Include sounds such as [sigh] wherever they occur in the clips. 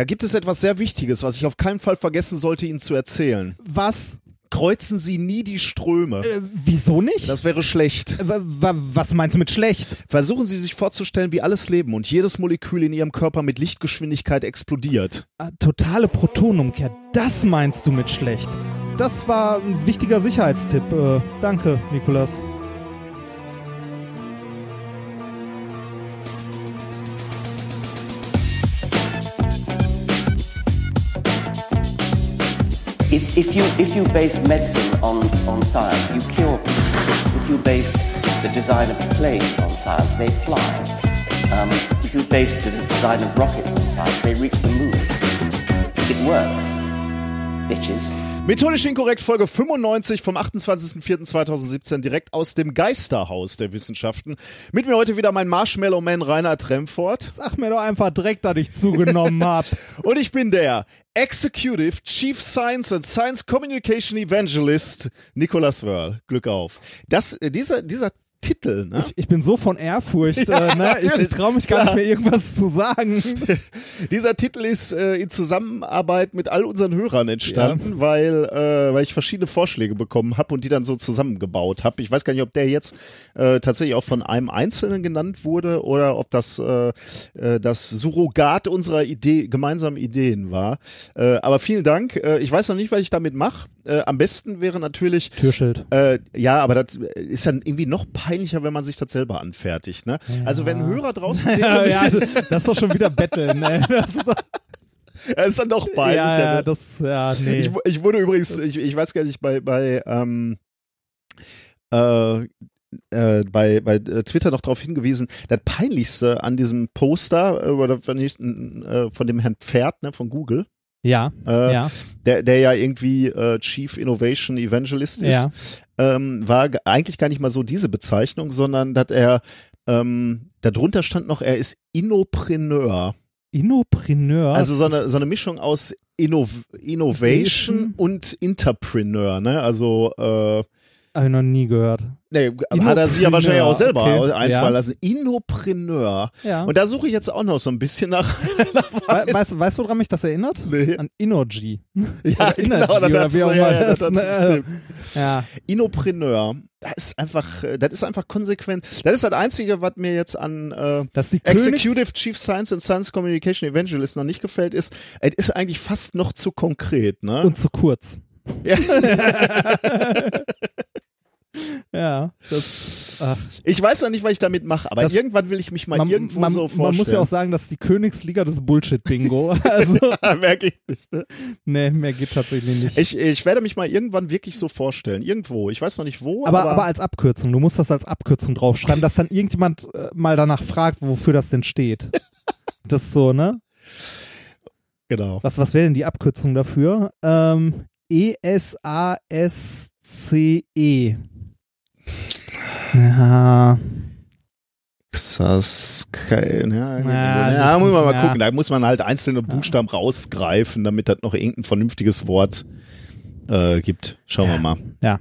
Da gibt es etwas sehr Wichtiges, was ich auf keinen Fall vergessen sollte, Ihnen zu erzählen. Was? Kreuzen Sie nie die Ströme. Äh, wieso nicht? Das wäre schlecht. Was meinst du mit schlecht? Versuchen Sie sich vorzustellen, wie alles Leben und jedes Molekül in Ihrem Körper mit Lichtgeschwindigkeit explodiert. Ah, totale Protonumkehr. Das meinst du mit schlecht? Das war ein wichtiger Sicherheitstipp. Äh, danke, Nikolas. If, you if you base medicine on, on science, you cure people. If you base the design of planes on science, they fly. Um, if you base the design of rockets on science, they reach the moon. It works, bitches. Methodisch inkorrekt Folge 95 vom 28.04.2017 direkt aus dem Geisterhaus der Wissenschaften. Mit mir heute wieder mein Marshmallow Man Rainer Tremfort. Sag mir doch einfach direkt, dass ich zugenommen hab. [laughs] Und ich bin der Executive Chief Science and Science Communication Evangelist Nicolas Wörl. Glück auf. Das, äh, dieser, dieser Titel, ne? Ich, ich bin so von Ehrfurcht, [laughs] äh, ne? ich, ich traue mich gar nicht mehr irgendwas zu sagen. [laughs] Dieser Titel ist äh, in Zusammenarbeit mit all unseren Hörern entstanden, weil, äh, weil ich verschiedene Vorschläge bekommen habe und die dann so zusammengebaut habe. Ich weiß gar nicht, ob der jetzt äh, tatsächlich auch von einem Einzelnen genannt wurde oder ob das äh, äh, das Surrogat unserer Idee, gemeinsamen Ideen war. Äh, aber vielen Dank. Äh, ich weiß noch nicht, was ich damit mache. Äh, am besten wäre natürlich Türschild. äh, ja, aber das ist dann irgendwie noch peinlicher, wenn man sich das selber anfertigt. Ne? Also wenn ein Hörer draußen Ja, [laughs] wäre, ja, das ist doch schon wieder Betteln. Ne? [laughs] Das ist doch, ja, ist dann doch peinlicher. ja, ja, ne? das, ja, nee. ich, ich wurde übrigens, ich, ich weiß gar nicht, bei, bei, ähm, äh, äh, bei, bei äh, Twitter noch darauf hingewiesen, das Peinlichste an diesem Poster äh, äh, von dem Herrn Pferd ne, von Google, ja, äh, ja, der, der ja irgendwie äh, Chief Innovation Evangelist ist, ja. ähm, war ge- eigentlich gar nicht mal so diese Bezeichnung, sondern dass er ähm, darunter stand noch, er ist Innopreneur. Innopreneur. Also so eine, so eine Mischung aus Innov Innovation Innovation. und Interpreneur, ne? Also äh, Habe ich noch nie gehört. nee, hat er sich ja wahrscheinlich auch selber okay, einfallen ja. lassen. Innopreneur. Ja. Und da suche ich jetzt auch noch so ein bisschen nach. [laughs] We weißt du, weißt, woran mich das erinnert? Nee. An Innogy. ja, [laughs] Energy das wie auch ja, das ne? Ja. Innopreneur. Das ist einfach, äh, das ist einfach konsequent. Das ist das Einzige, was mir jetzt an äh, Königs Executive Chief Science and Science Communication Evangelist noch nicht gefällt, ist, es ist eigentlich fast noch zu konkret, ne? und zu kurz. Ja. [laughs] Ja, das. Ach, Ich weiß noch nicht, was ich damit mache, aber Das- irgendwann will ich mich mal man, irgendwo man, so vorstellen. man muss ja auch sagen, das ist die Königsliga des Bullshit-Bingo. [laughs] Also, [laughs] mehr geht nicht. Ne? nee, mehr geht tatsächlich nicht. Ich, ich werde mich mal irgendwann wirklich so vorstellen. Irgendwo. Ich weiß noch nicht wo, aber, aber, aber als Abkürzung. Du musst das als Abkürzung draufschreiben, dass dann irgendjemand äh, mal danach fragt, wofür das denn steht. Das ist so, ne? genau. Was, was wäre denn die Abkürzung dafür? Ähm, E-S-A-S-C-E. Ja, Das, kein, ja, Ja, ja, muss man mal ja. gucken. Da muss man halt einzelne Buchstaben rausgreifen, damit das noch irgendein vernünftiges Wort äh, gibt. Schauen wir mal. ja.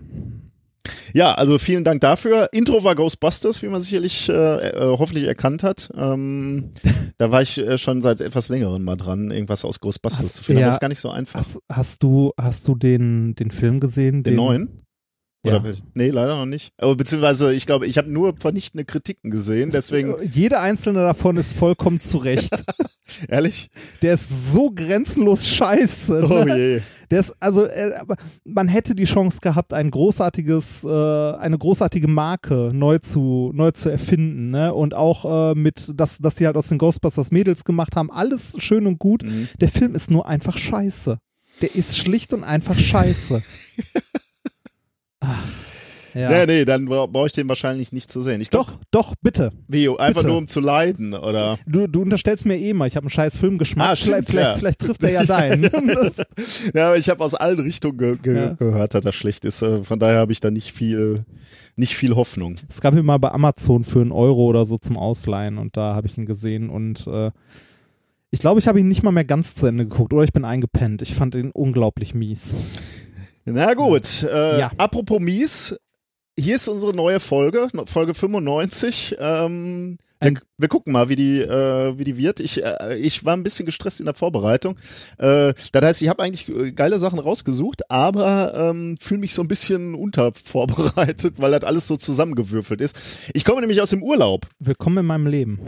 Ja, also vielen Dank dafür. Intro war Ghostbusters, wie man sicherlich äh, äh, hoffentlich erkannt hat. Ähm, [laughs] da war ich äh, schon seit etwas längerem mal dran, irgendwas aus Ghostbusters Hast- zu finden. ja. Aber ist gar nicht so einfach. Hast, hast du, hast du den, den Film gesehen? Den neuen? Ja. Oder nee, leider noch nicht. Aber beziehungsweise, ich glaube, ich habe nur vernichtende Kritiken gesehen, deswegen, Jede einzelne davon ist vollkommen zurecht. [laughs] ehrlich, Der ist so grenzenlos scheiße. oh Ne? je. Der ist, also, äh, man hätte die Chance gehabt, ein großartiges, äh, eine großartige Marke neu zu, neu zu erfinden, ne? Und auch äh, mit, dass, dass sie halt aus den Ghostbusters Mädels gemacht haben, alles schön und gut. Mhm. Der Film ist nur einfach scheiße. Der ist schlicht und einfach scheiße. Ach, [laughs] ja. Nee, nee, dann bra brauche ich den wahrscheinlich nicht zu sehen. Ich glaub, Doch, doch, bitte. Wie, einfach Bitte. nur um zu leiden, oder? Du, du unterstellst mir eh mal, ich habe einen scheiß Filmgeschmack. Ah, stimmt, vielleicht, vielleicht, ja. vielleicht trifft er ja deinen. [laughs] [laughs] Ja, aber ich habe aus allen Richtungen ge ge Ja. gehört, dass das schlecht ist. Äh, Von daher habe ich da nicht viel, nicht viel Hoffnung. Es gab ihn mal bei Amazon für einen Euro oder so zum Ausleihen und da habe ich ihn gesehen und äh, ich glaube, ich habe ihn nicht mal mehr ganz zu Ende geguckt oder ich bin eingepennt. Ich fand ihn unglaublich mies. Na gut, äh, Ja. apropos mies, hier ist unsere neue Folge, Folge 95. Ähm, wir, wir gucken mal, wie die, äh, wie die wird. Ich, äh, ich war ein bisschen gestresst in der Vorbereitung. Äh, das heißt, ich habe eigentlich äh, geile Sachen rausgesucht, aber ähm, fühle mich so ein bisschen untervorbereitet, weil das alles so zusammengewürfelt ist. Ich komme nämlich aus dem Urlaub. Willkommen in meinem Leben.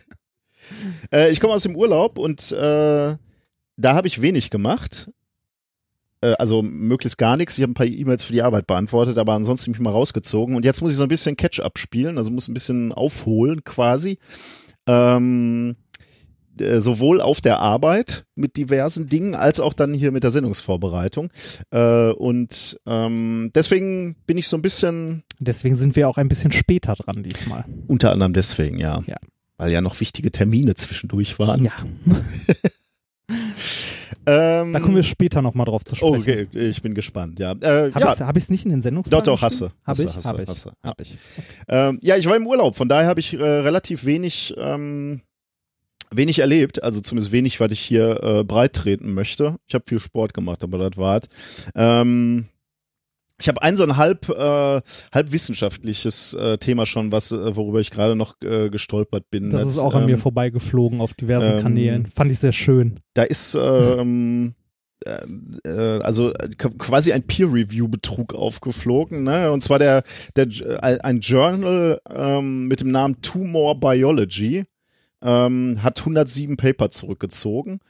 [laughs] äh, ich komme aus dem Urlaub und äh, da habe ich wenig gemacht. Äh, also möglichst gar nichts. Ich habe ein paar E-Mails für die Arbeit beantwortet, aber ansonsten mich mal rausgezogen. Und jetzt muss ich so ein bisschen Catch-up spielen, also muss ein bisschen aufholen quasi. Ähm, äh, sowohl auf der Arbeit mit diversen Dingen als auch dann hier mit der Sendungsvorbereitung. Äh, und ähm, deswegen bin ich so ein bisschen. Deswegen sind wir auch ein bisschen später dran diesmal. Unter anderem deswegen, ja. Ja. Weil ja noch wichtige Termine zwischendurch waren. Ja. [laughs] Ähm, Da kommen wir später nochmal drauf zu sprechen. okay, ich bin gespannt, ja. Äh, Habe ja, ich es nicht in den doch, Sendungsplan doch, hasse. Habe Hasse, ich? hasse, Habe ich. hasse, ja. Hab ich. Ähm, ja, ich war im Urlaub, von daher habe ich äh, relativ wenig, ähm, wenig erlebt, also zumindest wenig, was ich hier äh, breit treten möchte. Ich habe viel Sport gemacht, aber das war's. Ähm, ich habe ein so ein halb, äh, halb wissenschaftliches äh, Thema schon, was äh, worüber ich gerade noch äh, gestolpert bin. Das ist auch an mir ähm, vorbeigeflogen auf diversen ähm, Kanälen. Fand ich sehr schön. Da ist ähm, äh, äh, also äh, quasi ein Peer-Review-Betrug aufgeflogen, ne? Und zwar der, der ein Journal ähm, mit dem Namen Tumor Biology ähm, hat 107 Paper zurückgezogen.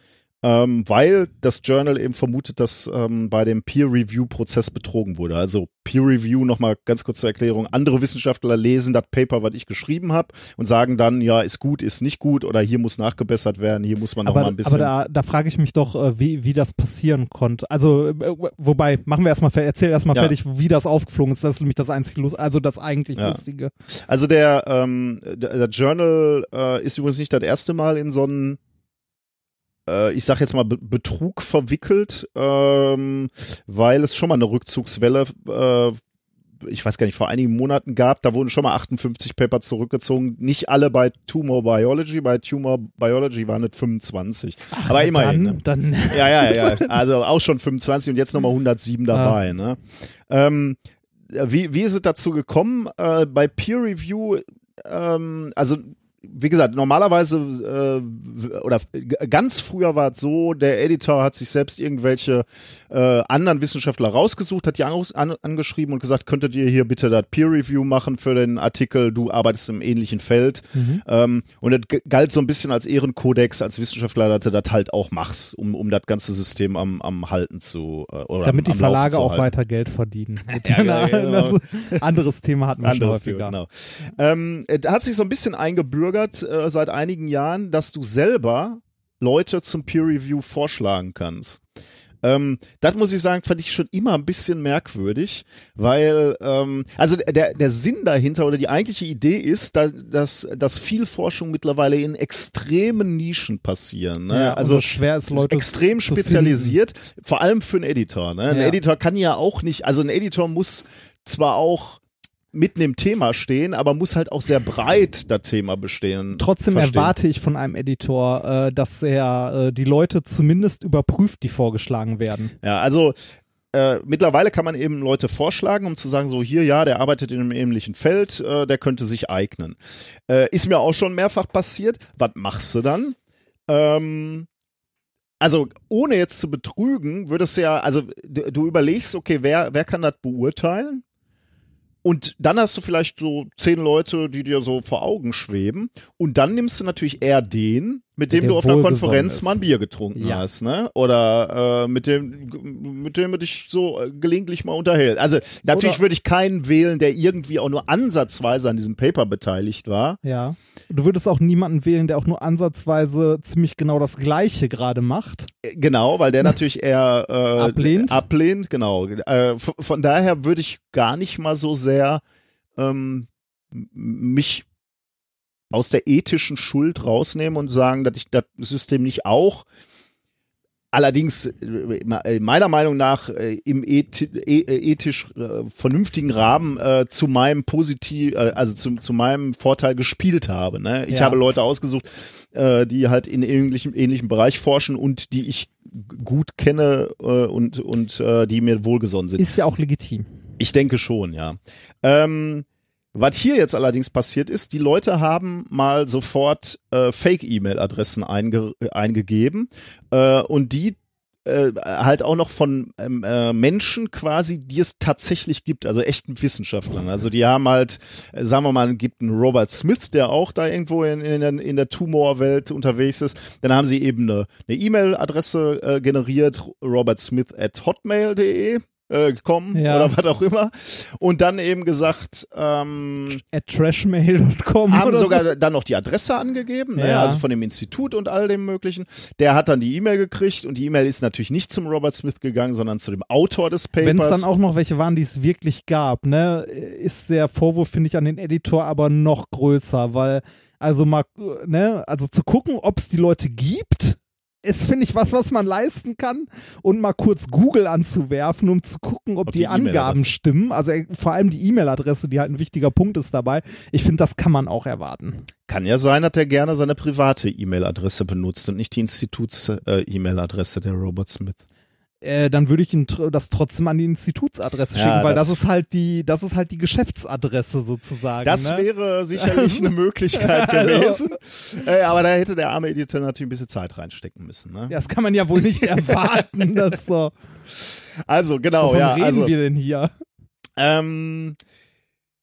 Ähm, weil das Journal eben vermutet, dass ähm, bei dem Peer-Review-Prozess betrogen wurde. Also Peer-Review, nochmal ganz kurz zur Erklärung, andere Wissenschaftler lesen das Paper, was ich geschrieben habe und sagen dann, ja, ist gut, ist nicht gut oder hier muss nachgebessert werden, hier muss man noch Aber, mal ein bisschen... aber da, da frage ich mich doch, äh, wie, wie das passieren konnte. Also, äh, wobei, machen wir erstmal, erzähl erstmal Ja. fertig, wie das aufgeflogen ist. Das ist nämlich das einzige Lust, also das eigentlich Ja. Lustige. Also der, ähm, der, der Journal äh, ist übrigens nicht das erste Mal in so einen, äh, ich sag jetzt mal, Be Betrug verwickelt, ähm, weil es schon mal eine Rückzugswelle, äh, ich weiß gar nicht, vor einigen Monaten gab. Da wurden schon mal 58 Paper zurückgezogen. Nicht alle bei Tumor Biology, bei Tumor Biology waren es 25. Aber immerhin. Dann, Ne? dann Ja, ja, ja. [laughs] Also auch schon 25 und jetzt nochmal 107 dabei. Ne? Ähm, wie, wie ist es dazu gekommen? Äh, bei Peer Review, ähm, also wie gesagt, normalerweise äh, oder ganz früher war es so, der Editor hat sich selbst irgendwelche äh, anderen Wissenschaftler rausgesucht, hat die an, angeschrieben und gesagt, könntet ihr hier bitte das Peer Review machen für den Artikel, du arbeitest im ähnlichen Feld. Ähm, und das galt so ein bisschen als Ehrenkodex, als Wissenschaftler, dass du das halt auch machst, um, um das ganze System am, am Halten zu äh, oder damit die am, am Laufen Verlage auch halten. weiter Geld verdienen. [laughs] Ja, ja, [laughs] genau. anderes Thema hatten wir schon Anderes häufiger. Thema, genau. Ähm, äh, da hat sich so ein bisschen eingebürgert äh, seit einigen Jahren, dass du selber Leute zum Peer Review vorschlagen kannst. Ähm, das muss ich sagen, fand ich schon immer ein bisschen merkwürdig, weil ähm, also der der Sinn dahinter oder die eigentliche Idee ist, da, dass dass viel Forschung mittlerweile in extremen Nischen passieren. Ne? Ja, also schwer ist, Leute extrem spezialisiert, vor allem für einen Editor. Ne? Ein Ja. Editor kann ja auch nicht, also ein Editor muss zwar auch mitten im Thema stehen, aber muss halt auch sehr breit das Thema bestehen. Trotzdem verstehen. erwarte ich von einem Editor, äh, dass er äh, die Leute zumindest überprüft, die vorgeschlagen werden. Ja, also äh, mittlerweile kann man eben Leute vorschlagen, um zu sagen, so hier, ja, der arbeitet in einem ähnlichen Feld, äh, der könnte sich eignen. Äh, ist mir auch schon mehrfach passiert. Was machst du dann? Ähm, also ohne jetzt zu betrügen, würdest du ja, also du, du überlegst, okay, wer, wer kann das beurteilen? Und dann hast du vielleicht so zehn Leute, die dir so vor Augen schweben. Und dann nimmst du natürlich eher den, mit dem du auf einer Konferenz mal ein Bier getrunken Ja. hast, ne? Oder äh, mit dem, mit dem du dich so äh, gelegentlich mal unterhältst. Also natürlich Oder- würde ich keinen wählen, der irgendwie auch nur ansatzweise an diesem Paper beteiligt war. Ja. Du würdest auch niemanden wählen, der auch nur ansatzweise ziemlich genau das Gleiche gerade macht. Äh, Genau, weil der natürlich eher äh, Ablehnt? Ablehnt, genau. Äh, von daher würde ich gar nicht mal so sehr ähm, mich aus der ethischen Schuld rausnehmen und sagen, dass ich das System nicht auch allerdings äh, meiner Meinung nach äh, im ethi äh, ethisch äh, vernünftigen Rahmen äh, zu meinem positiv äh, also zu, zu meinem Vorteil gespielt habe ne? ich Ja. habe Leute ausgesucht äh, die halt in ähnlichem ähnlichen Bereich forschen und die ich gut kenne äh, und und äh, die mir wohlgesonnen sind Ist ja auch legitim. ich denke schon, ja. Ähm, Was hier jetzt allerdings passiert ist, die Leute haben mal sofort äh, Fake-E-Mail-Adressen einge eingegeben äh, und die äh, halt auch noch von ähm, äh, Menschen quasi, die es tatsächlich gibt, also echten Wissenschaftlern. Also die haben halt, äh, sagen wir mal, gibt einen Robert Smith, der auch da irgendwo in, in, der, in der Tumorwelt unterwegs ist. Dann haben sie eben eine E-Mail-Adresse äh, generiert, robertsmith at hotmail.de äh, kommen Ja. oder was auch immer. Und dann eben gesagt, ähm, At trashmail.com haben sogar dann noch die Adresse angegeben, ne? Ja. also von dem Institut und all dem möglichen. Der hat dann die E-Mail gekriegt und die E-Mail ist natürlich nicht zum Robert Smith gegangen, sondern zu dem Autor des Papers. Wenn es dann auch noch welche waren, die es wirklich gab, ne, ist der Vorwurf, finde ich, an den Editor aber noch größer, weil, also mal, ne, also zu gucken, ob es die Leute gibt, ist, finde ich, was, was man leisten kann. Und mal kurz Google anzuwerfen, um zu gucken, ob, Ob die, die Angaben stimmen. Also äh, vor allem die E-Mail-Adresse, die halt ein wichtiger Punkt ist dabei. Ich finde, das kann man auch erwarten. Kann ja sein, dass er gerne seine private E-Mail-Adresse benutzt und nicht die Instituts-E-Mail-Adresse der Robert Smith. Äh, dann würde ich ihn tr das trotzdem an die Institutsadresse Ja, schicken, weil das- das, ist halt die, das ist halt die Geschäftsadresse sozusagen. Das ne? wäre sicherlich [laughs] eine Möglichkeit gewesen. äh, aber da hätte der arme Editor natürlich ein bisschen Zeit reinstecken müssen. Ne? Ja, das kann man ja wohl nicht [laughs] erwarten. dass so. Also genau, Wovon ja. reden Also, wir denn hier? Ähm,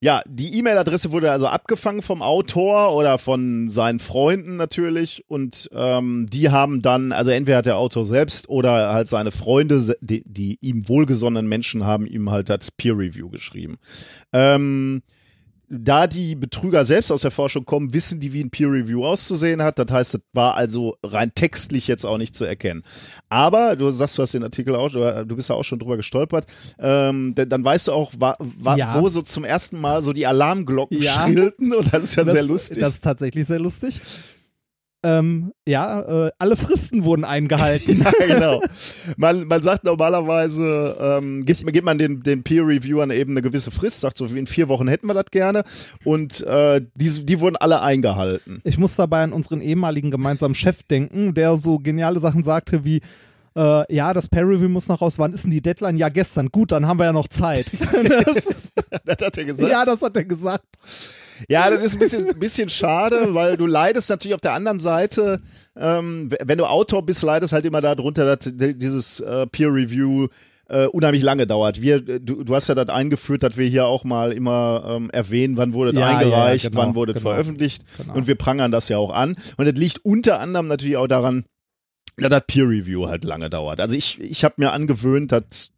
ja, die E-Mail-Adresse wurde also abgefangen vom Autor oder von seinen Freunden natürlich und ähm, die haben dann, also entweder hat der Autor selbst oder halt seine Freunde, die, die ihm wohlgesonnenen Menschen haben ihm halt das Peer-Review geschrieben. Ähm, da die Betrüger selbst aus der Forschung kommen, wissen die, wie ein Peer Review auszusehen hat. Das heißt, das war also rein textlich jetzt auch nicht zu erkennen. Aber du sagst, du hast den Artikel auch, du bist ja auch schon drüber gestolpert. Ähm, dann weißt du auch, wa, wa, Ja. wo so zum ersten Mal so die Alarmglocken Ja. schrillten. Und das ist ja das, sehr lustig. Das ist tatsächlich sehr lustig. Ähm, ja, äh, alle Fristen wurden eingehalten. [laughs] ja, genau. Man, man sagt normalerweise, ähm, gibt, gibt man den, den Peer-Reviewern eben eine gewisse Frist, sagt so, in vier Wochen hätten wir das gerne. Und äh, die, die wurden alle eingehalten. Ich muss dabei an unseren ehemaligen gemeinsamen Chef denken, der so geniale Sachen sagte wie, äh, ja, das Peer-Review muss noch raus. Wann ist denn die Deadline? Ja, gestern. Gut, dann haben wir ja noch Zeit. [laughs] das Das hat er gesagt. ja, das hat er gesagt. Ja, das ist ein bisschen, bisschen schade, weil du leidest natürlich auf der anderen Seite, ähm, wenn du Autor bist, leidest halt immer darunter, dass dieses äh, Peer Review äh, unheimlich lange dauert. Wir, du, du hast ja das eingeführt, dass wir hier auch mal immer ähm, erwähnen, wann wurde das Ja, eingereicht, ja, genau, wann wurde es genau. veröffentlicht Genau. und wir prangern das ja auch an. Und das liegt unter anderem natürlich auch daran, dass das Peer Review halt lange dauert. Also ich, ich habe mir angewöhnt, das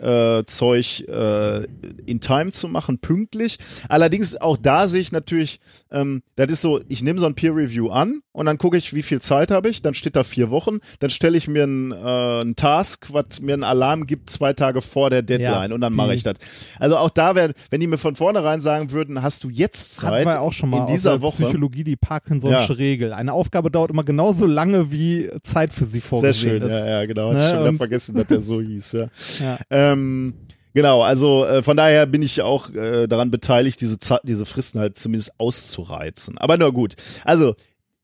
äh, Zeug äh, in Time zu machen, pünktlich. Allerdings auch da sehe ich natürlich, ähm, das ist so, ich nehme so ein Peer Review an und dann gucke ich, wie viel Zeit habe ich, dann steht da vier Wochen, dann stelle ich mir einen, äh, einen Task, was mir einen Alarm gibt, zwei Tage vor der Deadline Ja, und dann mache ich das. Also auch da wäre, wenn die mir von vornherein sagen würden, hast du jetzt Zeit wir auch schon mal in dieser Woche. Psychologie die Parkinson'sche Ja. Regel. Eine Aufgabe dauert immer genauso lange, wie Zeit für sie Sehr vorgesehen schön, ist. ja, ja, genau. Ne, ich schon wieder vergessen, dass der so hieß, ja. [laughs] Ja. Ähm, genau, also äh, von daher bin ich auch äh, daran beteiligt, diese, diese Fristen halt zumindest auszureizen. Aber na gut. Also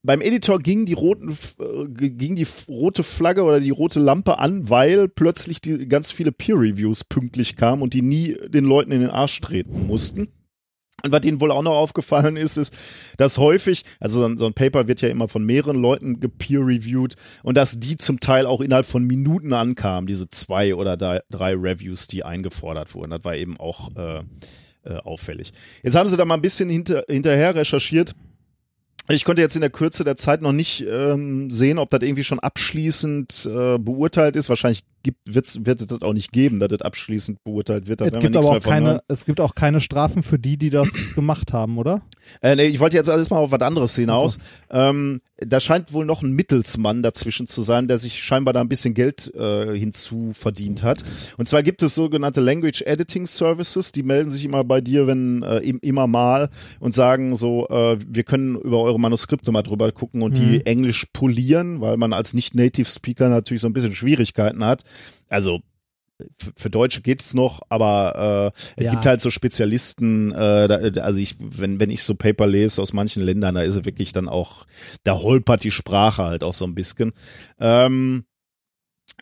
beim Editor ging die roten, äh, ging die rote Flagge oder die rote Lampe an, weil plötzlich die ganz viele Peer Reviews pünktlich kamen und die nie den Leuten in den Arsch treten mussten. Und was ihnen wohl auch noch aufgefallen ist, ist, dass häufig, also so ein, so ein Paper wird ja immer von mehreren Leuten gepeer-reviewed und dass die zum Teil auch innerhalb von Minuten ankamen, diese zwei oder drei, Reviews, die eingefordert wurden. Das war eben auch äh, äh, auffällig. Jetzt haben sie da mal ein bisschen hinter, hinterher recherchiert. Ich konnte jetzt in der Kürze der Zeit noch nicht ähm, sehen, ob das irgendwie schon abschließend äh, beurteilt ist. Wahrscheinlich gibt, wird's, wird es das auch nicht geben, dass das abschließend beurteilt wird. Da Es wir gibt nichts aber auch hören. keine, es gibt auch keine Strafen für die, die das [clears throat] gemacht haben, oder? Äh, nee, ich wollte jetzt alles mal auf was anderes hinaus. Ähm, da scheint wohl noch ein Mittelsmann dazwischen zu sein, der sich scheinbar da ein bisschen Geld äh, hinzu verdient hat. Und zwar gibt es sogenannte Language Editing Services, die melden sich immer bei dir, wenn äh, im- immer mal und sagen so, äh, wir können über eure Manuskripte mal drüber gucken und die Englisch polieren, weil man als nicht-Native Speaker natürlich so ein bisschen Schwierigkeiten hat. Also für, Deutsche geht's noch, aber äh, es Ja. gibt halt so Spezialisten, äh, da, also ich, wenn, wenn ich so Paper lese aus manchen Ländern, da ist es wirklich dann auch, da holpert die Sprache halt auch so ein bisschen. Ähm,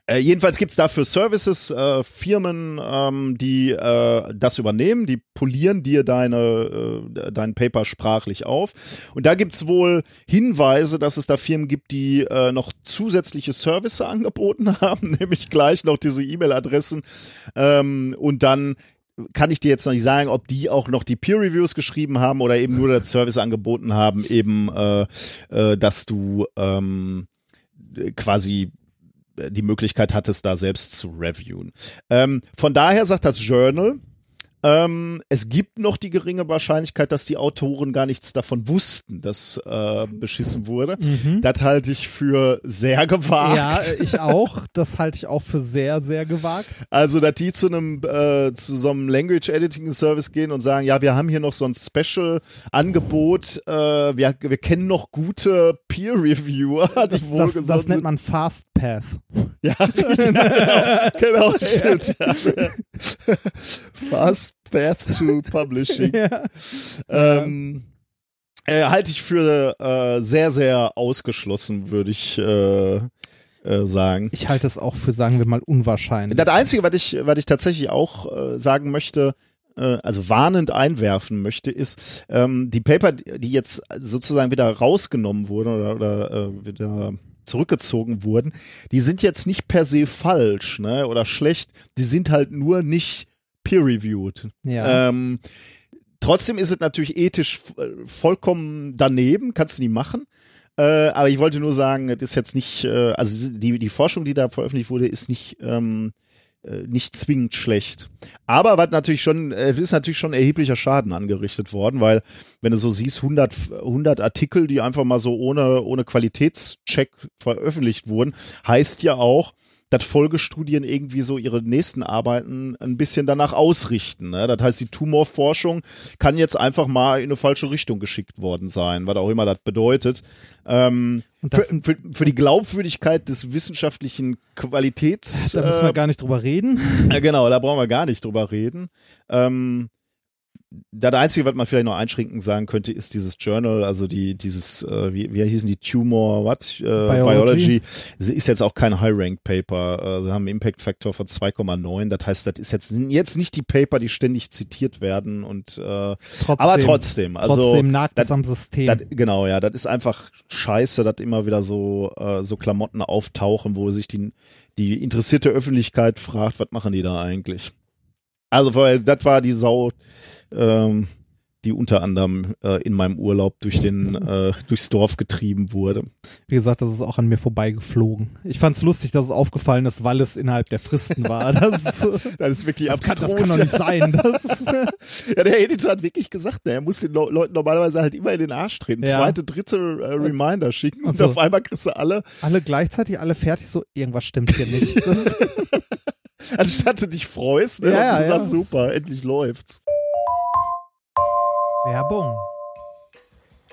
Äh, jedenfalls gibt's dafür Services, äh, Firmen, ähm, die äh, das übernehmen, die polieren dir deine, äh, dein Paper sprachlich auf. Und da gibt's wohl Hinweise, dass es da Firmen gibt, die äh, noch zusätzliche Services angeboten [laughs] haben, nämlich gleich noch diese E-Mail-Adressen ähm, und dann kann ich dir jetzt noch nicht sagen, ob die auch noch die Peer Reviews geschrieben haben oder eben nur das Service angeboten haben, eben, äh, äh, dass du ähm, quasi die Möglichkeit hattest, da selbst zu reviewen. Ähm, von daher sagt das Journal, ähm, es gibt noch die geringe Wahrscheinlichkeit, dass die Autoren gar nichts davon wussten, dass äh, beschissen wurde. Mhm. Das halte ich für sehr gewagt. Ja, äh, ich auch. Das halte ich auch für sehr, sehr gewagt. Also, dass die zu einem äh, zu so einem Language Editing Service gehen und sagen, ja, wir haben hier noch so ein Special Angebot, äh, wir, wir kennen noch gute Peer Reviewer, die Das, das, das nennt man Fast Path. Ja, richtig, [laughs] genau, genau, stimmt. Ja. [laughs] Fast Path to [laughs] Publishing. Ja. Ähm, äh, halte ich für äh, sehr, sehr ausgeschlossen, würde ich äh, äh, sagen. Ich halte es auch für, sagen wir mal, unwahrscheinlich. Das Einzige, was ich, was ich tatsächlich auch äh, sagen möchte, äh, also warnend einwerfen möchte, ist, ähm, die Paper, die jetzt sozusagen wieder rausgenommen wurden oder, oder wieder zurückgezogen wurden, die sind jetzt nicht per se falsch ne, oder schlecht, die sind halt nur nicht peer-reviewed. Ja. Ähm, trotzdem ist es natürlich ethisch äh, vollkommen daneben, kannst du nie machen. Äh, aber ich wollte nur sagen, das ist jetzt nicht, äh, also die, die Forschung, die da veröffentlicht wurde, ist nicht, ähm, äh, nicht zwingend schlecht. Aber was natürlich schon, äh, es ist natürlich schon erheblicher Schaden angerichtet worden, weil wenn du so siehst, 100, 100 Artikel, die einfach mal so ohne, ohne Qualitätscheck veröffentlicht wurden, heißt ja auch, dass Folgestudien irgendwie so ihre nächsten Arbeiten ein bisschen danach ausrichten. Ne? Das heißt, die Tumorforschung kann jetzt einfach mal in eine falsche Richtung geschickt worden sein, was auch immer das bedeutet. Ähm, Und das für, für, für die Glaubwürdigkeit des wissenschaftlichen Qualitäts. da müssen wir äh, gar nicht drüber reden. ja, genau, da brauchen wir gar nicht drüber reden. Ähm, das Einzige, was man vielleicht noch einschränkend sagen könnte, ist dieses Journal, also die, dieses, äh, wie, wie hießen die Tumor, what? Äh, Biology. Biology. Ist jetzt auch kein High-Rank-Paper. Äh, sie haben einen Impact-Faktor von 2,9. Das heißt, das ist jetzt, jetzt nicht die Paper, die ständig zitiert werden und äh, Trotzdem, aber trotzdem, also trotzdem nagt es das- am System. das, genau, ja, das ist einfach scheiße, dass immer wieder so, äh, so Klamotten auftauchen, wo sich die, die interessierte Öffentlichkeit fragt, was machen die da eigentlich? Also, das war die Sau, ähm, die unter anderem äh, in meinem Urlaub durch den, äh, [laughs] durchs Dorf getrieben wurde. Wie gesagt, das ist auch an mir vorbeigeflogen. Ich fand es lustig, dass es aufgefallen ist, weil es innerhalb der Fristen war. [laughs] Das, ist, Das ist wirklich das, kann, abstrus. das kann doch nicht sein. [laughs] Das ja, der Editor hat wirklich gesagt, er muss den Le Leuten normalerweise halt immer in den Arsch treten. Ja. Zweite, dritte äh, Reminder schicken und, Und so. auf einmal kriegst du alle, alle gleichzeitig, alle fertig, so irgendwas stimmt hier nicht. Anstatt du dich freust, ne, Ja, und du ja, sagst, super, endlich läuft's. Werbung.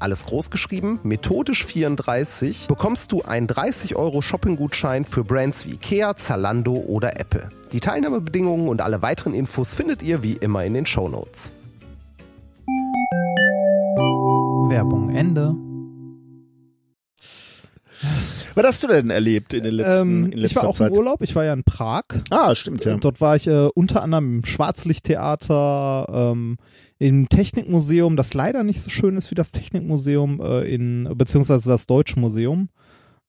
alles groß geschrieben, methodisch 34, bekommst du einen 30 Euro Shoppinggutschein für Brands wie Ikea, Zalando oder Apple. Die Teilnahmebedingungen und alle weiteren Infos findet ihr wie immer in den Shownotes. Werbung Ende. Was hast du denn erlebt in den letzten Ähm, in ich letzter war auch Zeit? im Urlaub, ich war ja in Prag. Ah, stimmt ja. Dort war ich äh, unter anderem im Schwarzlichttheater, ähm, im Technikmuseum, das leider nicht so schön ist wie das Technikmuseum äh, in, beziehungsweise das Deutsche Museum.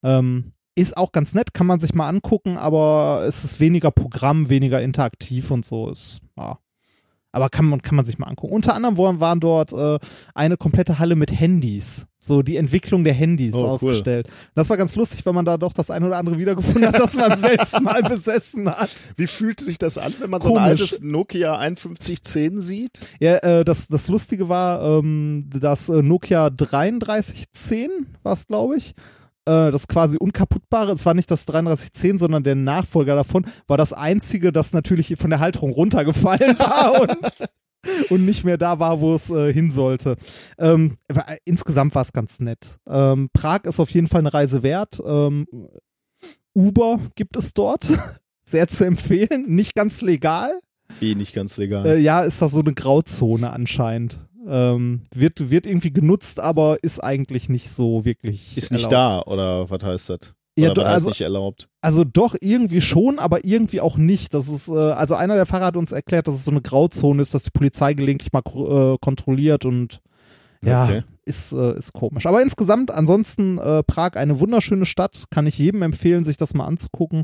Ähm, ist auch ganz nett, kann man sich mal angucken, aber es ist weniger Programm, weniger interaktiv und so. Ist, ja. Aber kann man, kann man sich mal angucken. Unter anderem waren, dort äh, eine komplette Halle mit Handys. So die Entwicklung der Handys Oh, cool. ausgestellt. Das war ganz lustig, weil man da doch das ein oder andere wiedergefunden hat, das man selbst [laughs] mal besessen hat. Wie fühlt sich das an, wenn man so ein Komisch. altes Nokia 5110 sieht? Ja, äh, das, das Lustige war, ähm, das äh, Nokia 3310 war es, glaube ich. Äh, das quasi unkaputtbare, es war nicht das 3310, sondern der Nachfolger davon, war das einzige, das natürlich von der Halterung runtergefallen war [laughs] und, und nicht mehr da war, wo es äh, hin sollte. Ähm, war, insgesamt war es ganz nett. Ähm, Prag ist auf jeden Fall eine Reise wert. Ähm, Uber gibt es dort. [laughs] Sehr zu empfehlen. Nicht ganz legal. Wie nicht ganz legal. Äh, ja, ist das so eine Grauzone anscheinend. Ähm, wird, wird irgendwie genutzt, aber ist eigentlich nicht so wirklich. ist nicht erlaubt. da, oder was heißt das? Ja, Oder do- was heißt also- nicht erlaubt? Also doch irgendwie schon, aber irgendwie auch nicht. Das ist, äh, also einer der Fahrer hat uns erklärt, dass es so eine Grauzone ist, dass die Polizei gelegentlich mal äh, kontrolliert und ja, Okay. ist, äh, ist komisch. Aber insgesamt, ansonsten äh, Prag eine wunderschöne Stadt, kann ich jedem empfehlen, sich das mal anzugucken.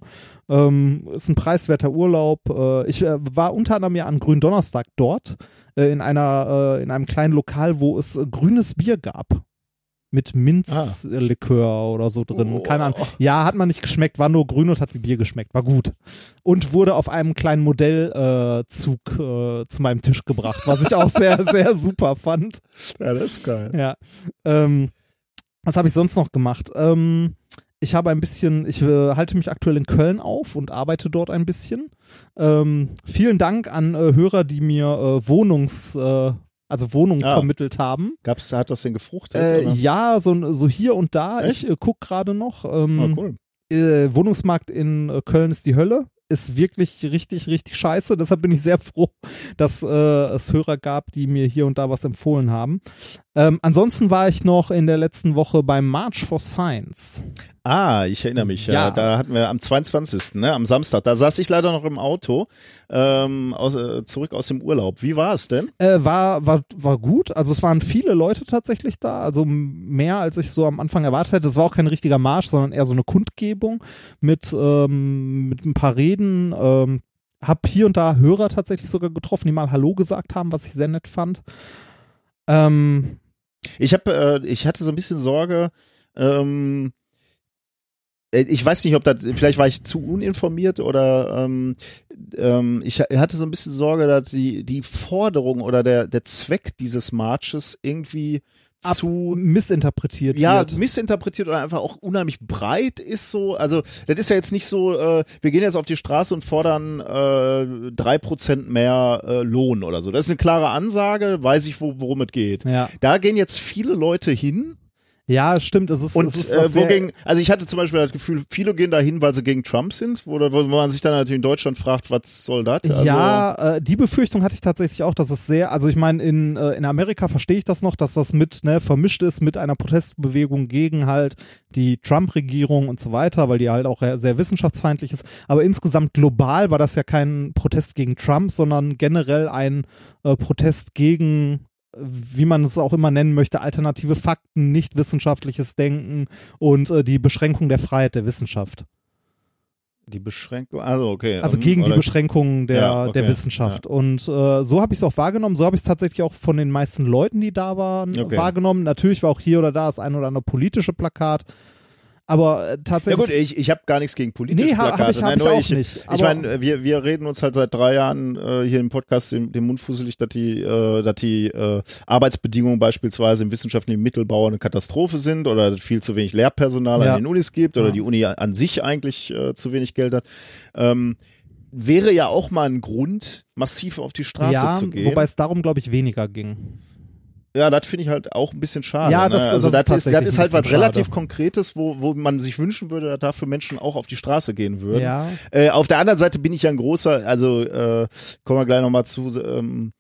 Ähm, ist ein preiswerter Urlaub. Äh, ich äh, war unter anderem ja an Gründonnerstag dort, äh, in einer, äh, in einem kleinen Lokal, wo es grünes Bier gab. Mit Minzlikör oder so drin. Oh. Keine Ahnung. Ja, hat man nicht geschmeckt, war nur grün und hat wie Bier geschmeckt. War gut. Und wurde auf einem kleinen Modellzug äh, äh, zu meinem Tisch gebracht, was ich auch sehr, [laughs] sehr super fand. Ja, das ist geil. Ja. Ähm, was habe ich sonst noch gemacht? Ähm, ich habe ein bisschen, ich äh, halte mich aktuell in Köln auf und arbeite dort ein bisschen. Ähm, vielen Dank an äh, Hörer, die mir äh, Wohnungs, äh, also Wohnungen Ah. vermittelt haben. Gab's, hat das denn gefruchtet? Äh, ja, so, so hier und da. Echt? Ich äh, guck gerade noch. Ah, Ähm, cool. äh, Wohnungsmarkt in äh, Köln ist die Hölle. Ist wirklich richtig, richtig scheiße. Deshalb bin ich sehr froh, dass äh, es Hörer gab, die mir hier und da was empfohlen haben. Ähm, ansonsten war ich noch in der letzten Woche beim March for Science. Ah, ich erinnere mich. Ja. Da hatten wir am 22. Ne, am Samstag. Da saß ich leider noch im Auto ähm, aus, äh, zurück aus dem Urlaub. Wie war es denn? Äh, war, war, war gut. Also es waren viele Leute tatsächlich da. Also mehr als ich so am Anfang erwartet hätte. Es war auch kein richtiger Marsch, sondern eher so eine Kundgebung mit, ähm, mit ein paar Reden. Ähm, hab hier und da Hörer tatsächlich sogar getroffen, die mal Hallo gesagt haben, was ich sehr nett fand. Ähm, Ich habe, äh, ich hatte so ein bisschen Sorge. Ähm, äh, ich weiß nicht, ob das, vielleicht war ich zu uninformiert oder ähm, ähm, ich ha- hatte so ein bisschen Sorge, dass die, die Forderung oder der, der Zweck dieses Marches irgendwie zu missinterpretiert ja, wird. missinterpretiert oder einfach auch unheimlich breit ist so. Also das ist ja jetzt nicht so, äh, wir gehen jetzt auf die Straße und fordern äh, drei Prozent mehr äh, Lohn oder so. Das ist eine klare Ansage, weiß ich, wo, worum es geht. Ja. Da gehen jetzt viele Leute hin ja, stimmt. Es ist, und es ist äh, sehr- wogegen, also ich hatte zum Beispiel das Gefühl, viele gehen da hin, weil sie gegen Trump sind, wo, wo man sich dann natürlich in Deutschland fragt, was soll das? Also, ja, äh, die Befürchtung hatte ich tatsächlich auch, dass es sehr, also ich meine, in, äh, in Amerika verstehe ich das noch, dass das mit, ne, vermischt ist mit einer Protestbewegung gegen halt die Trump-Regierung und so weiter, weil die halt auch sehr wissenschaftsfeindlich ist. Aber insgesamt global war das ja kein Protest gegen Trump, sondern generell ein äh, Protest gegen wie man es auch immer nennen möchte, alternative Fakten, nicht wissenschaftliches Denken und äh, die Beschränkung der Freiheit der Wissenschaft. Die Beschränkung, also okay. Also ähm, gegen die oder- Beschränkungen der, Ja, okay, der Wissenschaft. Und äh, so habe ich es auch wahrgenommen. So habe ich es tatsächlich auch von den meisten Leuten, die da waren, Okay. wahrgenommen. Natürlich war auch hier oder da das ein oder andere politische Plakat. Aber äh, Ja tatsächlich. gut, ich, ich habe gar nichts gegen politische Nee, ha- hab Plakate. ich- hab Nein, ich auch ich, nicht. Ich meine, wir, wir reden uns halt seit drei Jahren äh, hier im Podcast den, den Mund fusselig, dass die, äh, dass die äh, Arbeitsbedingungen beispielsweise im wissenschaftlichen Mittelbau eine Katastrophe sind oder dass viel zu wenig Lehrpersonal Ja. an den Unis gibt oder Ja. die Uni an sich eigentlich äh, zu wenig Geld hat. Ähm, wäre ja auch mal ein Grund, massiv auf die Straße ja, zu gehen. wobei es darum, glaube ich, weniger ging. Ja, das finde ich halt auch ein bisschen schade. Ja, ne? das- also das das, ist das ist halt was bisschen relativ schade. Konkretes, wo, wo man sich wünschen würde, dass dafür Menschen auch auf die Straße gehen würden. Ja. Äh, auf der anderen Seite bin ich ja ein großer, also äh, kommen wir gleich nochmal zu, ähm,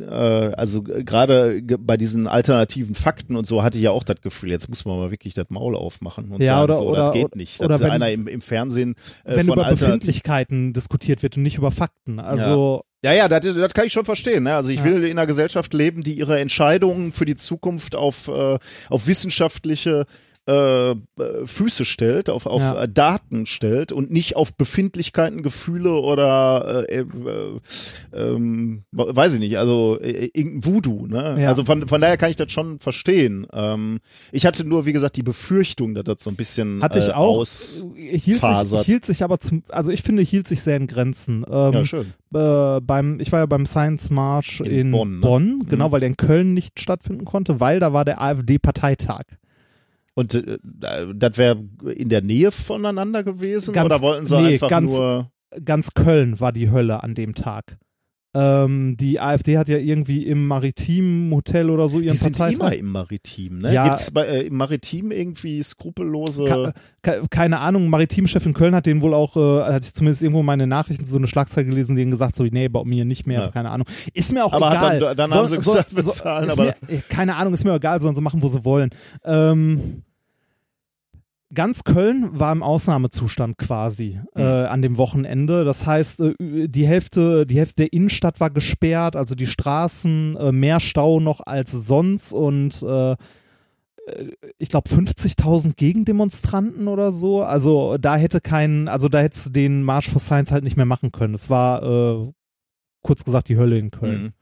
äh, also gerade ge- bei diesen alternativen Fakten und so hatte ich ja auch das Gefühl, jetzt muss man mal wirklich das Maul aufmachen und Ja, sagen, oder- so, oder- das geht nicht. oder Dass wenn- einer im, im Fernsehen äh, Wenn von über Befindlichkeiten diskutiert wird und nicht über Fakten. Also Ja, ja, das, das kann ich schon verstehen. Ne? Also ich Ja. will in einer Gesellschaft leben, die ihre Entscheidungen für die Zukunft auf, äh, auf wissenschaftliche äh, Füße stellt, auf, auf Ja. Daten stellt und nicht auf Befindlichkeiten, Gefühle oder äh, äh, ähm, weiß ich nicht, also äh, irgendein Voodoo. Ne? Ja. Also von, von daher kann ich das schon verstehen. Ähm, ich hatte nur, wie gesagt, die Befürchtung, dass das so ein bisschen hatte ich äh, auch. hielt, sich, hielt sich aber zum, also ich finde, hielt sich sehr in Grenzen. Ähm, Ja, schön. beim, ich war ja beim Science March In in, Bonn, Bonn, ne? genau, Mhm. weil der in Köln nicht stattfinden konnte, weil da war der AfD-Parteitag. Und äh, das wäre in der Nähe voneinander gewesen Ganz- oder wollten sie nee, einfach ganz- nur Ganz Köln war die Hölle an dem Tag. Ähm, die AfD hat ja irgendwie im Maritimen Hotel oder so ihren die sind Parteitag. immer im Maritim, ne? Ja. Gibt's bei, äh, im Maritim irgendwie skrupellose Ke- ke- keine Ahnung, Maritimchef in Köln hat den wohl auch, äh, hat ich zumindest irgendwo meine Nachrichten so eine Schlagzeile gelesen, denen gesagt, so, nee, bei mir nicht mehr, Ja. keine Ahnung. Ist mir auch Aber egal. dann- dann haben sie gesagt, wir zahlen, aber- mir, äh, keine Ahnung, ist mir egal, sollen sie machen, wo sie wollen. Ähm, Ganz Köln war im Ausnahmezustand quasi äh, an dem Wochenende. Das heißt, äh, die Hälfte, die Hälfte der Innenstadt war gesperrt, also die Straßen, äh, mehr Stau noch als sonst und äh, ich glaube 50.000 Gegendemonstranten oder so. Also da hätte kein, also da hätte den March for Science halt nicht mehr machen können. Es war kurz gesagt die Hölle in Köln. Mhm.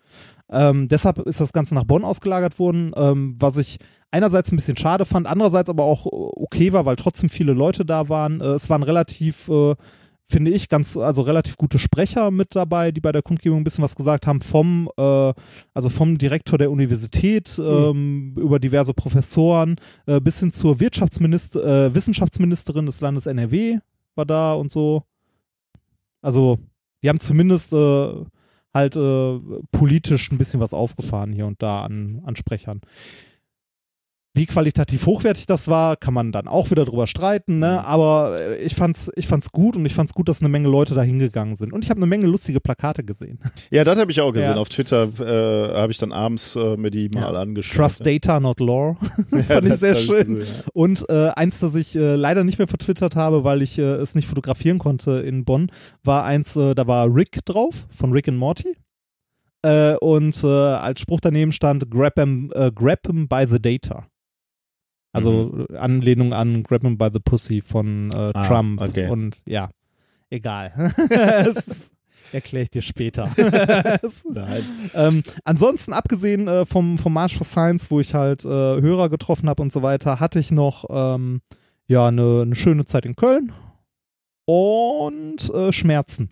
Ähm, deshalb ist das Ganze nach Bonn ausgelagert worden, ähm, was ich einerseits ein bisschen schade fand, andererseits aber auch äh, okay war, weil trotzdem viele Leute da waren. Äh, es waren relativ, äh, finde ich, ganz, also relativ gute Sprecher mit dabei, die bei der Kundgebung ein bisschen was gesagt haben, vom, also vom Direktor der Universität ähm, über diverse Professoren bis hin zur Wirtschaftsminister, Wissenschaftsministerin des Landes NRW war da und so. Also, die haben zumindest halt äh, politisch ein bisschen was aufgefahren hier und da an, an Sprechern. Wie qualitativ hochwertig das war, kann man dann auch wieder drüber streiten, ne? Aber äh, ich fand's, ich fand's gut und ich fand's gut, dass eine Menge Leute da hingegangen sind. Und ich habe eine Menge lustige Plakate gesehen. [laughs] Ja, das habe ich auch gesehen. Ja. Auf Twitter äh, habe ich dann abends äh, mir die mal angeschaut. Trust Data, not Law. [laughs] Fand ich sehr ich schön. gesehen, ja. Und äh, eins, das ich äh, leider nicht mehr vertwittert habe, weil ich äh, es nicht fotografieren konnte in Bonn, war eins, äh, da war Rick drauf, von Rick and Morty. Äh, und äh, als Spruch daneben stand, grab him, äh, grab him by the data. Also äh, Anlehnung an Grab him by the Pussy von äh, Ah, Trump. okay. Und ja, egal. [laughs] [laughs] Erkläre ich dir später. [laughs] Nein. ähm, ansonsten, abgesehen äh, vom, vom March for Science, wo ich halt äh, Hörer getroffen habe und so weiter, hatte ich noch ähm, ja eine, eine schöne Zeit in Köln und äh, Schmerzen.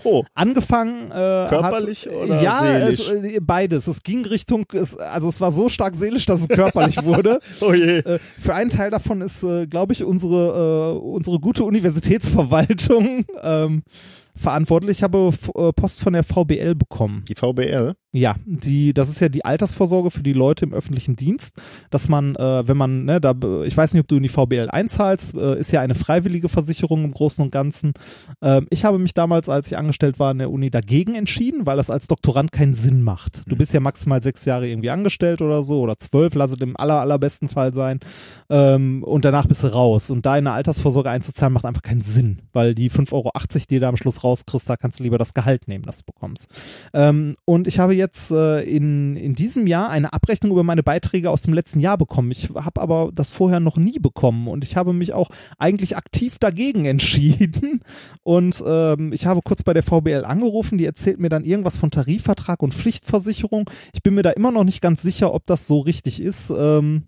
[laughs] Angefangen äh, Körperlich hat, oder ja, seelisch? Es, äh, beides. Es ging Richtung, es, also es war so stark seelisch, dass es körperlich wurde. [laughs] oh je. Äh, für einen Teil davon ist, äh, glaube ich, unsere, äh, unsere gute Universitätsverwaltung ähm, verantwortlich. Ich habe äh, Post von der VBL bekommen. Die VBL. Ja, die, das ist ja die Altersvorsorge für die Leute im öffentlichen Dienst, dass man, äh, wenn man, ne, da, ich weiß nicht, ob du in die VBL einzahlst, äh, ist ja eine freiwillige Versicherung im Großen und Ganzen. Ähm, ich habe mich damals, als ich angestellt war in der Uni, dagegen entschieden, weil das als Doktorand keinen Sinn macht. Du bist ja maximal sechs Jahre irgendwie angestellt oder so oder zwölf, lass es im aller, allerbesten Fall sein. Ähm, und danach bist du raus. Und da in eine Altersvorsorge einzuzahlen, macht einfach keinen Sinn, weil die 5,80 Euro, die du da am Schluss rauskriegst, da kannst du lieber das Gehalt nehmen, das du bekommst. Ähm, und ich habe jetzt äh, in, in diesem Jahr eine Abrechnung über meine Beiträge aus dem letzten Jahr bekommen. Ich habe aber das vorher noch nie bekommen und ich habe mich auch eigentlich aktiv dagegen [laughs] entschieden. Und ähm, ich habe kurz bei der VBL angerufen, die erzählt mir dann irgendwas von Tarifvertrag und Pflichtversicherung. Ich bin mir da immer noch nicht ganz sicher, ob das so richtig ist. Ähm,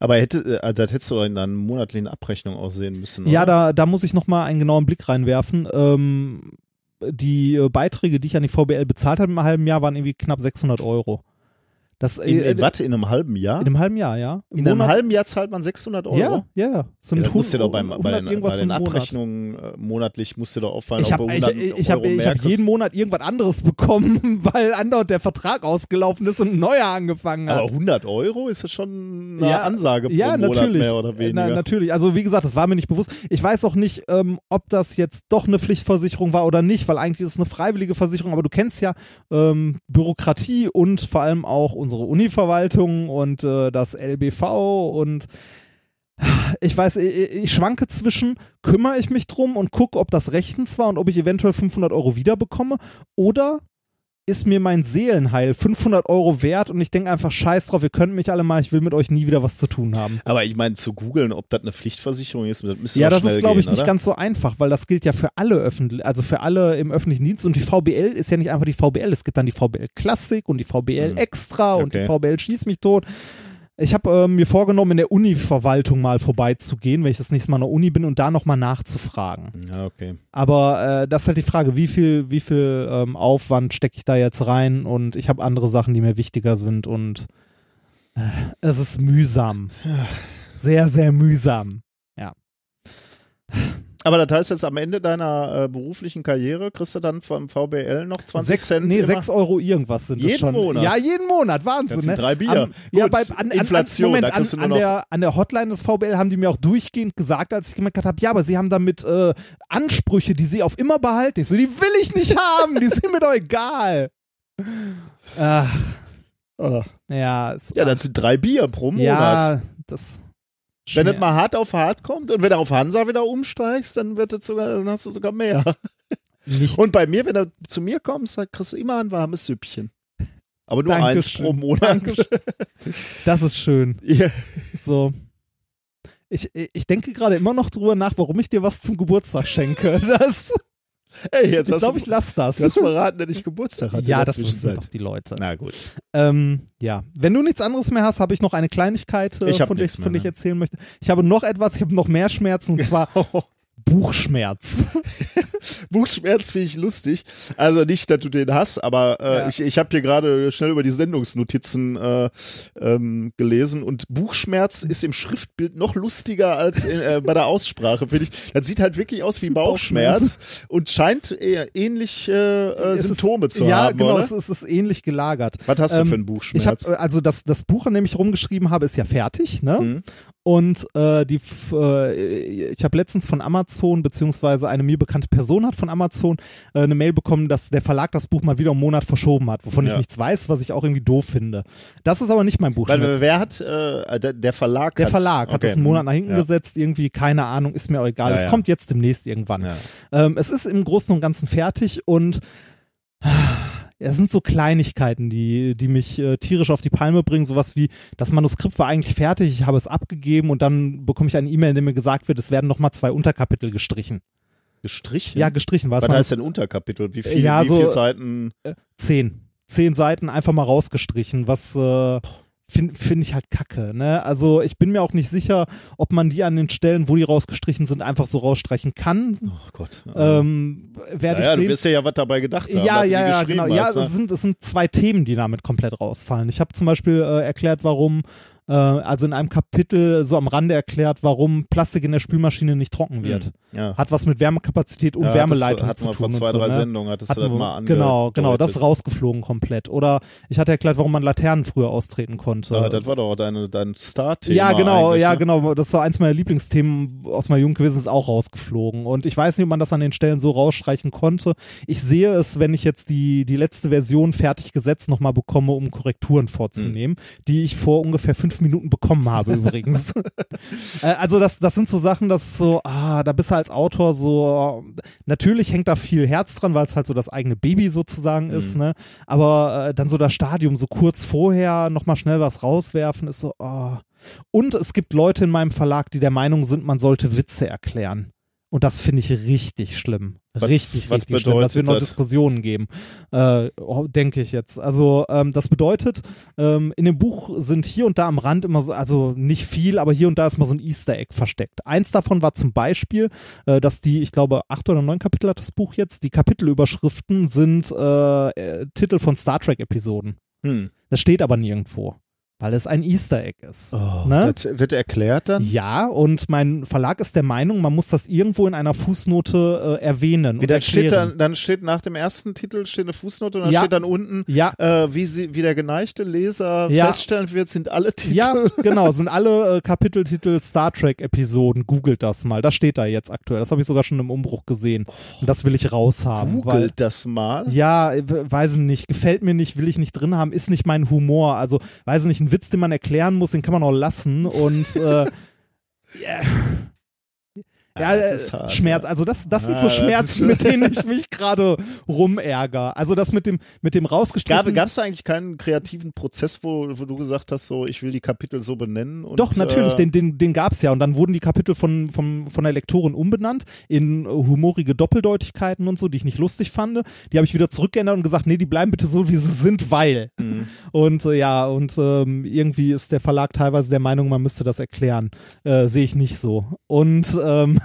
Aber hätte, äh, das hättest du in einer monatlichen Abrechnung aussehen müssen. Ja, oder? da, da muss ich nochmal einen genauen Blick reinwerfen. Ähm, die äh, Beiträge, die ich an die VBL bezahlt habe im halben Jahr, waren irgendwie knapp 600 Euro. Das, In, äh, in was? In einem halben Jahr? In einem halben Jahr, ja. Im In einem Monat- halben Jahr zahlt man 600 Euro? Ja, ja, ja. Das sind Ja, das musst du 100 doch beim, bei 100 den, bei den im Monat. Abrechnungen äh, monatlich musst du doch auffallen, Ich ob habe du ich, 100 ich hab, ich mehr hab jeden Monat irgendwas anderes [laughs] bekommen, weil andauernd der Vertrag ausgelaufen ist und ein neuer angefangen hat. Aber 100 Euro ist das schon eine Ja, Ansage pro ja, Monat natürlich. mehr oder weniger. Na, natürlich. Also wie gesagt, das war mir nicht bewusst. Ich weiß auch nicht, ähm, ob das jetzt doch eine Pflichtversicherung war oder nicht, weil eigentlich ist es eine freiwillige Versicherung. Aber du kennst ja ähm, Bürokratie und vor allem auch unsere Univerwaltung und äh, das LBV und ich weiß, ich, ich schwanke zwischen, kümmere ich mich drum und gucke, ob das rechtens war und ob ich eventuell 500 Euro wiederbekomme oder ist mir mein Seelenheil 500 Euro wert und ich denke einfach, scheiß drauf, ihr könnt mich alle mal, ich will mit euch nie wieder was zu tun haben. Aber ich meine, zu googeln, ob das eine Pflichtversicherung ist, das müsste Ja, das ist, glaube ich, gehen, nicht oder? ganz so einfach, weil das gilt ja für alle öffentlich, also für alle im öffentlichen Dienst und die VBL ist ja nicht einfach die VBL, es gibt dann die VBL Klassik und die VBL Hm. Extra und die Okay. VBL Schieß mich tot. Ich habe ähm, mir vorgenommen, in der Uni-Verwaltung mal vorbeizugehen, wenn ich das nächste Mal in der Uni bin und da nochmal nachzufragen. Ja, okay. Aber äh, das ist halt die Frage, wie viel, wie viel ähm, Aufwand stecke ich da jetzt rein und ich habe andere Sachen, die mir wichtiger sind und äh, es ist mühsam. Sehr, sehr mühsam. Aber das heißt jetzt am Ende deiner äh, beruflichen Karriere kriegst du dann vom VBL noch 20 sechs, Cent nee, immer? sechs Euro irgendwas sind Jeden das schon. Monat? Ja, jeden Monat, Wahnsinn. Das sind ne? drei Bier. Am, ja, bei, an, Inflation, An, da Moment, an, an, der, an der Hotline des VBL haben die mir auch durchgehend gesagt, als ich gemerkt habe, ja, aber sie haben damit äh, Ansprüche, die sie auf immer behalten. Ich so, die will ich nicht haben, die sind mir doch egal. Ach, Ah. ja, Ja, das sind drei Bier pro Monat. ja, das. Wenn das mal hart auf hart kommt und wenn du auf Hansa wieder umsteigst, dann wird das sogar, dann hast du sogar mehr. nicht Und bei mir, wenn du zu mir kommst, kriegst du immer ein warmes Süppchen. Aber nur eins Dankeschön. pro Monat. Dankeschön. Das ist schön. [laughs] Ja. So. Ich, ich denke gerade immer noch drüber nach, warum ich dir was zum Geburtstag schenke. [laughs] Das, Ey, jetzt ich glaube, ich lass das. du hast verraten, dass ich Geburtstag hatte. ja, das wissen doch die Leute. Na gut. Ähm, ja, wenn du nichts anderes mehr hast, habe ich noch eine Kleinigkeit, äh, von, der ich, von mehr, ich erzählen möchte. Ich habe noch etwas, ich habe noch mehr Schmerzen und [laughs] zwar Buchschmerz. [laughs] Buchschmerz finde ich lustig. Also nicht, dass du den hast, aber äh, Ja. ich, ich habe hier gerade schnell über die Sendungsnotizen äh, ähm, gelesen und Buchschmerz ist im Schriftbild noch lustiger als in, äh, bei der Aussprache, finde ich. Das sieht halt wirklich aus wie Bauchschmerz und scheint eher ähnlich äh, äh, Es ist- Symptome zu ja, haben, genau, oder? es ist, es ist ähnlich gelagert. Was hast du Ähm, für einen Ich habe Buchschmerz? also das das Buch, an dem ich rumgeschrieben habe, ist ja fertig, ne? Mhm. Und äh, die, äh, ich habe letztens von Amazon beziehungsweise eine mir bekannte Person hat von Amazon äh, eine Mail bekommen, dass der Verlag das Buch mal wieder einen Monat verschoben hat, wovon ich Ja. nichts weiß, was ich auch irgendwie doof finde. Das ist aber nicht mein Buch. Weil, wer hat, äh, der, der Verlag der hat, Verlag hat okay. das einen Monat nach hinten Ja. gesetzt, irgendwie, keine Ahnung, ist mir auch egal. Ja, es kommt jetzt demnächst irgendwann. Ähm, es ist im Großen und Ganzen fertig und es sind so Kleinigkeiten, die, die mich äh, tierisch auf die Palme bringen. Sowas wie, das Manuskript war eigentlich fertig, ich habe es abgegeben und dann bekomme ich eine E-Mail, in der mir gesagt wird, es werden nochmal zwei Unterkapitel gestrichen. Gestrichen? Ja, gestrichen war es Was heißt denn Unterkapitel? Wie viel, Ja, wie so- viel Seiten? zehn. Zehn Seiten einfach mal rausgestrichen, was äh, finde find ich halt kacke. Ne? Also ich bin mir auch nicht sicher, ob man die an den Stellen, wo die rausgestrichen sind, einfach so rausstreichen kann. Oh Gott. Ähm, werde naja, ich du sehen. wirst ja ja was dabei gedacht haben. Ja, du ja, ja, genau. Ja, hast, ne? es sind, es sind zwei Themen, die damit komplett rausfallen. Ich habe zum Beispiel äh, erklärt, warum, äh, also in einem Kapitel so am Rande erklärt, warum Plastik in der Spülmaschine nicht trocken wird. ja. Hat was mit Wärmekapazität und Ja, Wärmeleitung hattest zu du- tun. vor zwei, und so, drei ne? Sendungen, hattest Hatten du das mal Genau, genau, das ist angedeutet. rausgeflogen komplett. Oder ich hatte erklärt, warum man Laternen früher austreten konnte. Ja, das war doch deine, dein Star-Thema. Ja, genau, ja, ne? genau. Das war eins meiner Lieblingsthemen aus meiner Jugend gewesen, ist auch rausgeflogen. Und ich weiß nicht, ob man das an den Stellen so rausstreichen konnte. Ich sehe es, wenn ich jetzt die, die letzte Version fertig gesetzt nochmal bekomme, um Korrekturen vorzunehmen, die ich vor ungefähr fünf Minuten bekommen habe [laughs] übrigens. Äh, also das, das sind so Sachen, das ist so, ah, da bist du als Autor so, natürlich hängt da viel Herz dran, weil es halt so das eigene Baby sozusagen ist, ne? Aber äh, dann so das Stadium so kurz vorher nochmal schnell was rauswerfen, ist so, ah. Und es gibt Leute in meinem Verlag, die der Meinung sind, man sollte Witze erklären. Und das finde ich richtig schlimm. Was- richtig, was richtig schlimm, dass wir noch das? Diskussionen geben, äh, oh, denke ich jetzt. Also ähm, das bedeutet, ähm, in dem Buch sind hier und da am Rand immer so, also nicht viel, aber hier und da ist mal so ein Easter Egg versteckt. Eins davon war zum Beispiel, äh, dass die, ich glaube, acht oder neun Kapitel hat das Buch jetzt, die Kapitelüberschriften sind äh, äh, Titel von Star Trek-Episoden. Hm. Das steht aber nirgendwo, weil es ein Easter Egg ist. Oh, ne? Das wird erklärt dann? Ja, und mein Verlag ist der Meinung, man muss das irgendwo in einer Fußnote äh, erwähnen. Wie, und dann, steht dann, dann steht nach dem ersten Titel steht eine Fußnote und dann Ja. steht dann unten, Ja. äh, wie, sie, wie der geneigte Leser Ja. feststellen wird, sind alle Titel. Ja, [laughs] genau, sind alle äh, Kapiteltitel Star Trek Episoden. Googelt das mal. Das steht da jetzt aktuell. Das habe ich sogar schon im Umbruch gesehen. Und das will ich raushaben. Weil, Googelt das mal. ja, weiß ich nicht, gefällt mir nicht, will ich nicht drin haben, ist nicht mein Humor. Also, weiß ich nicht, ein Witz, den man erklären muss, den kann man auch lassen. Und äh, [laughs] ja. Ja, Ah, das äh, ist hart, Schmerz. ja. Also das, das sind Ah, so das Schmerzen, [laughs] mit denen [laughs] ich mich gerade rumärger. Also das mit dem, mit dem Gab rausgestrichen. es da eigentlich keinen kreativen Prozess, wo, wo du gesagt hast, so ich will die Kapitel so benennen? Und, Doch, natürlich, äh, den, den, den gab's ja. Und dann wurden die Kapitel von, von, von der Lektorin umbenannt in humorige Doppeldeutigkeiten und so, die ich nicht lustig fand. Die habe ich wieder zurückgeändert und gesagt, nee, die bleiben bitte so, wie sie sind, weil. Mhm. Und äh, ja, und ähm, irgendwie ist der Verlag teilweise der Meinung, man müsste das erklären. Äh, Sehe ich nicht so. Und ähm,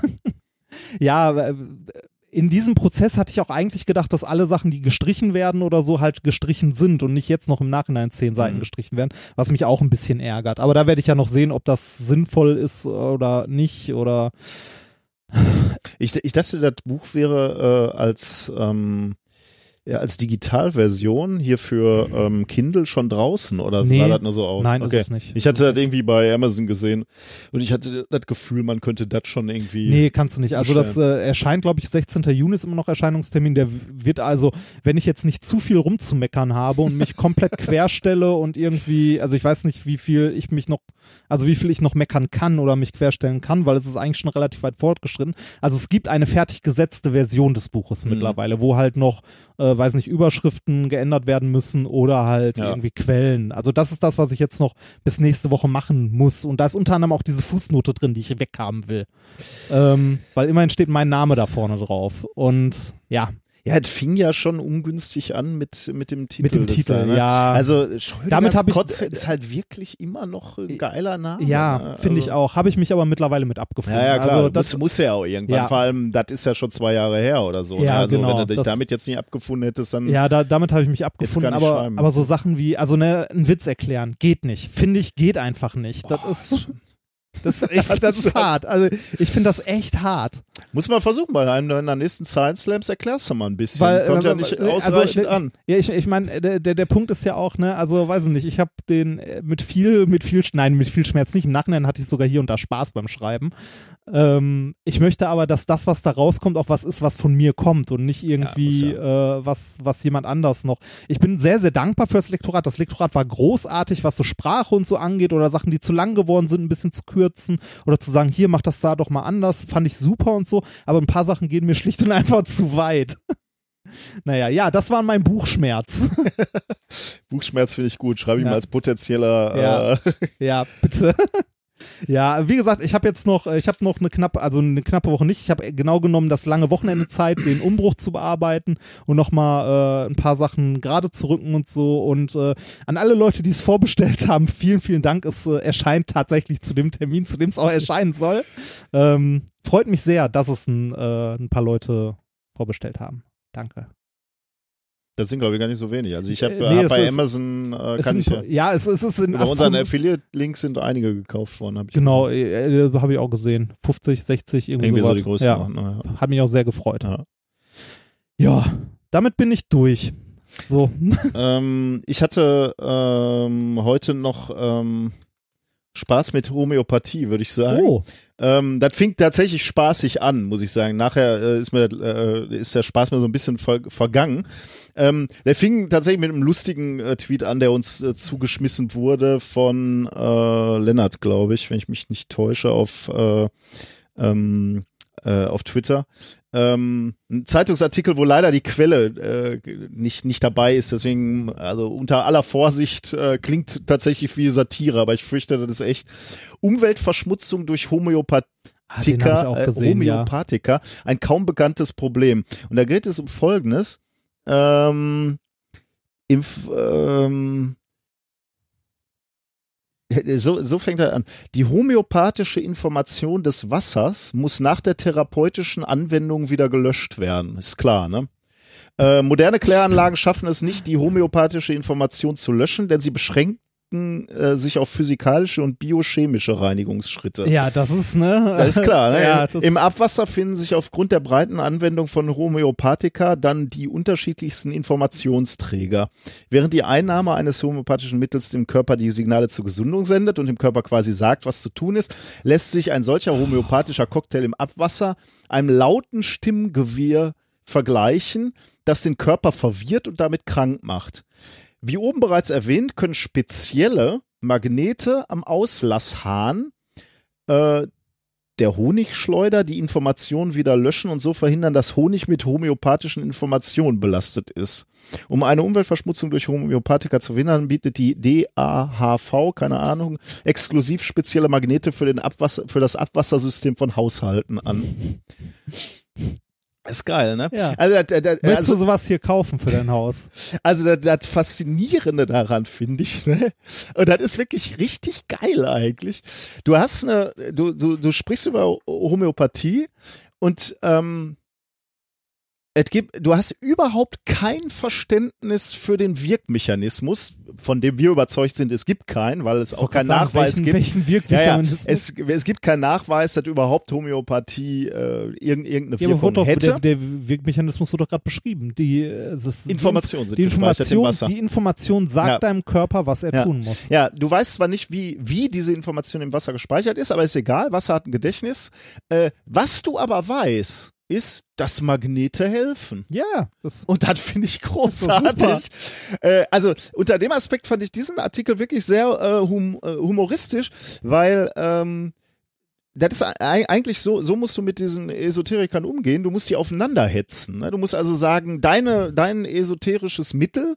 [laughs] ja, äh, in diesem Prozess hatte ich auch eigentlich gedacht, dass alle Sachen, die gestrichen werden oder so, halt gestrichen sind und nicht jetzt noch im Nachhinein zehn Seiten Mhm. gestrichen werden, was mich auch ein bisschen ärgert. Aber da werde ich ja noch sehen, ob das sinnvoll ist oder nicht oder Ich, ich dachte, das Buch wäre äh, als, ähm, ja, als Digitalversion hier für ähm, Kindle schon draußen oder Nee. sah das nur so aus? Nein, okay. ist es nicht. Ich hatte das irgendwie bei Amazon gesehen und ich hatte das Gefühl, man könnte das schon irgendwie. Nee, kannst du nicht. Also das äh, erscheint, glaube ich, 16. Juni ist immer noch Erscheinungstermin. Der wird also, wenn ich jetzt nicht zu viel rumzumeckern habe und mich komplett [laughs] querstelle und irgendwie, also ich weiß nicht, wie viel ich mich noch, also wie viel ich noch meckern kann oder mich querstellen kann, weil es ist eigentlich schon relativ weit fortgeschritten. Also es gibt eine fertig gesetzte Version des Buches Mhm. mittlerweile, wo halt noch, äh, weiß nicht, Überschriften geändert werden müssen oder halt Ja. irgendwie Quellen. Also das ist das, was ich jetzt noch bis nächste Woche machen muss. Und da ist unter anderem auch diese Fußnote drin, die ich weghaben will. Ähm, weil immerhin steht mein Name da vorne drauf. Und ja, Ja, es fing ja schon ungünstig an mit, mit dem Titel. Mit dem Titel, da, ne? ja. Also Schrödingers Damit hab ich- Kotze ist halt wirklich immer noch ein geiler Name. ja, ne? finde ich Also- auch. Habe ich mich aber mittlerweile mit abgefunden. Ja, ja, klar. Also das, muss, muss ja auch irgendwann. Ja. Vor allem, das ist ja schon zwei Jahre her oder so. Ja, ne? Also genau. wenn du dich Das- damit jetzt nicht abgefunden hättest, dann ja, da, damit habe ich mich abgefunden. Aber, schreiben. aber so Sachen wie, also ne, einen Witz erklären, geht nicht. Finde ich, geht einfach nicht. Das ist. Das, ich, das ist [laughs] [laughs] hart. Also ich finde das echt hart. muss man versuchen. Bei einem deiner nächsten Science Slams erklärst du mal ein bisschen. Weil, Kommt äh, ja nicht also, ausreichend äh, an. Ja, ich, ich meine, der, der, der Punkt ist ja auch, ne, also weiß ich nicht, ich habe den äh, mit viel, mit viel, nein, mit viel Schmerz nicht. Im Nachhinein hatte ich sogar hier und da Spaß beim Schreiben. Ähm, ich möchte aber, dass das, was da rauskommt, auch was ist, was von mir kommt und nicht irgendwie äh, was, was jemand anders noch. Ich bin sehr, sehr dankbar für das Lektorat. Das Lektorat war großartig, was so Sprache und so angeht oder Sachen, die zu lang geworden sind, ein bisschen zu kürzen oder zu sagen, hier mach das da doch mal anders, fand ich super und so. Aber ein paar Sachen gehen mir schlicht und einfach zu weit. [laughs] Naja, ja, das war mein Buchschmerz. [laughs] Buchschmerz finde ich gut. Schreibe ich Ja. mal als potenzieller. Ja. Äh, Ja, bitte. [laughs] Ja, wie gesagt, ich habe jetzt noch, ich habe noch eine knappe, also eine knappe Woche nicht. Ich habe genau genommen das lange Wochenende Zeit, den Umbruch zu bearbeiten und nochmal äh, ein paar Sachen gerade zu rücken und so. Und äh, an alle Leute, die es vorbestellt haben, vielen, vielen Dank. Es äh, erscheint tatsächlich zu dem Termin, zu dem es auch erscheinen soll. Ähm, freut mich sehr, dass es ein, äh, ein paar Leute vorbestellt haben. Danke. Das sind, glaube ich, gar nicht so wenig. Also ich habe Äh, nee, hab bei ist- Amazon, äh, Es kann sind, ich ja. ja, es, es ist in Über unseren Affiliate-Links sind einige gekauft worden, habe ich Genau, äh, äh, habe ich auch gesehen. 50, 60, irgendwie, Irgendwie so die Größe. Ja, Ja. hat mich auch sehr gefreut. Ja. Ja, damit bin ich durch. So. [laughs] ähm, ich hatte ähm, heute noch ähm, Spaß mit Homöopathie, würde ich sagen. Oh, Ähm, das fing tatsächlich spaßig an, muss ich sagen. Nachher äh, ist mir äh, ist der Spaß mir so ein bisschen ver vergangen. Ähm, der fing tatsächlich mit einem lustigen äh, Tweet an, der uns äh, zugeschmissen wurde von äh, Lennart, glaube ich, wenn ich mich nicht täusche, auf äh, ähm, äh, auf Twitter. Ähm, ein Zeitungsartikel, wo leider die Quelle äh, nicht nicht dabei ist, deswegen also unter aller Vorsicht äh, klingt tatsächlich wie Satire, aber ich fürchte, das ist echt Umweltverschmutzung durch Homöopathie. ah, äh, gesehen, ja. Ein kaum bekanntes Problem. Und da geht es um Folgendes. Ähm, im, ähm, so, so fängt er an. Die homöopathische Information des Wassers muss nach der therapeutischen Anwendung wieder gelöscht werden. Ist klar, ne? Äh, moderne Kläranlagen schaffen es nicht, die homöopathische Information zu löschen, denn sie beschränken äh, sich auf physikalische und biochemische Reinigungsschritte. Ja, das ist, ne? Das ist klar. [laughs] Ne? Ja, Im Abwasser finden sich aufgrund der breiten Anwendung von Homöopathika dann die unterschiedlichsten Informationsträger. Während die Einnahme eines homöopathischen Mittels dem Körper die Signale zur Gesundung sendet und dem Körper quasi sagt, was zu tun ist, lässt sich ein solcher homöopathischer Cocktail im Abwasser einem lauten Stimmgewirr vergleichen, das den Körper verwirrt und damit krank macht. Wie oben bereits erwähnt, können spezielle Magnete am Auslasshahn äh, der Honigschleuder die Informationen wieder löschen und so verhindern, dass Honig mit homöopathischen Informationen belastet ist. Um eine Umweltverschmutzung durch Homöopathika zu verhindern, bietet die DAHV, keine Ahnung, exklusiv spezielle Magnete für, den Abwasser, für das Abwassersystem von Haushalten an. Ist geil, ne? Ja. Also, da, da, Willst also, du sowas hier kaufen für dein Haus? [laughs] also das, das Faszinierende daran finde ich, ne? Und das ist wirklich richtig geil eigentlich. Du hast eine, du, du, du sprichst über Homöopathie und ähm, es gibt, du hast überhaupt kein Verständnis für den Wirkmechanismus, von dem wir überzeugt sind, es gibt keinen, weil es auch keinen Nachweis welchen- gibt. welchen ja, ja, Wirkmechanismus? es, es gibt keinen Nachweis, dass überhaupt Homöopathie äh, irgend, irgendeine Ja, aber Wirkung doch, hätte. der, der Wirkmechanismus wurde doch gerade beschrieben. Die, äh, ist- Informationen sind die im Information, Wasser. die Information sagt Ja. deinem Körper, was er Ja. tun muss. Ja, du weißt zwar nicht, wie, wie diese Information im Wasser gespeichert ist, aber ist egal. Wasser hat ein Gedächtnis. Äh, was du aber weißt, ist, dass Magnete helfen. Ja, das, Und das finde ich großartig. Äh, also unter dem Aspekt fand ich diesen Artikel wirklich sehr äh, hum, äh, humoristisch, weil ähm, das ist ei- eigentlich so, so musst du mit diesen Esoterikern umgehen. Du musst die aufeinander hetzen. Ne? Du musst also sagen, deine, dein esoterisches Mittel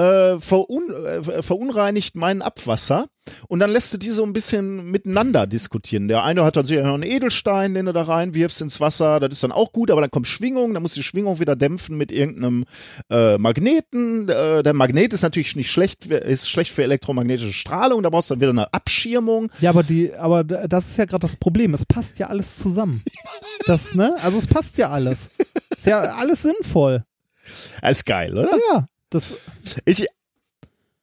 äh, verun, äh, verunreinigt mein Abwasser und dann lässt du die so ein bisschen miteinander diskutieren. Der eine hat dann sicher noch einen Edelstein, den du da reinwirfst ins Wasser, das ist dann auch gut, aber dann kommt Schwingung, dann musst du die Schwingung wieder dämpfen mit irgendeinem äh, Magneten. Äh, der Magnet ist natürlich nicht schlecht, ist schlecht für elektromagnetische Strahlung, da brauchst du dann wieder eine Abschirmung. ja, aber die, aber das ist ja gerade das Problem. Es passt ja alles zusammen. Das, ne? Also es passt ja alles. Ist ja alles sinnvoll. Das [laughs] ist geil, oder? Ja, das, Ich,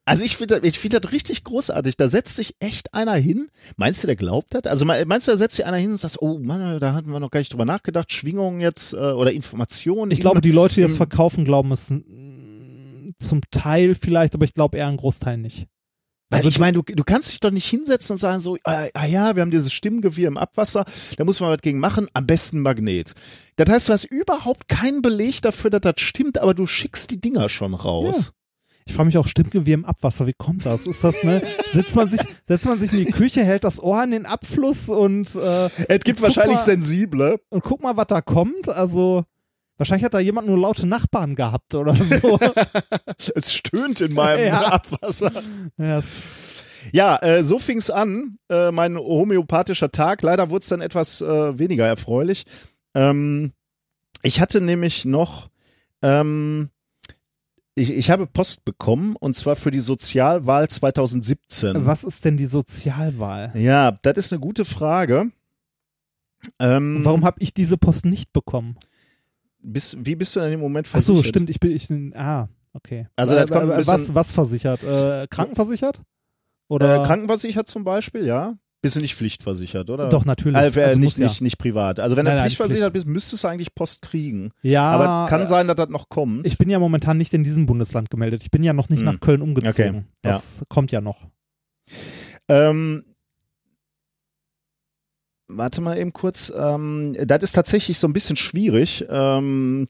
also ich finde ich finde das richtig großartig. Da setzt sich echt einer hin. Meinst du, der glaubt das? Also me- meinst du, da setzt sich einer hin und sagt, oh Mann, da hatten wir noch gar nicht drüber nachgedacht. Schwingungen jetzt äh, oder Informationen. ich glaube, die Leute, die das verkaufen, glauben es zum Teil vielleicht, aber ich glaube eher ein Großteil nicht. Also ich meine, du, du kannst dich doch nicht hinsetzen und sagen so, äh, ah ja, wir haben dieses Stimmgewirr im Abwasser, da muss man was gegen machen, am besten Magnet. Das heißt, du hast überhaupt keinen Beleg dafür, dass das stimmt, aber du schickst die Dinger schon raus. Ich frage mich auch, Stimmgewirr im Abwasser, wie kommt das? Ist das, ne? Setzt man sich, setzt man sich in die Küche, hält das Ohr an den Abfluss und, äh, Es gibt wahrscheinlich mal. sensible. und guck mal, was da kommt. Also, wahrscheinlich hat da jemand nur laute Nachbarn gehabt oder so. [laughs] Es stöhnt in meinem [laughs] Ja. Abwasser. ja, es- Ja, äh, so fing's an, äh, mein homöopathischer Tag. Leider wurde es dann etwas äh, weniger erfreulich. Ähm, ich hatte nämlich noch, ähm, ich, ich habe Post bekommen und zwar für die Sozialwahl 2017. was ist denn die Sozialwahl? Ja, das ist eine gute Frage. Ähm, Warum habe ich diese Post nicht bekommen? Bist, wie bist du denn im Moment Ach so, versichert? stimmt, ich bin, ich bin, ah, okay. Also, Äh, das kommt ein äh, bisschen- was, was versichert? Äh, krankenversichert? Oder? Äh, Krankenversichert zum Beispiel, ja. Bist du nicht pflichtversichert, oder? Doch, natürlich. Also, Also nicht, ja. nicht, nicht privat. Also wenn du nein, pflichtversichert bist, müsstest du eigentlich Post kriegen. Ja, Aber kann äh, sein, dass das noch kommt. Ich bin ja momentan nicht in diesem Bundesland gemeldet. Ich bin ja noch nicht Hm. nach Köln umgezogen. Okay, ja. Das kommt ja noch. Ähm, warte mal eben kurz. Ähm, das ist tatsächlich so ein bisschen schwierig. Ähm,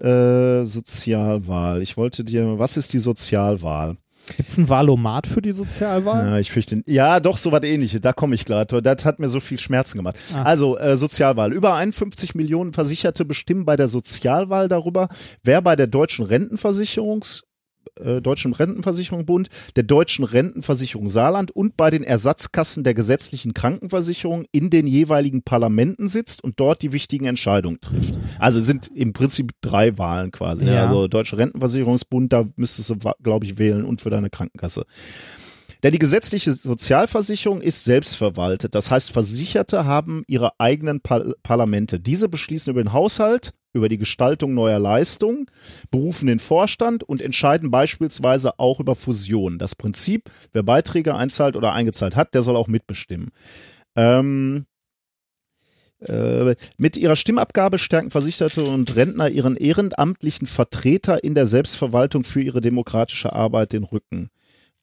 äh, Sozialwahl. Ich wollte dir, was ist die Sozialwahl? Gibt es ein Wahlomat für die Sozialwahl? Ja, ich fürchte, ja, doch, so was ähnliches. Da komme ich gerade. Das hat mir so viel Schmerzen gemacht. Ah. Also, äh, Sozialwahl. Über 51 Millionen Versicherte bestimmen bei der Sozialwahl darüber, wer bei der deutschen Rentenversicherungs äh, Deutschen Rentenversicherung der Deutschen Rentenversicherung Saarland und bei den Ersatzkassen der gesetzlichen Krankenversicherung in den jeweiligen Parlamenten sitzt und dort die wichtigen Entscheidungen trifft. Also es sind im Prinzip drei Wahlen quasi. ne? Ja. Also Deutsche Rentenversicherungsbund, da müsstest du, glaube ich, wählen und für deine Krankenkasse. Denn die gesetzliche Sozialversicherung ist selbstverwaltet. Das heißt, Versicherte haben ihre eigenen Par Parlamente. Diese beschließen über den Haushalt über die Gestaltung neuer Leistungen, berufen den Vorstand und entscheiden beispielsweise auch über Fusionen. Das Prinzip, wer Beiträge einzahlt oder eingezahlt hat, der soll auch mitbestimmen. Ähm, äh, mit ihrer Stimmabgabe stärken Versicherte und Rentner ihren ehrenamtlichen Vertreter in der Selbstverwaltung für ihre demokratische Arbeit den Rücken.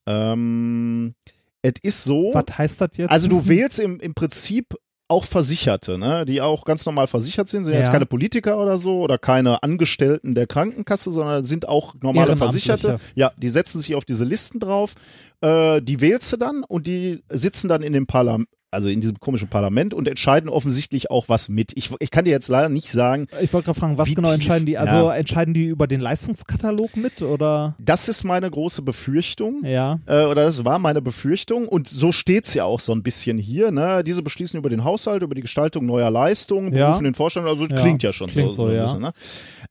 Ähm, es ist so. Was heißt das jetzt? Also du wählst im, im Prinzip auch Versicherte, ne, die auch ganz normal versichert sind, sind Ja. jetzt keine Politiker oder so oder keine Angestellten der Krankenkasse, sondern sind auch normale. Versicherte. Ja, die setzen sich auf diese Listen drauf, äh, die wählst du dann und die sitzen dann in dem Parlament, also in diesem komischen Parlament und entscheiden offensichtlich auch was mit. Ich, ich kann dir jetzt leider nicht sagen, ich wollte gerade fragen, was genau tief? entscheiden die? Also Ja. entscheiden die über den Leistungskatalog mit oder? das ist meine große Befürchtung. Ja. äh, oder das war meine Befürchtung und so steht's ja auch so ein bisschen hier. Ne? Diese beschließen über den Haushalt, über die Gestaltung neuer Leistungen, Ja. berufen den Vorstand, also Ja, klingt ja schon klingt so. so, ein ja. bisschen, ne?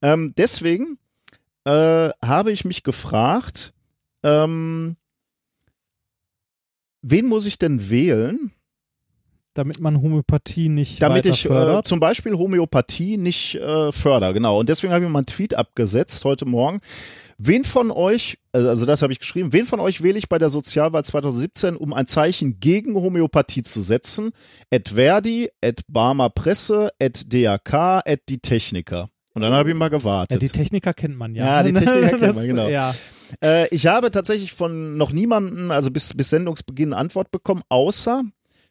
ähm, deswegen äh, habe ich mich gefragt, ähm, wen muss ich denn wählen, Damit man Homöopathie nicht damit ich äh, zum Beispiel Homöopathie nicht äh, förder, genau. Und deswegen habe ich mal einen Tweet abgesetzt heute Morgen. Wen von euch, also also das habe ich geschrieben, wen von euch wähle ich bei der Sozialwahl 2017, um ein Zeichen gegen Homöopathie zu setzen? Et Verdi, et Barmer Presse, et DAK, et die Techniker. Und dann habe ich mal ja, gewartet. die Techniker kennt man ja. Ja, die [laughs] Techniker kennt man, genau. Ja. Äh, ich habe tatsächlich von noch niemandem, also bis, bis Sendungsbeginn, Antwort bekommen, außer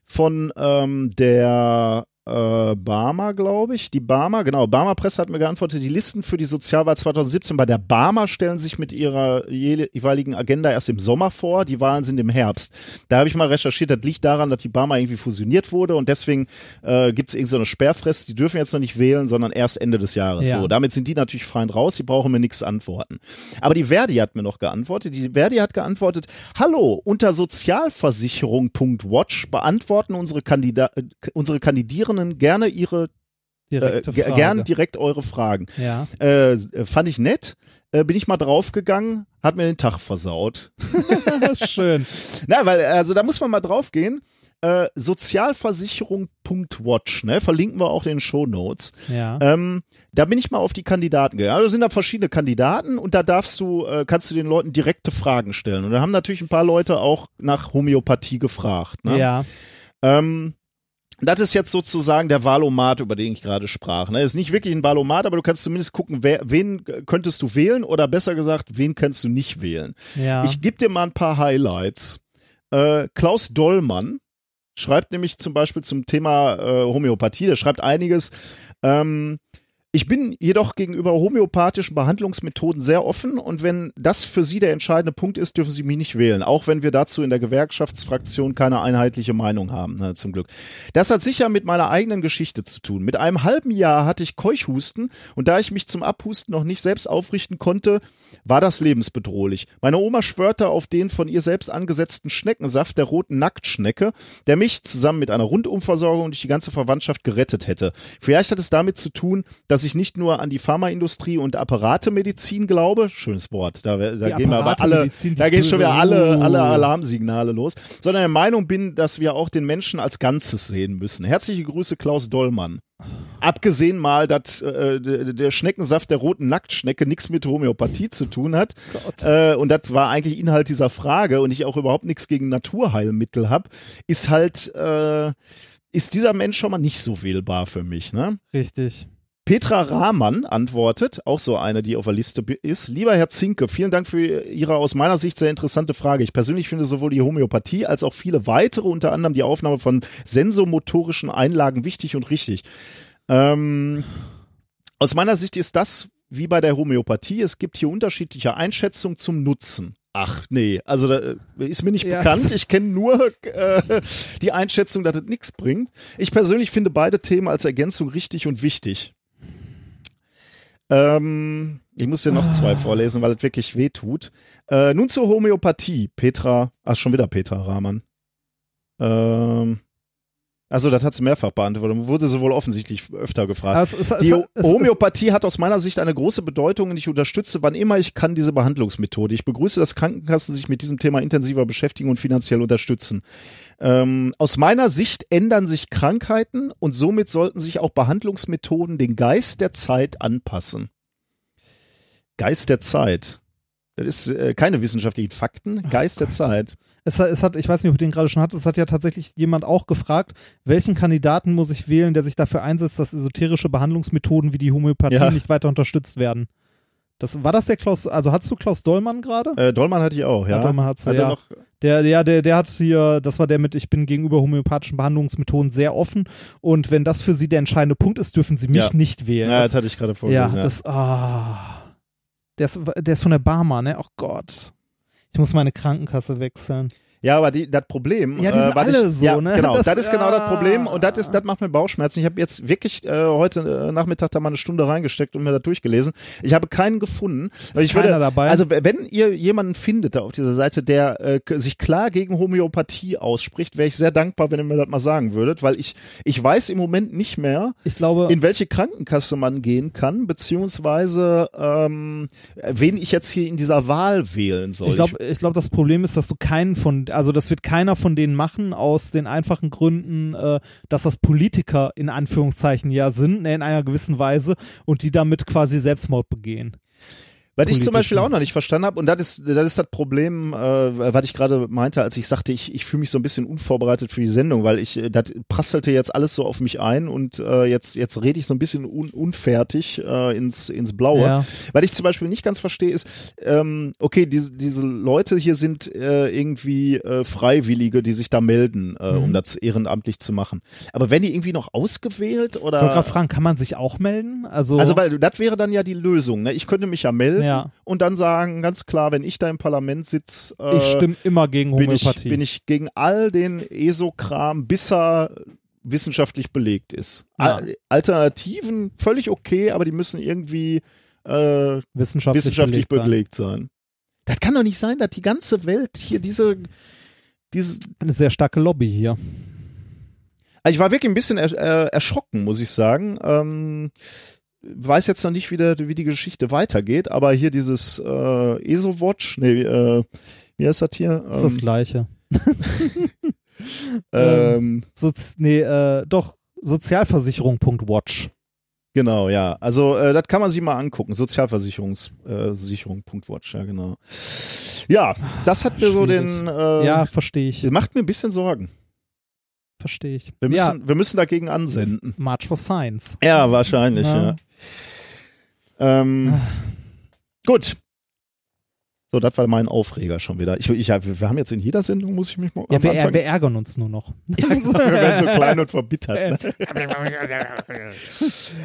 von ähm, der äh, Barmer, glaube ich. Die Barmer, genau, Barmer Presse hat mir geantwortet, die Listen für die Sozialwahl 2017 bei der Barmer stellen sich mit ihrer jeweiligen Agenda erst im Sommer vor. Die Wahlen sind im Herbst. Da habe ich mal recherchiert, das liegt daran, dass die Barmer irgendwie fusioniert wurde und deswegen äh, gibt es irgendeine so eine Sperrfrist. Die dürfen jetzt noch nicht wählen, sondern erst Ende des Jahres. Ja. So, damit sind die natürlich fein raus, die brauchen mir nichts antworten. Aber die Verdi hat mir noch geantwortet. Die Verdi hat geantwortet, hallo, unter sozialversicherung.watch beantworten unsere, Kandida äh, unsere Kandidierenden gerne ihre, äh, Direkte Frage. gern direkt eure Fragen. Ja. Äh, äh, fand ich nett. Äh, bin ich mal draufgegangen, hat mir den Tag versaut. [laughs] Schön. Na, weil, also da muss man mal draufgehen. Äh, Sozialversicherung.watch, ne? Verlinken wir auch in den Show Notes. Ja. Ähm, da bin ich mal auf die Kandidaten gegangen. Also sind da verschiedene Kandidaten und da darfst du, äh, kannst du den Leuten direkte Fragen stellen. Und da haben natürlich ein paar Leute auch nach Homöopathie gefragt. Ne? Ja. Ähm, das ist jetzt sozusagen der Wahlomat, über den ich gerade sprach. Ne? Ist nicht wirklich ein Wahlomat, aber du kannst zumindest gucken, wer, wen könntest du wählen oder besser gesagt, wen kannst du nicht wählen. Ja. Ich gebe dir mal ein paar Highlights. Äh, Klaus Dollmann schreibt nämlich zum Beispiel zum Thema äh, Homöopathie, der schreibt einiges. Ähm, ich bin jedoch gegenüber homöopathischen Behandlungsmethoden sehr offen und wenn das für Sie der entscheidende Punkt ist, dürfen Sie mich nicht wählen, auch wenn wir dazu in der Gewerkschaftsfraktion keine einheitliche Meinung haben, na, zum Glück. Das hat sicher mit meiner eigenen Geschichte zu tun. Mit einem halben Jahr hatte ich Keuchhusten und da ich mich zum Abhusten noch nicht selbst aufrichten konnte, war das lebensbedrohlich. Meine Oma schwörte auf den von ihr selbst angesetzten Schneckensaft der roten Nacktschnecke, der mich zusammen mit einer Rundumversorgung durch die ganze Verwandtschaft gerettet hätte. Vielleicht hat es damit zu tun, dass ich nicht nur an die Pharmaindustrie und Apparatemedizin glaube, schönes Wort, da, da gehen wir aber alle, da gehen schon wieder alle, alle Alarmsignale los, sondern der Meinung bin, dass wir auch den Menschen als Ganzes sehen müssen. Herzliche Grüße, Klaus Dollmann. Abgesehen mal, dass äh, der Schneckensaft der roten Nacktschnecke nichts mit Homöopathie zu tun hat. Äh, und das war eigentlich Inhalt dieser Frage und ich auch überhaupt nichts gegen Naturheilmittel habe, ist halt, äh, ist dieser Mensch schon mal nicht so wählbar für mich. Ne? Richtig. Petra Rahmann antwortet, auch so eine, die auf der Liste ist. Lieber Herr Zinke, vielen Dank für Ihre aus meiner Sicht sehr interessante Frage. Ich persönlich finde sowohl die Homöopathie als auch viele weitere, unter anderem die Aufnahme von sensomotorischen Einlagen wichtig und richtig. Ähm, aus meiner Sicht ist das wie bei der Homöopathie. Es gibt hier unterschiedliche Einschätzungen zum Nutzen. Ach nee, also da äh, ist mir nicht Ja. bekannt. Ich kenne nur äh, die Einschätzung, dass es nichts bringt. Ich persönlich finde beide Themen als Ergänzung richtig und wichtig. Ähm, ich muss dir noch zwei vorlesen, weil es wirklich weh tut. Äh, nun zur Homöopathie. Petra, ach schon wieder Petra Rahmann. Ähm, Also das hat sie mehrfach beantwortet. Wurde sie wohl offensichtlich öfter gefragt. Also es- die es- es- Homöopathie hat aus meiner Sicht eine große Bedeutung und ich unterstütze, wann immer ich kann, diese Behandlungsmethode. Ich begrüße, dass Krankenkassen sich mit diesem Thema intensiver beschäftigen und finanziell unterstützen. Ähm, aus meiner Sicht ändern sich Krankheiten und somit sollten sich auch Behandlungsmethoden den Geist der Zeit anpassen. Geist der Zeit. Das ist äh, keine wissenschaftlichen Fakten. Geist der Zeit. Es hat, es hat, ich weiß nicht, ob du den gerade schon hattest, es hat ja tatsächlich jemand auch gefragt, welchen Kandidaten muss ich wählen, der sich dafür einsetzt, dass esoterische Behandlungsmethoden wie die Homöopathie Ja. nicht weiter unterstützt werden. Das, war das der Klaus, also hattest du Klaus Dollmann gerade? Äh, Dollmann hatte ich auch, ja. Ja, Dollmann hat's, Hat ja. noch, Der, ja, der, der hat hier, das war der mit, ich bin gegenüber homöopathischen Behandlungsmethoden sehr offen und wenn das für sie der entscheidende Punkt ist, dürfen sie mich Ja. nicht wählen. ja, das, das hatte ich gerade ja, vorgelesen. das, ah. Der ist, der ist von der Barmer, ne? Oh Gott. Ich muss meine Krankenkasse wechseln. Ja, aber die, das Problem, Ja, die sind was alle ich, so, ja, ne? Genau, das, Das- ist genau das ah. Problem und das ist, das macht mir Bauchschmerzen. Ich habe jetzt wirklich äh, heute äh, Nachmittag da mal eine Stunde reingesteckt und mir das durchgelesen. Ich habe keinen gefunden. Ist ich würde, dabei? Also wenn ihr jemanden findet da auf dieser Seite, der äh, sich klar gegen Homöopathie ausspricht, wäre ich sehr dankbar, wenn ihr mir das mal sagen würdet, weil ich ich weiß im Moment nicht mehr, Ich glaube, in welche Krankenkasse man gehen kann, beziehungsweise ähm, wen ich jetzt hier in dieser Wahl wählen soll. Ich glaube, ich glaub, das Problem ist, dass du keinen von, also das wird keiner von denen machen, aus den einfachen Gründen, äh, dass das Politiker in Anführungszeichen ja sind, ne, in einer gewissen Weise, und die damit quasi Selbstmord begehen. Was ich zum. Beispiel auch noch nicht verstanden habe, und das ist, das ist das Problem, äh, was ich gerade meinte, als ich sagte, ich, ich fühle mich so ein bisschen unvorbereitet für die Sendung, weil ich, äh, das prasselte jetzt alles so auf mich ein und äh, jetzt, jetzt rede ich so ein bisschen un, unfertig äh, ins, ins Blaue. Ja. Was ich zum Beispiel nicht ganz verstehe, ist, ähm, okay, diese, diese Leute hier sind äh, irgendwie äh, Freiwillige, die sich da melden, äh, Mhm. um das ehrenamtlich zu machen. Aber werden die irgendwie noch ausgewählt oder? Ich wollte gerade fragen, kann man sich auch melden? Also, Also, weil das wäre dann ja die Lösung. Ne? Ich könnte mich ja melden Ja. Und dann sagen, ganz klar, wenn ich da im Parlament sitze, äh, ich stimme immer gegen bin, ich, Homöopathie. bin ich gegen all den ESO-Kram, bis er wissenschaftlich belegt ist. Ja. Al Alternativen völlig okay, aber die müssen irgendwie äh, wissenschaftlich, wissenschaftlich belegt sein. belegt sein. Das kann doch nicht sein, dass die ganze Welt hier diese, diese Eine sehr starke Lobby hier. Also ich war wirklich ein bisschen er, äh, erschrocken, muss ich sagen. Ähm, weiß jetzt noch nicht, wie, der, wie die Geschichte weitergeht, aber hier dieses äh, ESO-Watch, nee, äh, wie heißt das hier? ist das Ähm, Gleiche. [laughs] ähm, Sozi nee, äh, doch, Sozialversicherung.watch. genau, ja. Also äh, das kann man sich mal angucken. Sozialversicherungssicherung.watch, äh, ja genau. Ja, das hat mir so Schwierig. den, äh, ja, verstehe ich. macht mir ein bisschen Sorgen. Verstehe ich. Wir ja, müssen, wir müssen dagegen ansenden. March for Science. Ja, wahrscheinlich, Ja. ja. Ähm, gut. So, das war mein Aufreger schon wieder. Ich, ich, ja, wir haben jetzt in jeder Sendung, muss ich mich mal Ja, wir, Anfang, wir ärgern uns nur noch. [laughs] wir werden so klein und verbittert. Ne? [laughs]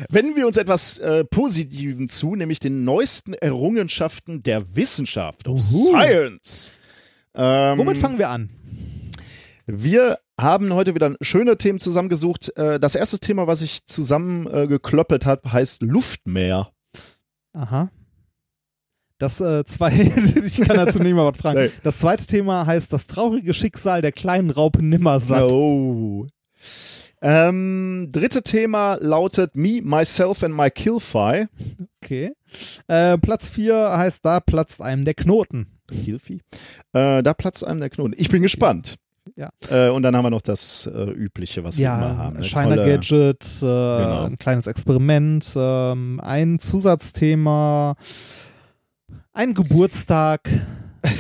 Wenden wir uns etwas äh, Positiven zu, nämlich den neuesten Errungenschaften der Wissenschaft, Uhu. Science. Ähm, Womit fangen wir an? Wir haben heute wieder schöne Themen zusammengesucht. Äh, Das erste Thema, was ich zusammengeklöppelt geklöppelt habe, heißt Luftmeer. Aha. Das äh, zwei, [laughs] ich kann dazu nicht mal was fragen. Nee. Das zweite Thema heißt das traurige Schicksal der kleinen Raupe Nimmersatt. Oh. Ähm, dritte Thema lautet Me, Myself and My Killfi. Okay. Äh, Platz vier heißt da platzt einem der Knoten. Killfi? Äh, da platzt einem der Knoten. Ich bin gespannt. Ja. Äh, und dann haben wir noch das äh, Übliche, was wir immer Ja, haben. ne? Shiner Tolle- Gadget, äh, ein kleines Experiment, ähm, ein Zusatzthema, ein Geburtstag. [laughs]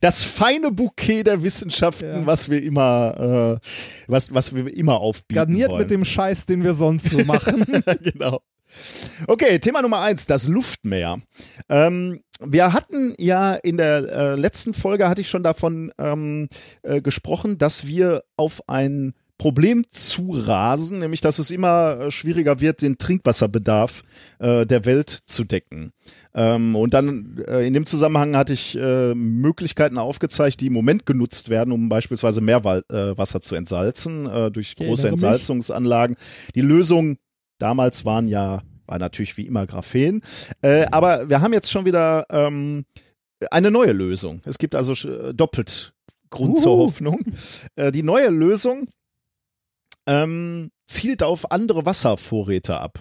Das feine Bouquet der Wissenschaften, Ja. was wir immer, äh, was, was wir immer aufbieten Garniert wollen. mit dem Scheiß, den wir sonst so machen. [laughs] genau. Okay, Thema Nummer eins, das Luftmeer. Ähm, wir hatten ja in der äh, letzten Folge hatte ich schon davon ähm, äh, gesprochen, dass wir auf ein Problem zurasen, nämlich dass es immer äh, schwieriger wird, den Trinkwasserbedarf äh, der Welt zu decken. Ähm, und dann äh, in dem Zusammenhang hatte ich äh, Möglichkeiten aufgezeigt, die im Moment genutzt werden, um beispielsweise Meerwasser äh, zu entsalzen äh, durch große. Entsalzungsanlagen. Die Lösung damals waren ja war natürlich wie immer Graphen, äh, aber wir haben jetzt schon wieder ähm, eine neue Lösung. Es gibt also sch- doppelt Grund zur Uhu. Hoffnung. Äh, die neue Lösung ähm, zielt auf andere Wasservorräte ab.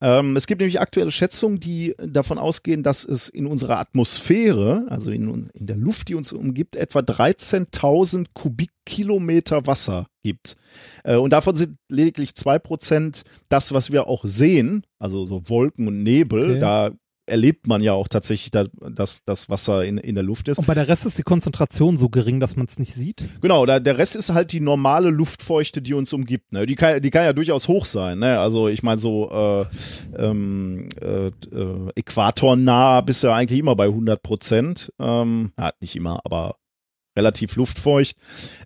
Ähm, es gibt nämlich aktuelle Schätzungen, die davon ausgehen, dass es in unserer Atmosphäre, also in, in der Luft, die uns umgibt, etwa 13.000 Kubikkilometer Wasser gibt. Äh, und davon sind lediglich zwei Prozent das, was wir auch sehen, also so Wolken und Nebel. Okay. Da erlebt man ja auch tatsächlich, da, dass das Wasser in, in der Luft ist. Und bei der Rest ist die Konzentration so gering, dass man es nicht sieht. Genau, da, der Rest ist halt die normale Luftfeuchte, die uns umgibt. Ne? Die, kann, die kann ja durchaus hoch sein. Ne? Also ich meine so äh, ähm, äh, äh, äquatornah bist du ja eigentlich immer bei 100 Prozent. Ähm, ja, nicht immer, aber relativ luftfeucht.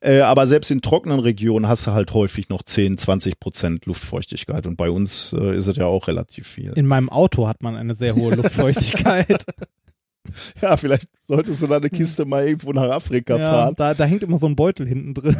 Äh, aber selbst in trockenen Regionen hast du halt häufig noch 10, 20 Prozent Luftfeuchtigkeit. Und bei uns äh, ist es ja auch relativ viel. In meinem Auto hat man eine sehr hohe [laughs] Luftfeuchtigkeit. Ja, vielleicht solltest du da eine Kiste mal irgendwo nach Afrika ja, fahren. da, da hängt immer so ein Beutel hinten drin.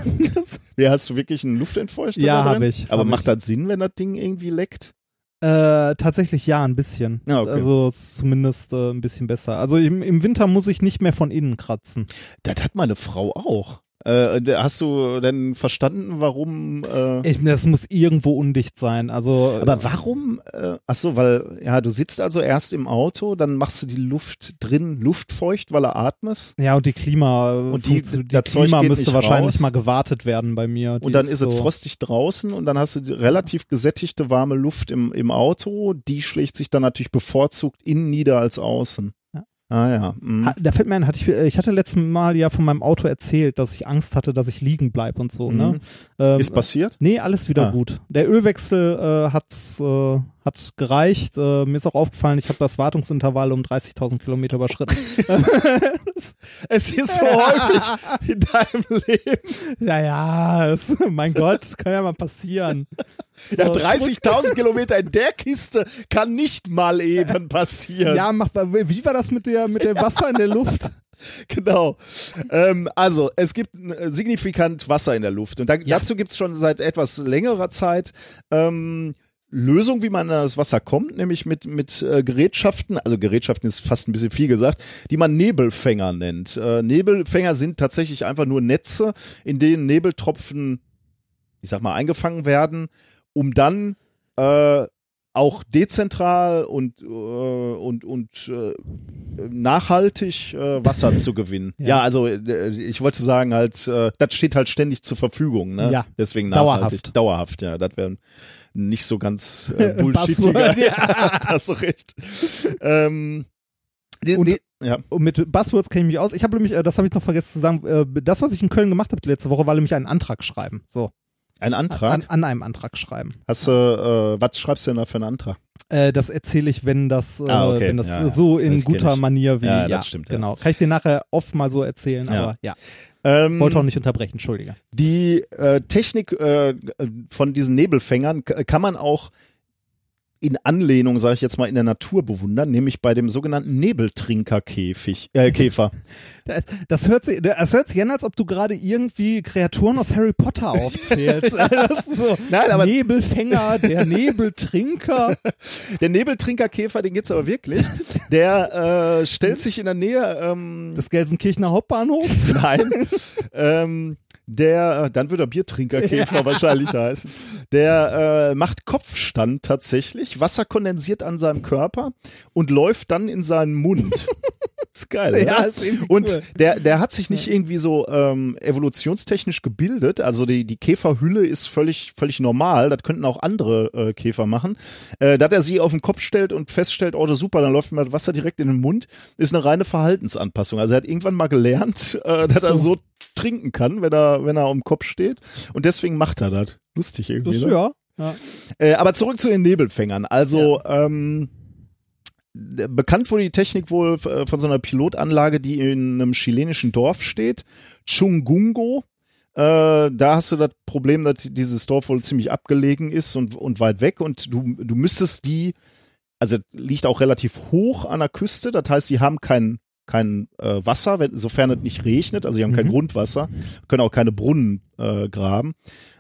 Ja, hast du wirklich einen Luftentfeuchter Ja, da drin? hab ich, Aber hab macht ich. das Sinn, wenn das Ding irgendwie leckt? Äh, tatsächlich ja, ein bisschen. Ja, okay. Also zumindest äh, ein bisschen besser. Also im, im Winter muss ich nicht mehr von innen kratzen. Das hat meine Frau auch. Äh, hast du denn verstanden, warum? Äh, Ich, das muss irgendwo undicht sein. Also aber warum? Äh, ach so, weil ja, du sitzt also erst im Auto, dann machst du die Luft drin luftfeucht, weil er atmest. ja und die Klima Und die- das Zeug Klima müsste wahrscheinlich raus. mal gewartet werden bei mir. Die Und dann ist, so, es frostig draußen und dann hast du die relativ gesättigte warme Luft im, im Auto. Die schlägt sich dann natürlich bevorzugt innen nieder als außen. Ah ja. mhm. Ha- Da fällt mir ein, hatte ich, ich hatte letztes Mal ja von meinem Auto erzählt, dass ich Angst hatte, dass ich liegen bleib und so. Ne? Ähm, Ist passiert? Nee, alles wieder Ah. gut. Der Ölwechsel äh, hat, äh, hat gereicht. Äh, mir ist auch aufgefallen, ich habe das Wartungsintervall um 30.000 Kilometer überschritten. [laughs] Es ist so häufig in deinem Leben. naja, das, mein Gott, kann ja mal passieren. [laughs] Ja, So, 30.000 Kilometer in der Kiste kann nicht mal eben passieren. Ja, mach, wie war das mit der, mit dem Wasser in der Luft? Genau. Ähm, also, es gibt äh, signifikant Wasser in der Luft. Und da, Ja. dazu gibt es schon seit etwas längerer Zeit ähm, Lösung, wie man an das Wasser kommt, nämlich mit, mit äh, Gerätschaften, also Gerätschaften ist fast ein bisschen viel gesagt, die man Nebelfänger nennt. Äh, Nebelfänger sind tatsächlich einfach nur Netze, in denen Nebeltropfen, ich sag mal, eingefangen werden, um dann äh, auch dezentral und, äh, und, und äh, nachhaltig äh, Wasser [laughs] zu gewinnen. Ja, Ja. also äh, ich wollte sagen halt, äh, das steht halt ständig zur Verfügung, ne? Ja. Deswegen Dauerhaft. nachhaltig. Dauerhaft, ja. Das wäre nicht so ganz [laughs] äh, bullshittiger. ja, [laughs] hast du recht. Ähm, die, Und- die, ja. Und mit Buzzwords kenne ich mich aus. Ich habe nämlich, äh, das habe ich noch vergessen zu sagen, äh, das, was ich in Köln gemacht habe die letzte Woche, war nämlich einen Antrag schreiben. So. Ein Antrag. An, an einem Antrag schreiben. Hast du, äh, was schreibst du denn da für einen Antrag? Äh, das erzähle ich, wenn das, äh, Ah, okay. wenn das Ja, ja. so in Das guter. Manier wie. Ja, das stimmt, ja. Genau. Kann ich dir nachher oft mal so erzählen, Ja. aber ja. Ähm, Wollte auch nicht unterbrechen, Entschuldige. Die äh, Technik äh, von diesen Nebelfängern kann man auch in Anlehnung, sage ich jetzt mal, in der Natur bewundern, nämlich bei dem sogenannten Nebeltrinkerkäfig, äh, [laughs] Käfer. Das, das, hört sich, das hört sich an, als ob du gerade irgendwie Kreaturen aus Harry Potter aufzählst. [laughs] ist so Nein, aber- Nebelfänger, der [laughs] Nebeltrinker. Der Nebeltrinkerkäfer, den gibt's aber wirklich. Der äh, stellt sich in der Nähe ähm, des Gelsenkirchener Hauptbahnhofs. Nein. ähm, der, äh, dann wird er Biertrinkerkäfer wahrscheinlich heißen. Der äh, macht Kopfstand tatsächlich, Wasser kondensiert an seinem Körper und läuft dann in seinen Mund. [laughs] ist geil, oder? Ja, ist Und cool. der, der hat sich nicht irgendwie so ähm, evolutionstechnisch gebildet. Also die, die Käferhülle ist völlig, völlig normal. Das könnten auch andere äh, Käfer machen. Äh, dass er sie auf den Kopf stellt und feststellt, oh, das ist super, dann läuft mir das Wasser direkt in den Mund, ist eine reine Verhaltensanpassung. Also er hat irgendwann mal gelernt, äh, dass er so trinken kann, wenn er, wenn er am Kopf steht. Und deswegen macht er das. Lustig irgendwie. Das, ne? ja. ja. Äh, aber zurück zu den Nebelfängern. Also ähm, d- bekannt wurde die Technik wohl äh, von so einer Pilotanlage, die in einem chilenischen Dorf steht, Chungungo. Äh, da hast du das Problem, dass dieses Dorf wohl ziemlich abgelegen ist und, und weit weg und du, du müsstest die, also liegt auch relativ hoch an der Küste, das heißt, die haben kein, kein äh, Wasser, wenn, sofern es nicht regnet, also die haben kein Mhm. Grundwasser, können auch keine Brunnen äh, graben.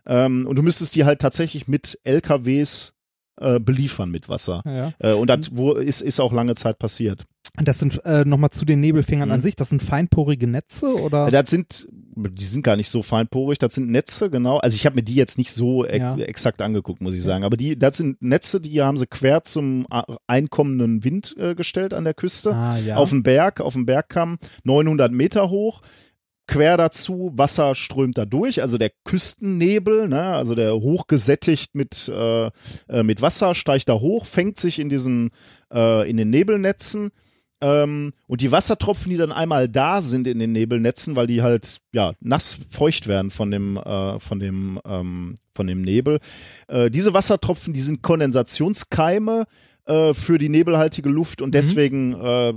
Ähm, und du müsstest die halt tatsächlich mit LKWs äh, beliefern mit Wasser. ja. Äh, und das wo ist, ist auch lange Zeit passiert. Das sind äh, nochmal zu den Nebelfingern Mhm. an sich, das sind feinporige Netze oder? Das sind, die sind gar nicht so feinporig, das sind Netze, genau. Also ich habe mir die jetzt nicht so e Ja. exakt angeguckt, muss ich sagen. Aber die, das sind Netze, die haben sie quer zum a- einkommenden Wind äh, gestellt an der Küste. ah, ja. Auf dem Berg, auf dem Bergkamm, 900 Meter hoch. Quer dazu, Wasser strömt da durch, also der Küstennebel, ne, also der hochgesättigt mit, äh, äh, mit Wasser, steigt da hoch, fängt sich in diesen, äh, in den Nebelnetzen. Ähm, und die Wassertropfen, die dann einmal da sind in den Nebelnetzen, weil die halt ja nass feucht werden von dem äh, von dem ähm, von dem Nebel. Äh, diese Wassertropfen, die sind Kondensationskeime äh, für die nebelhaltige Luft und deswegen äh,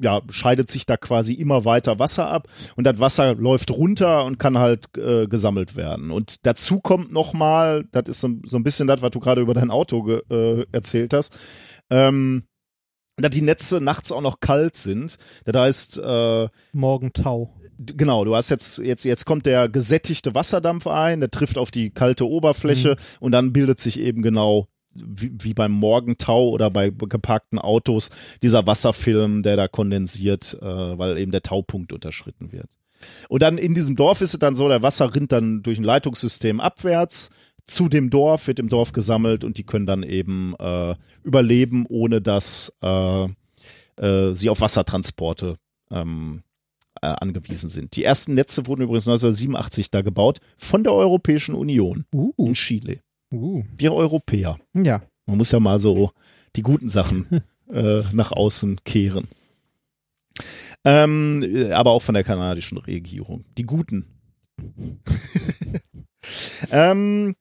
ja scheidet sich da quasi immer weiter Wasser ab und das Wasser läuft runter und kann halt äh, gesammelt werden. Und dazu kommt noch mal, das ist so, so ein bisschen das, was du gerade über dein Auto äh, erzählt hast. Ähm, dass die Netze nachts auch noch kalt sind. Das heißt, äh, Morgentau. genau, du hast jetzt, jetzt, jetzt kommt der gesättigte Wasserdampf ein, der trifft auf die kalte Oberfläche und dann bildet sich eben genau wie, wie beim Morgentau oder bei geparkten Autos dieser Wasserfilm, der da kondensiert, äh, weil eben der Taupunkt unterschritten wird. Und dann in diesem Dorf ist es dann so, der Wasser rinnt dann durch ein Leitungssystem abwärts zu dem Dorf, wird im Dorf gesammelt und die können dann eben äh, überleben, ohne dass äh, äh, sie auf Wassertransporte ähm, äh, angewiesen sind. Die ersten Netze wurden übrigens 1987 da gebaut von der Europäischen Union Uh, in Chile. uh. Wir Europäer. Ja. Man muss ja mal so die guten Sachen [laughs] äh, nach außen kehren. Ähm, äh, aber auch von der kanadischen Regierung. Die guten. [laughs] ähm,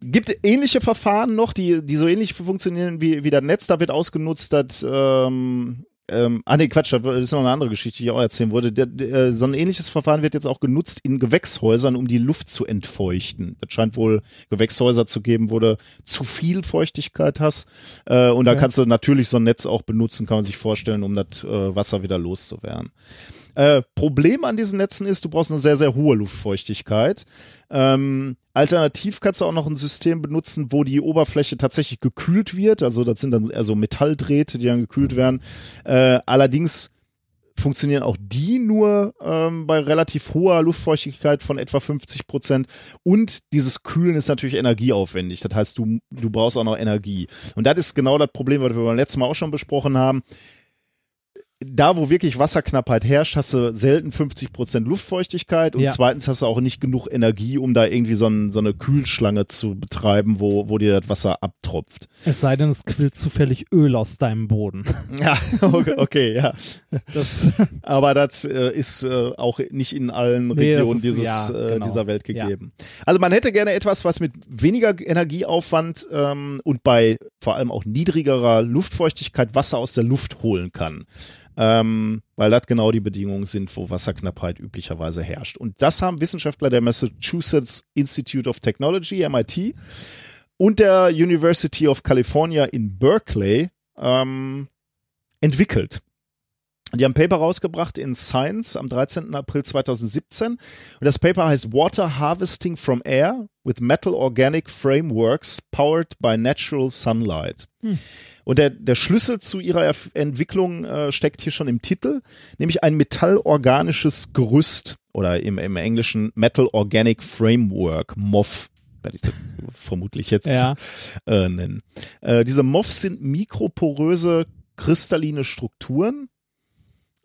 gibt ähnliche Verfahren noch, die, die so ähnlich funktionieren wie, wie das Netz. Da wird ausgenutzt, dass ähm, ähm, ah nee, Quatsch, das ist noch eine andere Geschichte, die ich auch erzählen wollte. Der, der, äh, so ein ähnliches Verfahren wird jetzt auch genutzt in Gewächshäusern, um die Luft zu entfeuchten. Das scheint wohl Gewächshäuser zu geben, wo du zu viel Feuchtigkeit hast. Äh, und da Okay. kannst du natürlich so ein Netz auch benutzen, kann man sich vorstellen, um das äh, Wasser wieder loszuwerden. Äh, Problem an diesen Netzen ist, du brauchst eine sehr, sehr hohe Luftfeuchtigkeit. Ähm, alternativ kannst du auch noch ein System benutzen, wo die Oberfläche tatsächlich gekühlt wird. Also das sind dann so Metalldrähte, die dann gekühlt werden. Äh, allerdings funktionieren auch die nur ähm, bei relativ hoher Luftfeuchtigkeit von etwa 50 Prozent. Und dieses Kühlen ist natürlich energieaufwendig. Das heißt, du, du brauchst auch noch Energie. Und das ist genau das Problem, was wir beim letzten Mal auch schon besprochen haben da, wo wirklich Wasserknappheit herrscht, hast du selten 50 Prozent Luftfeuchtigkeit und Ja. zweitens hast du auch nicht genug Energie, um da irgendwie so, ein, so eine Kühlschlange zu betreiben, wo, wo dir das Wasser abtropft. Es sei denn, es quillt zufällig Öl aus deinem Boden. [laughs] Ja, okay, okay ja. Das, [laughs] Aber das äh, ist äh, auch nicht in allen Nee, Regionen ist- dieses, ja, äh, genau. dieser Welt gegeben. Also man hätte gerne etwas, was mit weniger Energieaufwand ähm, und bei vor allem auch niedrigerer Luftfeuchtigkeit Wasser aus der Luft holen kann. Ähm, weil das genau die Bedingungen sind, wo Wasserknappheit üblicherweise herrscht. Und das haben Wissenschaftler der Massachusetts Institute of Technology, MIT, und der University of California in Berkeley ähm, entwickelt. Die haben ein Paper rausgebracht in Science am 13. April 2017. Und das Paper heißt Water Harvesting from Air with Metal Organic Frameworks Powered by Natural Sunlight. Und der, der Schlüssel zu ihrer Erf Entwicklung äh, steckt hier schon im Titel, nämlich ein metallorganisches Gerüst oder im, im Englischen Metal Organic Framework, MOF, werde ich das [laughs] vermutlich jetzt ja. äh, nennen. Äh, diese MOFs sind mikroporöse kristalline Strukturen.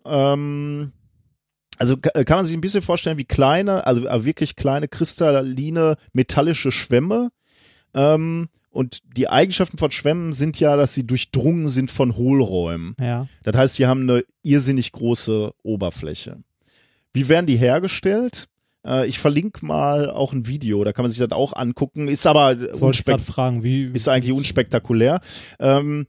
Ähm, also ka- kann man sich ein bisschen vorstellen wie kleine, also äh, wirklich kleine kristalline metallische Schwämme. Ähm, und die Eigenschaften von Schwämmen sind ja, dass sie durchdrungen sind von Hohlräumen. Ja. Das heißt, sie haben eine irrsinnig große Oberfläche. Wie werden die hergestellt? Äh, ich verlinke mal auch ein Video, da kann man sich das auch angucken. Ist aber unspek fragen, wie. ist eigentlich unspektakulär. Ähm,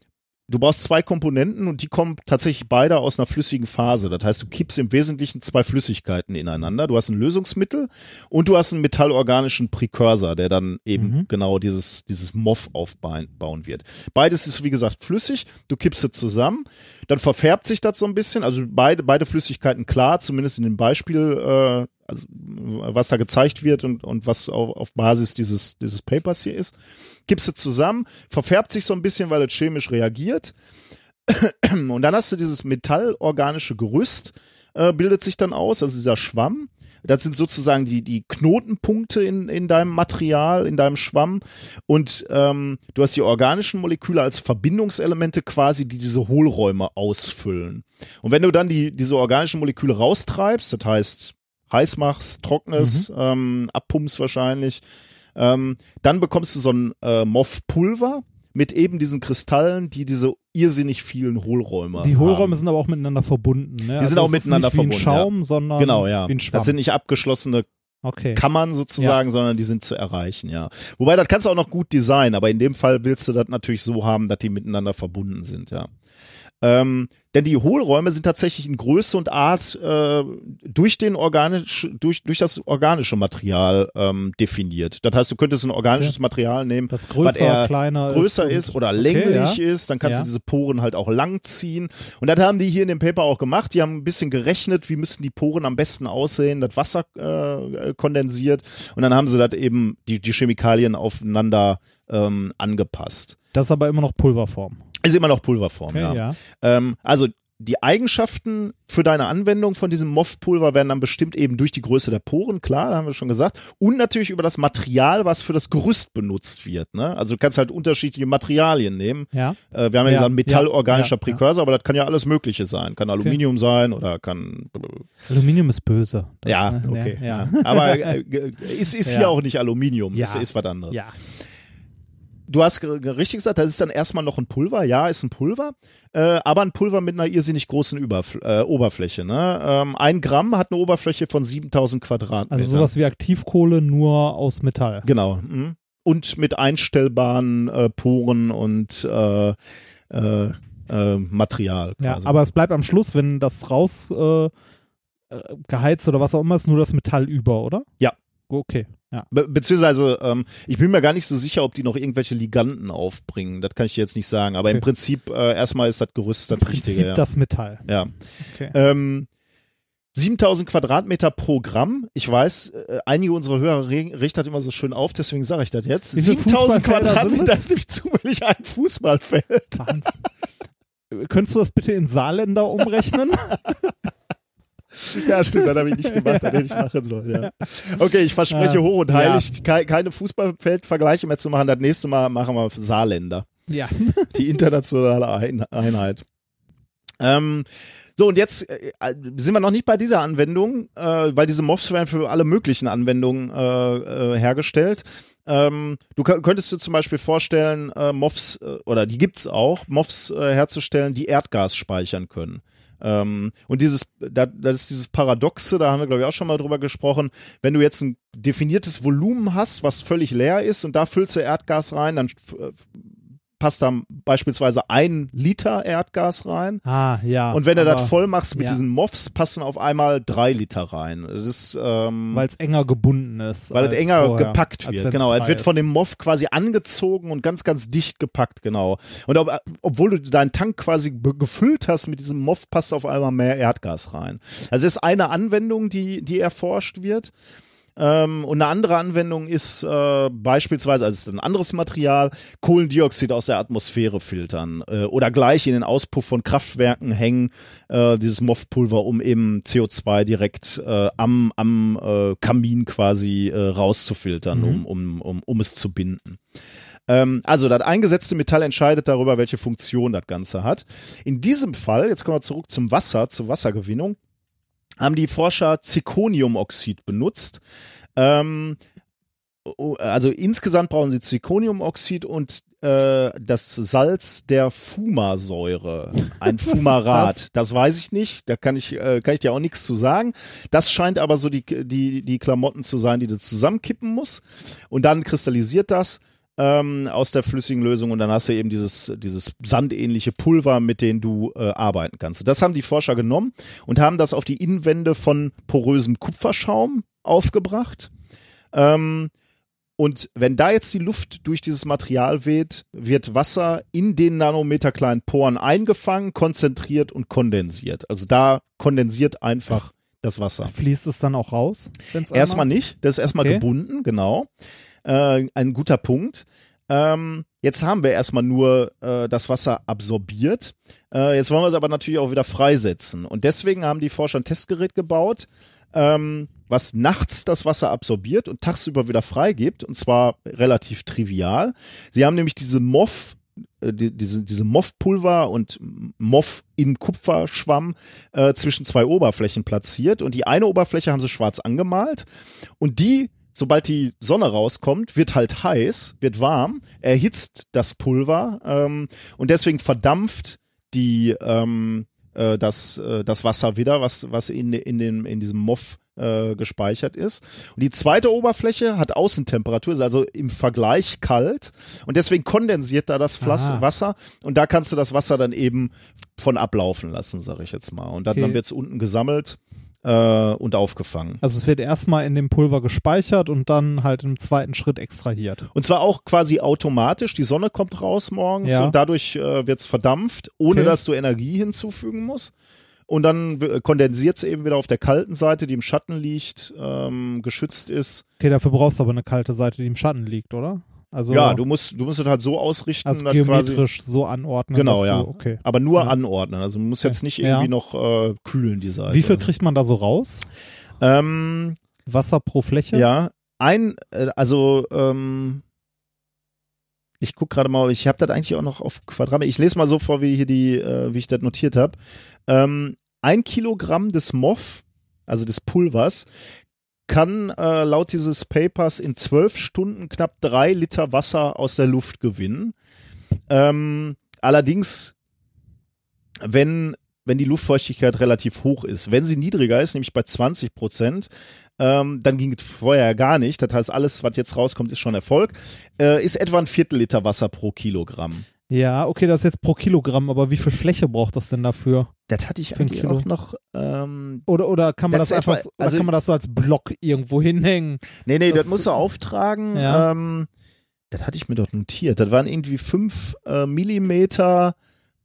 du brauchst zwei Komponenten und die kommen tatsächlich beide aus einer flüssigen Phase. Das heißt, du kippst im Wesentlichen zwei Flüssigkeiten ineinander. Du hast ein Lösungsmittel und du hast einen metallorganischen Präkursor, der dann eben Mhm. genau dieses, dieses MOF aufbauen wird. Beides ist, wie gesagt, flüssig. Du kippst es zusammen. Dann verfärbt sich das so ein bisschen. Also beide, beide Flüssigkeiten klar, zumindest in dem Beispiel, äh, also was da gezeigt wird und, und was auf, auf Basis dieses, dieses Papers hier ist. Kippst es zusammen, verfärbt sich so ein bisschen, weil es chemisch reagiert. [clears throat] Und dann hast du dieses metallorganische Gerüst, äh, bildet sich dann aus, also dieser Schwamm. Das sind sozusagen die, die Knotenpunkte in, in deinem Material, in deinem Schwamm. Und ähm, du hast die organischen Moleküle als Verbindungselemente quasi, die diese Hohlräume ausfüllen. Und wenn du dann die, diese organischen Moleküle raustreibst, das heißt heiß machst, trocknest, ähm, abpumpst wahrscheinlich, ähm, dann bekommst du so ein äh, Moff-Pulver mit eben diesen Kristallen, die diese irrsinnig vielen Hohlräume Die Hohlräume haben. sind aber auch miteinander verbunden. Ne? Die sind auch miteinander nicht wie ein verbunden, Schaum, sondern Genau, ja. wie ein Schwamm. Das sind nicht abgeschlossene okay. Kammern sozusagen, sondern die sind zu erreichen, ja. Wobei, das kannst du auch noch gut designen, aber in dem Fall willst du das natürlich so haben, dass die miteinander verbunden sind, ja. Ähm, denn die Hohlräume sind tatsächlich in Größe und Art äh, durch den organisch, durch, durch das organische Material ähm, definiert. Das heißt, du könntest ein organisches Material nehmen, Das was größer, eher kleiner größer ist, ist, oder okay, länglich ja. ist, dann kannst Ja. du diese Poren halt auch lang ziehen. Und das haben die hier in dem Paper auch gemacht. Die haben ein bisschen gerechnet, wie müssten die Poren am besten aussehen, das Wasser äh, kondensiert und dann haben sie das eben die, die Chemikalien aufeinander ähm, angepasst. Das ist aber immer noch Pulverform. Ist immer noch Pulverform, Okay, ja. ja. Ähm, also die Eigenschaften für deine Anwendung von diesem MOF-Pulver werden dann bestimmt eben durch die Größe der Poren, klar, da haben wir schon gesagt, und natürlich über das Material, was für das Gerüst benutzt wird. Ne? Also du kannst halt unterschiedliche Materialien nehmen. Ja. Äh, wir haben ja, Ja, gesagt, metallorganischer ja, ja. Prekursor, aber das kann ja alles Mögliche sein. Kann Aluminium sein oder kann. Aluminium ist böse. Das, ja, ne, okay. Ja. Aber äh, [laughs] ist, ist Ja. hier auch nicht Aluminium, Ja. ist, ist was anderes. ja. Du hast richtig gesagt, das ist dann erstmal noch ein Pulver. Ja, ist ein Pulver, äh, aber ein Pulver mit einer irrsinnig großen Überf äh, Oberfläche. Ne? Ähm, ein Gramm hat eine Oberfläche von 7000 Quadratmetern. Also sowas wie Aktivkohle nur aus Metall. Genau. Mhm. Und mit einstellbaren äh, Poren und äh, äh, äh, Material. Ja, quasi. aber es bleibt am Schluss, wenn das raus geheizt oder was auch immer ist, nur das Metall über, oder? Ja. Okay, ja. Be beziehungsweise, ähm, ich bin mir gar nicht so sicher, ob die noch irgendwelche Liganden aufbringen. Das kann ich dir jetzt nicht sagen. Aber im Okay. Prinzip, äh, erstmal ist das Gerüst das Im Richtige. Prinzip Ja. das Metall. ja. Okay. Ähm, 7000 Quadratmeter pro Gramm. Ich weiß, äh, einige unserer Hörer re- richten das immer so schön auf, deswegen sage ich das jetzt. Wie viele 7000 Fußballfelder sind Quadratmeter ist nicht zufällig ein Fußballfeld. Wahnsinn. Könntest du das bitte in Saarländer umrechnen? [laughs] Ja, stimmt, das habe ich nicht gemacht, das hätte ich machen sollen. Ja. Okay, ich verspreche Ja. hoch und heilig, kei- keine Fußballfeldvergleiche mehr zu machen. Das nächste Mal machen wir Saarländer. ja. [laughs] Die internationale Ein Einheit. Ähm, so, und jetzt äh, sind wir noch nicht bei dieser Anwendung, äh, weil diese MOFs werden für alle möglichen Anwendungen äh, äh, hergestellt. Ähm, du kö- könntest dir zum Beispiel vorstellen, äh, MOFs, äh, oder die gibt's auch, MOFs äh, herzustellen, die Erdgas speichern können. Ähm, und dieses, da, das ist dieses Paradoxe, da haben wir, glaube ich, auch schon mal drüber gesprochen. Wenn du jetzt ein definiertes Volumen hast, was völlig leer ist, und da füllst du Erdgas rein, dann äh, passt da beispielsweise ein Liter Erdgas rein. Ah, ja. Und wenn du das voll machst mit ja. diesen Moffs, passen auf einmal drei Liter rein. Ähm, Weil es enger gebunden ist. weil es enger vorher, gepackt wird. Genau, es wird von dem Moff quasi angezogen und ganz, ganz dicht gepackt, genau. Und ob, obwohl du deinen Tank quasi gefüllt hast mit diesem Moff, passt auf einmal mehr Erdgas rein. Also es ist eine Anwendung, die, die erforscht wird. Ähm, und eine andere Anwendung ist äh, beispielsweise, also es ist ein anderes Material, Kohlendioxid aus der Atmosphäre filtern äh, oder gleich in den Auspuff von Kraftwerken hängen, äh, dieses MOF-Pulver, um eben CO2 direkt äh, am, am äh, Kamin quasi äh, rauszufiltern, um, um, um, um es zu binden. Ähm, also das eingesetzte Metall entscheidet darüber, welche Funktion das Ganze hat. In diesem Fall, jetzt kommen wir zurück zum Wasser, zur Wassergewinnung, haben die Forscher Zirconiumoxid benutzt. Ähm, also insgesamt brauchen sie Zirconiumoxid und äh, das Salz der Fumasäure, ein [laughs] Fumarat. das? Das? weiß ich nicht, da kann ich, äh, kann ich dir auch nichts zu sagen. Das scheint aber so die, die, die Klamotten zu sein, die du zusammenkippen musst. Und dann kristallisiert das ähm, aus der flüssigen Lösung und dann hast du eben dieses, dieses sandähnliche Pulver, mit dem du äh, arbeiten kannst. Das haben die Forscher genommen und haben das auf die Innenwände von porösem Kupferschaum aufgebracht. Ähm, und wenn da jetzt die Luft durch dieses Material weht, wird Wasser in den nanometerkleinen Poren eingefangen, konzentriert und kondensiert. Also da kondensiert einfach das Wasser. Fließt es dann auch raus? Erstmal nicht, das ist erstmal Okay. gebunden, genau. Äh, ein guter Punkt. Ähm, jetzt haben wir erstmal nur äh, das Wasser absorbiert. Äh, jetzt wollen wir es aber natürlich auch wieder freisetzen. Und deswegen haben die Forscher ein Testgerät gebaut, ähm, was nachts das Wasser absorbiert und tagsüber wieder freigibt. Und zwar relativ trivial. Sie haben nämlich diese MOF äh, die, diese, diese MOF-Pulver und MOF in Kupferschwamm äh, zwischen zwei Oberflächen platziert und die eine Oberfläche haben sie schwarz angemalt und die sobald die Sonne rauskommt, wird halt heiß, wird warm, erhitzt das Pulver ähm, und deswegen verdampft die ähm, äh, das, äh, das Wasser wieder, was, was in, in, dem, in diesem Moff äh, gespeichert ist. Und die zweite Oberfläche hat Außentemperatur, ist also im Vergleich kalt und deswegen kondensiert da das Flass Aha. Wasser und da kannst du das Wasser dann eben von ablaufen lassen, sage ich jetzt mal. Und dann, Okay. dann wird es unten gesammelt äh, und aufgefangen. Also es wird erstmal in dem Pulver gespeichert und dann halt im zweiten Schritt extrahiert. Und zwar auch quasi automatisch. Die Sonne kommt raus morgens Ja. und dadurch äh, wird's verdampft, ohne Okay. dass du Energie hinzufügen musst. Und dann w- kondensiert es eben wieder auf der kalten Seite, die im Schatten liegt, ähm, geschützt ist. Okay, dafür brauchst du aber eine kalte Seite, die im Schatten liegt, oder? Also, Ja, du musst, du musst es halt so ausrichten, also quasi, geometrisch so anordnen. Genau, ja. Du, okay. aber nur Ja. anordnen. Also du musst jetzt nicht Ja. irgendwie noch äh, kühlen die Seite. Wie viel kriegt man da so raus? Ähm, Wasser pro Fläche? Ja, ein, äh, also ähm, ich guck gerade mal, ich habe das eigentlich auch noch auf Quadratmeter. Ich lese mal so vor, wie hier die, äh, wie ich das notiert habe. Ähm, ein Kilogramm des MOF, also des Pulvers, kann äh, laut dieses Papers in zwölf Stunden knapp drei Liter Wasser aus der Luft gewinnen. Ähm, allerdings, wenn wenn die Luftfeuchtigkeit relativ hoch ist. Wenn sie niedriger ist, nämlich bei 20 Prozent, ähm, dann ging es vorher gar nicht. Das heißt, alles, was jetzt rauskommt, ist schon Erfolg. Äh, ist etwa ein Viertel Liter Wasser pro Kilogramm. Ja, okay, das ist jetzt pro Kilogramm, aber wie viel Fläche braucht das denn dafür? Das hatte ich eigentlich Kilo. auch noch. Ähm, Oder, oder kann man Das das, einfach, etwa- so- also- kann man das so als Block irgendwo hinhängen? nee, nee, das, Das- musst du auftragen. Ja. Ähm, das hatte ich mir doch notiert. Das waren irgendwie fünf äh, Millimeter.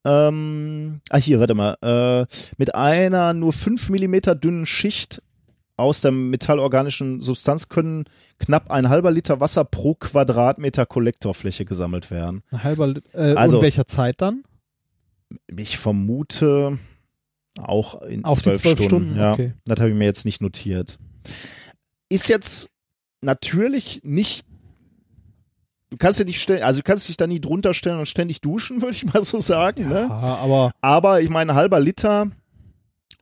Ähm, ah, hier, warte mal. Äh, mit einer nur fünf Millimeter dünnen Schicht aus der metallorganischen Substanz können knapp ein halber Liter Wasser pro Quadratmeter Kollektorfläche gesammelt werden. Ein halber, äh, Also- und welcher Zeit dann? Ich vermute auch in Auf die zwölf, zwölf Stunden. Stunden? Ja, Okay. das habe ich mir jetzt nicht notiert. Ist jetzt natürlich nicht. Du kannst dir nicht stellen, also du kannst dich da nie drunter stellen und ständig duschen, [laughs] würde ich mal so sagen. Ne? Ja, aber Aber ich meine, halber Liter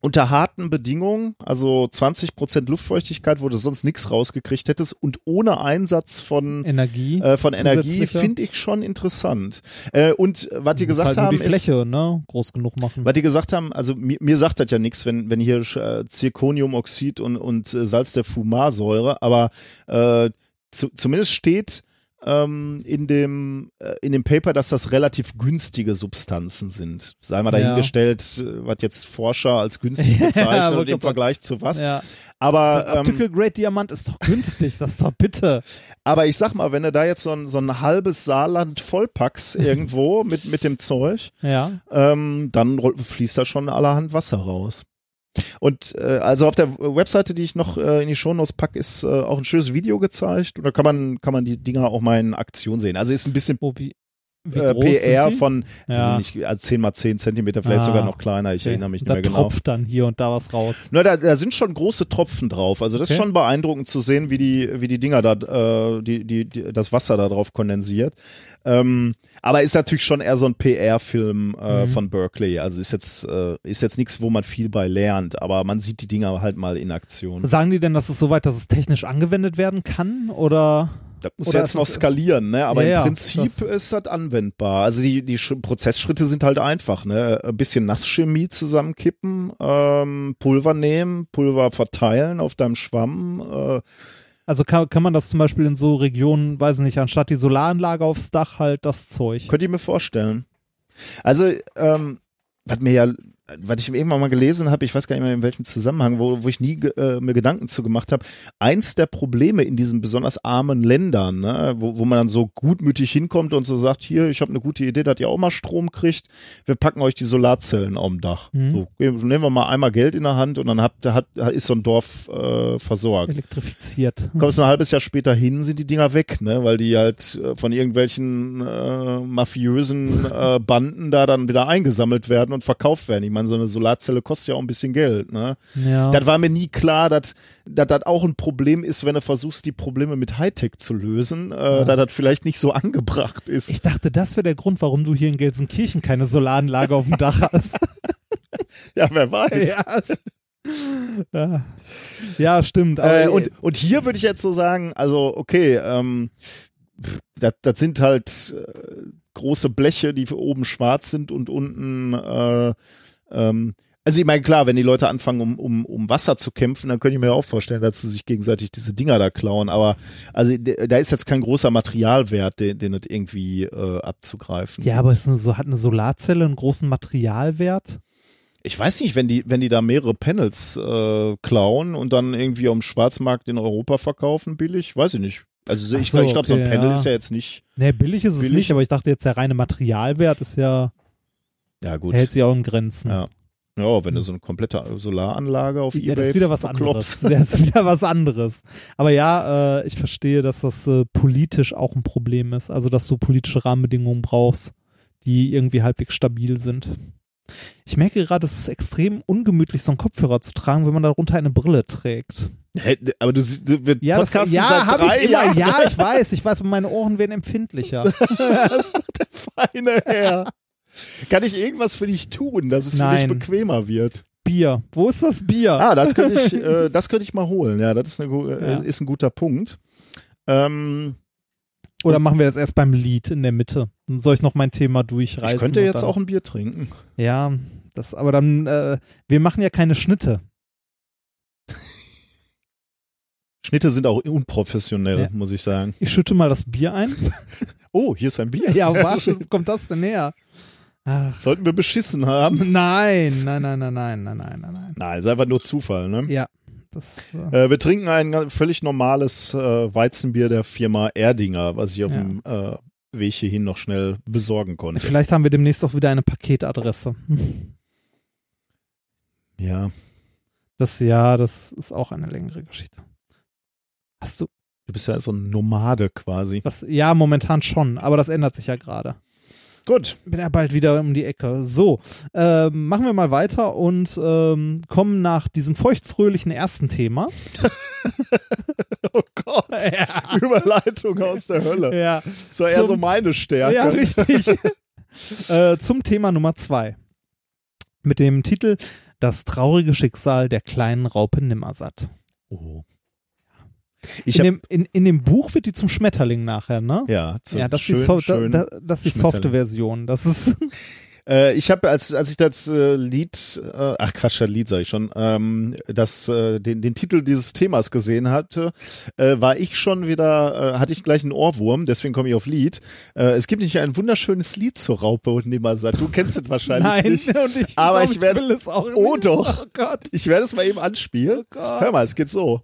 unter harten Bedingungen, also 20 Prozent Luftfeuchtigkeit, wo du sonst nichts rausgekriegt hättest und ohne Einsatz von Energie. äh, von Energie finde ich schon interessant. Äh, und was die gesagt halt haben, die ist, Fläche, ne, groß genug machen. weil die gesagt haben, also mir, mir sagt das ja nichts, wenn, wenn hier äh, Zirconiumoxid und, und äh, Salz der Fumarsäure, aber äh, zu, zumindest steht ähm, in, dem, äh, in dem Paper, dass das relativ günstige Substanzen sind. Sei mal Ja. dahingestellt, äh, was jetzt Forscher als günstig [laughs] Ja, bezeichnen und im Vergleich zu was. Ja. So Aber, ein ähm, Optical Grade Diamant ist doch günstig, das ist doch bitte. aber ich sag mal, wenn du da jetzt so ein, so ein halbes Saarland vollpackst [laughs] irgendwo mit, mit dem Zeug, Ja. ähm, dann fließt da schon allerhand Wasser raus. Und äh, also auf der Webseite, die ich noch äh, in die Shownotes pack, ist äh, auch ein schönes Video gezeigt. Und da kann man kann man die Dinger auch mal in Aktion sehen. Also ist ein bisschen Wo, wie, äh, PR von Ja. nicht also 10 mal 10 Zentimeter, vielleicht Ah. sogar noch kleiner. Ich Okay. erinnere mich nicht da mehr genau. tropft dann hier und da was raus. Na, da, da sind schon große Tropfen drauf. Also das ist Okay. schon beeindruckend zu sehen, wie die, wie die Dinger da, äh, die, die, die, das Wasser da drauf kondensiert. Ähm, aber ist natürlich schon eher so ein PR-Film äh, Mhm. von Berkeley. Also ist jetzt, äh, ist jetzt nichts, wo man viel bei lernt, aber man sieht die Dinger halt mal in Aktion. Sagen die denn, dass es soweit, dass es technisch angewendet werden kann? Oder? Das muss Oder jetzt noch es- skalieren, ne? Aber Ja, im Prinzip das- ist das anwendbar. Also die, die Sch- Prozessschritte sind halt einfach, ne? Ein bisschen Nasschemie zusammenkippen, ähm, Pulver nehmen, Pulver verteilen auf deinem Schwamm, äh, Also kann, kann man das zum Beispiel in so Regionen, weiß nicht, anstatt die Solaranlage aufs Dach halt das Zeug. Könnt ihr mir vorstellen. Also, ähm, was mir ja was ich irgendwann mal gelesen habe, ich weiß gar nicht mehr in welchem Zusammenhang, wo, wo ich nie äh, mir Gedanken zu gemacht habe, eins der Probleme in diesen besonders armen Ländern, ne, wo, wo man dann so gutmütig hinkommt und so sagt, hier, ich habe eine gute Idee, dass ihr auch mal Strom kriegt, wir packen euch die Solarzellen auf dem Dach. Mhm. So, nehmen wir mal einmal Geld in der Hand und dann habt, hat, ist so ein Dorf äh, versorgt. Elektrifiziert. Kommst ein halbes Jahr später hin, sind die Dinger weg, ne, weil die halt äh, von irgendwelchen äh, mafiösen äh, Banden da dann wieder eingesammelt werden und verkauft werden. Ich meine, so eine Solarzelle kostet ja auch ein bisschen Geld, ne? Ja. Das war mir nie klar, dass das auch ein Problem ist, wenn du versuchst, die Probleme mit Hightech zu lösen, äh, da das vielleicht nicht so [laughs] angebracht ist. Ich dachte, das wäre der Grund, warum du hier in Gelsenkirchen keine Solaranlage auf dem Dach hast. [laughs] ja, wer weiß. ja, ja. ja, stimmt. Äh, und, und hier würde ich jetzt so sagen, also okay, ähm, das, das sind halt äh, große Bleche, die oben schwarz sind und unten äh, ähm, also ich meine, klar, wenn die Leute anfangen, um, um, um Wasser zu kämpfen, dann könnte ich mir auch vorstellen, dass sie sich gegenseitig diese Dinger da klauen. Aber also da ist jetzt kein großer Materialwert, den, den es irgendwie äh, abzugreifen. ja, aber es ist eine, so, hat eine Solarzelle einen großen Materialwert? Ich weiß nicht, wenn die, wenn die da mehrere Panels äh, klauen und dann irgendwie am Schwarzmarkt in Europa verkaufen, billig, weiß ich nicht. Also so, ich glaube, so ein okay, Panel ja. ist ja jetzt nicht. Nee, billig ist es Billig? nicht, aber ich dachte jetzt, der reine Materialwert ist ja, Ja, gut. hält sich auch in Grenzen. Ja. Ja, wenn du so eine komplette Solaranlage auf Ja, eBay das ist wieder was anderes. [laughs] Das ist wieder was anderes. Aber ja, äh, ich verstehe, dass das äh, politisch auch ein Problem ist. Also, dass du politische Rahmenbedingungen brauchst, die irgendwie halbwegs stabil sind. Ich merke gerade, es ist extrem ungemütlich, so einen Kopfhörer zu tragen, wenn man darunter eine Brille trägt. Hä, aber du, sie- du wir Ja, das, ja, seit drei ich immer. Jahren. Ja, ich [laughs] weiß, ich weiß, meine Ohren werden empfindlicher. [laughs] Feine Herr. Kann ich irgendwas für dich tun, dass es für Nein. dich bequemer wird? Bier. Wo ist das Bier? Ah, das könnte ich, äh, [laughs] das könnte ich mal holen. Ja, das ist, eine, äh, Ja. ist ein guter Punkt. Ähm, Oder machen wir das erst beim Lied in der Mitte? Dann soll ich noch mein Thema durchreißen? ich könnte jetzt auch ein Bier trinken. Ja, das, aber dann, äh, wir machen ja keine Schnitte. Schnitte sind auch unprofessionell, Ja. muss ich sagen. Ich schütte mal das Bier ein. [laughs] Oh, hier ist ein Bier. ja, warte, wo [laughs] kommt das denn her? Ach. Sollten wir beschissen haben? [laughs] Nein, nein, nein, nein, nein, nein, nein, nein. Nein, ist einfach nur Zufall, ne? Ja. Das, äh, äh wir trinken ein völlig normales äh, Weizenbier der Firma Erdinger, was ich auf ja. dem äh, Weg hierhin noch schnell besorgen konnte. Vielleicht haben wir demnächst auch wieder eine Paketadresse. [laughs] ja. Das ja, das ist auch eine längere Geschichte. Hast du. Du bist ja so ein Nomade quasi. Das, ja, momentan schon, aber das ändert sich ja gerade. Gut. Bin ja bald wieder um die Ecke. So, ähm, machen wir mal weiter und ähm, kommen nach diesem feuchtfröhlichen ersten Thema. [laughs] Oh Gott. [laughs] Überleitung aus der Hölle. Ja, Das war eher Zum- so meine Stärke. ja richtig. [laughs] äh, zum Thema Nummer zwei. Mit dem Titel Das traurige Schicksal der kleinen Raupe Nimmersatt. Oh. In dem, in, in dem Buch wird die zum Schmetterling nachher, ne? ja, so ja, das, schön, ist die so, schön. da, da, das ist die softe. Version. Das ist [laughs] Äh, ich habe, als, als ich das äh, Lied, äh, ach Quatsch, das Lied sage ich schon, ähm, das, äh, den, den Titel dieses Themas gesehen hatte, äh, war ich schon wieder, äh, hatte ich gleich einen Ohrwurm, deswegen komme ich auf Lied. Äh, es gibt nicht ein wunderschönes Lied zur Raupe und Nimmersatt. Du kennst es wahrscheinlich Nein, nicht. [laughs] und ich, Aber glaub, ich werde- will es auch Oh nicht. doch. Oh Gott. Ich werde es mal eben anspielen. Oh. Hör mal, es geht so.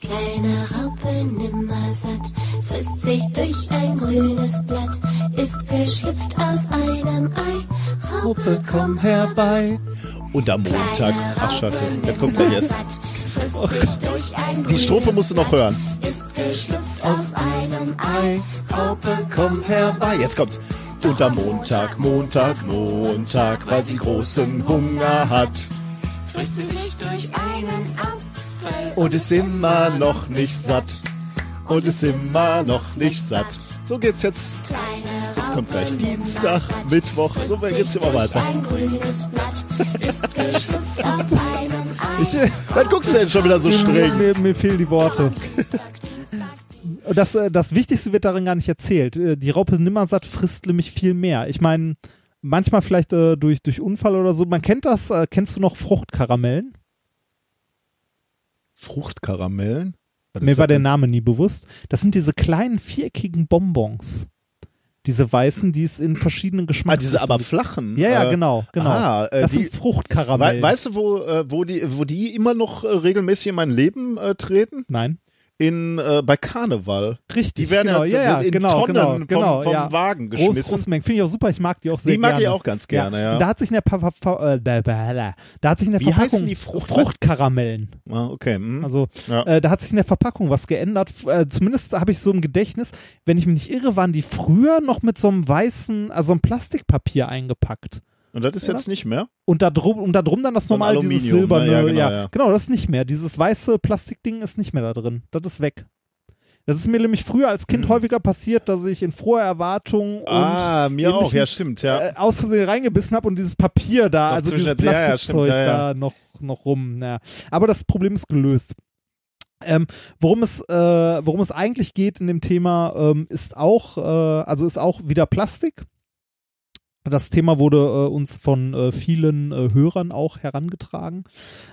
Kleine Raupe nimmersatt, frisst sich durch ein grünes Blatt, ist geschlüpft aus einem Ei. Raupe, komm herbei. Und am Montag, ach scheiße, das kommt gleich jetzt. Die Strophe musst du noch hören. Ist geschlüpft aus einem Ei. Raupe, komm herbei. Jetzt kommt's. Und am Montag, Montag, Montag, weil sie großen Hunger hat. Frisst sie sich durch einen Apfel. Und ist immer noch nicht satt. Und ist immer noch nicht satt. So geht's jetzt. Jetzt kommt gleich Dienstag, Mittwoch. So geht's immer weiter. Ein grünes Blatt, ist geschlüpft aus [laughs] einem Ei. Ich, Dann guckst du denn schon wieder so streng. Mir, mir fehlen die Worte. [laughs] Das, äh, das Wichtigste wird darin gar nicht erzählt. Äh, Die Raupe Nimmersatt frisst nämlich viel mehr. Ich meine, manchmal vielleicht äh, durch, durch Unfall oder so. Man kennt das. Äh, kennst du noch Fruchtkaramellen? Fruchtkaramellen? Was Mir war das der? Name nie bewusst. Das sind diese kleinen viereckigen Bonbons. Diese weißen, die es in verschiedenen Ah, Geschmacksrichtungen diese aber flachen. Ja, ja, äh, genau, genau. Ah, äh, das die, sind Fruchtkaramellen. wei- weißt du, wo, äh, wo, die, wo die immer noch äh, regelmäßig in mein Leben äh, treten? Nein. In, äh, bei Karneval. Richtig, Die werden genau, ja, ja, ja, in genau, Tonnen genau, vom, genau, vom ja. Wagen Groß, geschmissen. große Mengen. Finde ich auch super, ich mag die auch sehr Die mag gerne. ich auch ganz gerne, ja. Und Da hat sich in der, pa pa pa äh, da, hat sich in der Wie Verpackung heißen die Frucht- Fruchtkaramellen. Ah, okay. hm. Also Ja. äh, da hat sich in der Verpackung was geändert. Äh, zumindest habe ich so im Gedächtnis, wenn ich mich nicht irre, waren die früher noch mit so einem weißen, also einem Plastikpapier eingepackt. Und das ist jetzt nicht mehr? Und da drum, und da drum dann das So ein normal dieses silberne, ne? Ja, ja, genau, genau, ja. das ist nicht mehr. Dieses weiße Plastikding ist nicht mehr da drin. Das ist weg. Das ist mir nämlich früher als Kind häufiger passiert, dass ich in froher Erwartung und Hm. ah, mir auch, ja, stimmt, ja. äh, aus Versehen reingebissen habe und dieses Papier da, Noch also dieses der- ja, ja, Plastikzeug stimmt, ja, ja. da noch, noch rum. Naja. Aber das Problem ist gelöst. Ähm, worum es, äh, worum es eigentlich geht in dem Thema, ähm, ist auch, äh, also ist auch wieder Plastik. Das Thema wurde äh, uns von äh, vielen äh, Hörern auch herangetragen.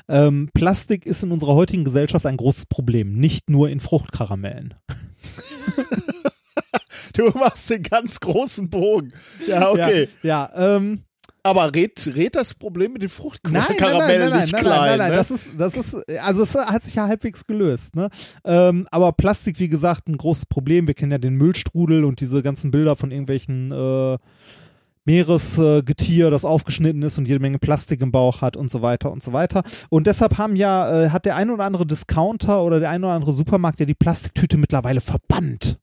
Ähm, Plastik ist in unserer heutigen Gesellschaft ein großes Problem, nicht nur in Fruchtkaramellen. [laughs] Du machst den ganz großen Bogen. Ja, okay. Ja, ja ähm, Aber red, red das Problem mit den Fruchtkaramellen nicht nein, klein. nein, nein, nein, ne? das ist, das ist, also es hat sich ja halbwegs gelöst, ne? Ähm, aber Plastik, wie gesagt, ein großes Problem. Wir kennen ja den Müllstrudel und diese ganzen Bilder von irgendwelchen äh, Meeresgetier, das aufgeschnitten ist und jede Menge Plastik im Bauch hat und so weiter und so weiter. Und deshalb haben ja, äh, hat der ein oder andere Discounter oder der ein oder andere Supermarkt ja die Plastiktüte mittlerweile verbannt.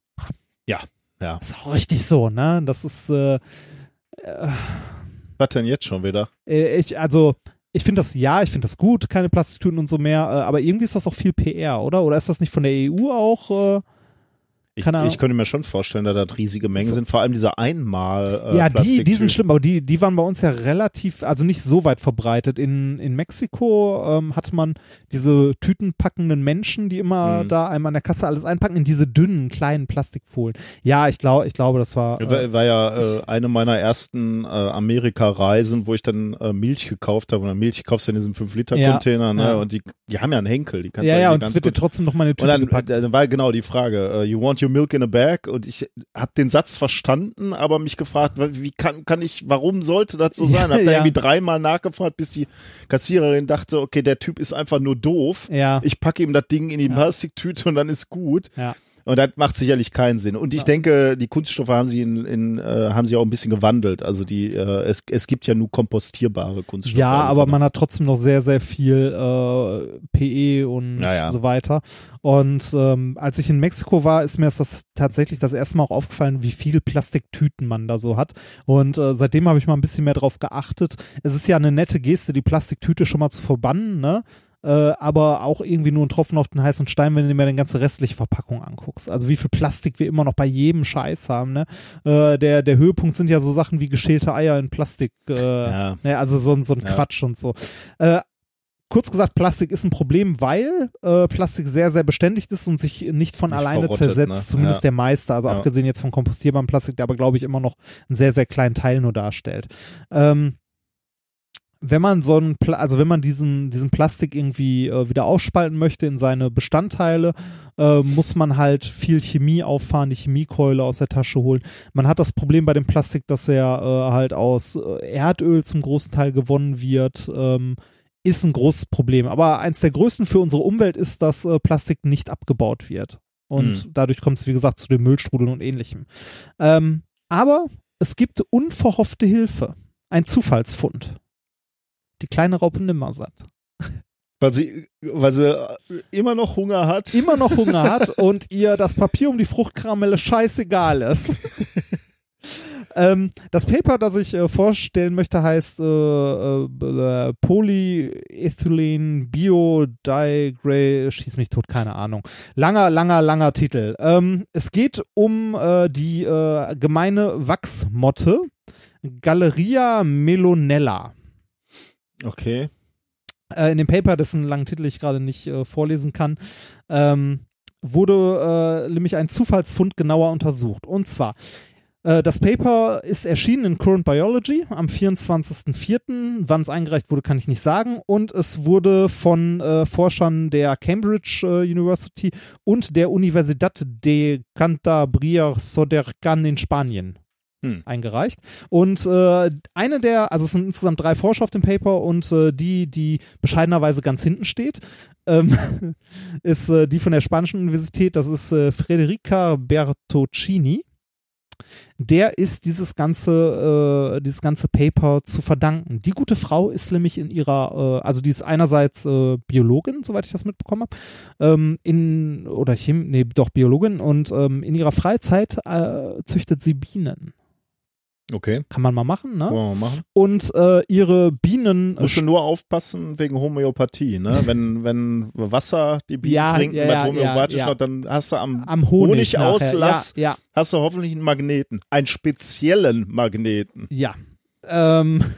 ja, ja. ist auch richtig so, ne? Das ist, äh, Was denn jetzt schon wieder? Äh, ich, also, ich finde das, ja, ich finde das gut, keine Plastiktüten und so mehr, äh, aber irgendwie ist das auch viel PR, oder? Oder ist das nicht von der EU auch? Äh, Ich, ich könnte mir schon vorstellen, dass das riesige Mengen sind, vor allem diese einmal äh, ja, die, die sind schlimm, aber die, die waren bei uns ja relativ, also nicht so weit verbreitet. In, in Mexiko ähm, hatte man diese tütenpackenden Menschen, die immer Mhm. da einmal an der Kasse alles einpacken, in diese dünnen, kleinen Plastikfolien. Ja, ich glaube, ich glaube, das war. Äh, War, war ja äh, eine meiner ersten äh, Amerika-Reisen, wo ich dann äh, Milch gekauft habe. Und Milch kaufst du in diesem 5-Liter-Container, ne? ja. Und die, die haben ja einen Henkel, die kannst ja, ja, irgendwie und es wird dir trotzdem noch mal eine Und Tüte dann, gepackt. dann war genau die Frage, uh, you want your milk in a bag? Und ich habe den Satz verstanden, aber mich gefragt, wie kann, kann ich, warum sollte das so [laughs] sein? Hab da Ja. irgendwie dreimal nachgefragt, bis die Kassiererin dachte, okay, der Typ ist einfach nur doof. Ja. Ich packe ihm das Ding in die Plastiktüte und dann ist gut. Ja. Und das macht sicherlich keinen Sinn. Und ich denke, die Kunststoffe haben sie in, in äh, haben sie auch ein bisschen gewandelt. Also die, äh, es, es gibt ja nur kompostierbare Kunststoffe. Ja, Also aber man hat trotzdem noch sehr, sehr viel äh, PE und Ja, ja. so weiter. Und ähm, als ich in Mexiko war, ist mir das tatsächlich das erste Mal auch aufgefallen, wie viel Plastiktüten man da so hat. Und äh, seitdem habe ich mal ein bisschen mehr drauf geachtet. Es ist ja eine nette Geste, die Plastiktüte schon mal zu verbannen, ne? Äh, aber auch irgendwie nur ein Tropfen auf den heißen Stein, wenn du dir die ganze restliche Verpackung anguckst. Also wie viel Plastik wir immer noch bei jedem Scheiß haben. Ne? Äh, der, der Höhepunkt sind ja so Sachen wie geschälte Eier in Plastik. Äh, Ja. ne? Also so, ein- so ein Ja. Quatsch und so. Äh, kurz gesagt, Plastik ist ein Problem, weil äh, Plastik sehr, sehr beständig ist und sich nicht von Nicht alleine zersetzt. ne? Zumindest Ja. der meiste. Also Ja. abgesehen jetzt von kompostierbarem Plastik, der aber, glaube ich, immer noch einen sehr, sehr kleinen Teil nur darstellt. Ähm, wenn man so ein, Pla also wenn man diesen, diesen Plastik irgendwie äh, wieder aufspalten möchte in seine Bestandteile, äh, muss man halt viel Chemie auffahren, die Chemiekeule aus der Tasche holen. Man hat das Problem bei dem Plastik, dass er äh, halt aus äh, Erdöl zum großen Teil gewonnen wird. Ähm, ist ein großes Problem. Aber eins der größten für unsere Umwelt ist, dass äh, Plastik nicht abgebaut wird. Und Mhm. dadurch kommt es, wie gesagt, zu den Müllstrudeln und ähnlichem. Ähm, aber es gibt unverhoffte Hilfe. Ein Zufallsfund. Die kleine Raupe Nimmersatt. Weil sie, weil sie äh, immer noch Hunger hat. Immer noch Hunger [laughs] hat und ihr das Papier um die Fruchtkaramelle scheißegal ist. [laughs] ähm, das Paper, das ich äh, vorstellen möchte, heißt äh, äh, äh, Polyethylene Biodigrade, schieß mich tot, keine Ahnung. Langer, langer, langer Titel. Ähm, es geht um äh, die gemeine Wachsmotte Galleria melonella. Okay. äh, in dem Paper, dessen langen Titel ich gerade nicht äh, vorlesen kann, ähm, wurde äh, nämlich ein Zufallsfund genauer untersucht. Und zwar, äh, das Paper ist erschienen in Current Biology am 24.04. Wann es eingereicht wurde, kann ich nicht sagen. Und es wurde von äh, Forschern der Cambridge äh, University und der Universidad de Cantabria Sodercan in Spanien eingereicht. Und äh, eine der, also es sind insgesamt drei Forscher auf dem Paper und äh, die, die bescheidenerweise ganz hinten steht, ähm, [laughs] ist äh, die von der Spanischen Universität, das ist äh, Federica Bertocchini. Der ist dieses ganze, äh, dieses ganze Paper zu verdanken. Die gute Frau ist nämlich in ihrer, äh, also die ist einerseits äh, Biologin, soweit ich das mitbekommen habe, ähm, in oder Chem, nee, doch Biologin und ähm, in ihrer Freizeit äh, züchtet sie Bienen. Okay. Kann man mal machen, ne? Mal machen. Und äh, ihre Bienen Musst du nur aufpassen wegen Homöopathie, ne? [laughs] Wenn, wenn Wasser die Bienen Ja, trinken, ja, was homöopathisch ja, ja. noch, dann hast du am, am Honig. Honigauslass, Ja, ja, hast du hoffentlich einen Magneten. Einen speziellen Magneten. ja. Ähm, [laughs]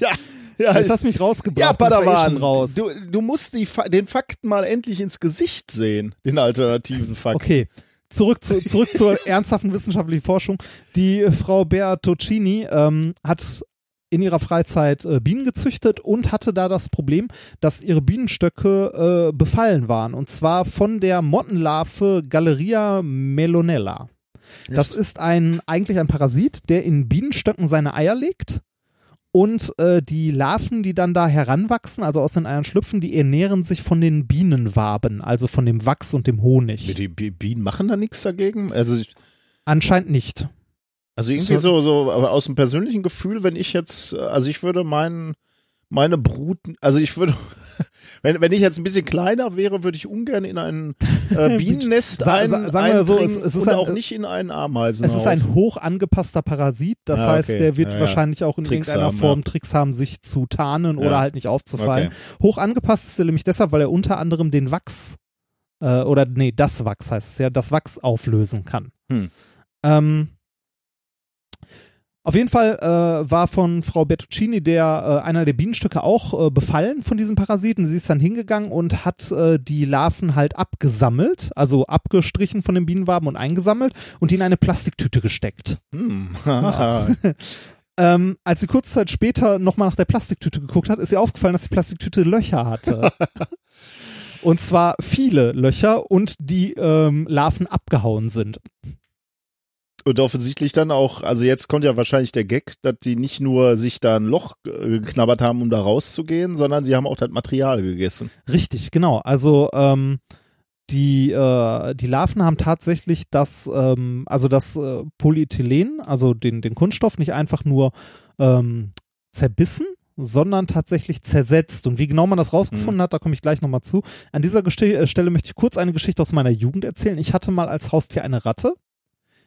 Ja, ja. jetzt hast du mich rausgebracht. ja, eh Padawan, raus. du, du musst die, den Fakten mal endlich ins Gesicht sehen, den alternativen Fakten. Okay. Zurück, zu, zurück zur [laughs] ernsthaften wissenschaftlichen Forschung. Die äh, Frau Bertocchini ähm, hat in ihrer Freizeit äh, Bienen gezüchtet und hatte da das Problem, dass ihre Bienenstöcke äh, befallen waren. Und zwar von der Mottenlarve Galleria melonella. Das ist ein eigentlich ein Parasit, der in Bienenstöcken seine Eier legt. Und äh, die Larven, die dann da heranwachsen, also aus den Eiern schlüpfen, die ernähren sich von den Bienenwaben, also von dem Wachs und dem Honig. Die Bi- Bienen machen da nichts dagegen? Also, ich- Anscheinend nicht. also irgendwie so, so, aber aus dem persönlichen Gefühl, wenn ich jetzt, also ich würde meinen, meine Brut, also ich würde, [laughs] wenn, wenn ich jetzt ein bisschen kleiner wäre, würde ich ungern in ein äh, [laughs] Bienennest ein, sa- sagen wir so, es- es ist ein- auch nicht in einen Ameisen. Es ist ein hoch angepasster Parasit, das Ja, heißt, okay. der wird Ja, ja. wahrscheinlich auch in Tricks irgendeiner haben, Form. Tricks haben, sich zu tarnen oder halt nicht aufzufallen. Okay. Hoch angepasst ist er nämlich deshalb, weil er unter anderem den Wachs äh, oder nee, das Wachs heißt es ja, das Wachs auflösen kann. Hm. Ähm, auf jeden Fall äh, war von Frau Bertuccini der äh, einer der Bienenstöcke auch äh, befallen von diesem Parasiten. Sie ist dann hingegangen und hat äh, die Larven halt abgesammelt, also abgestrichen von den Bienenwaben und eingesammelt und die in eine Plastiktüte gesteckt. Hm. [laughs] Ähm, als sie kurze Zeit später nochmal nach der Plastiktüte geguckt hat, ist ihr aufgefallen, dass die Plastiktüte Löcher hatte. [laughs] und zwar viele Löcher und die ähm, Larven abgehauen sind. Und offensichtlich dann auch, also jetzt kommt ja wahrscheinlich der Gag, dass die nicht nur sich da ein Loch äh, geknabbert haben, um da rauszugehen, sondern sie haben auch das Material gegessen. Richtig, genau. Also ähm, die, äh, die Larven haben tatsächlich das, ähm, also das äh, Polyethylen, also den, den Kunststoff, nicht einfach nur ähm, zerbissen, sondern tatsächlich zersetzt. Und wie genau man das rausgefunden hat, da komme ich gleich nochmal zu. An dieser Geste äh, Stelle möchte ich kurz eine Geschichte aus meiner Jugend erzählen. Ich hatte mal als Haustier eine Ratte,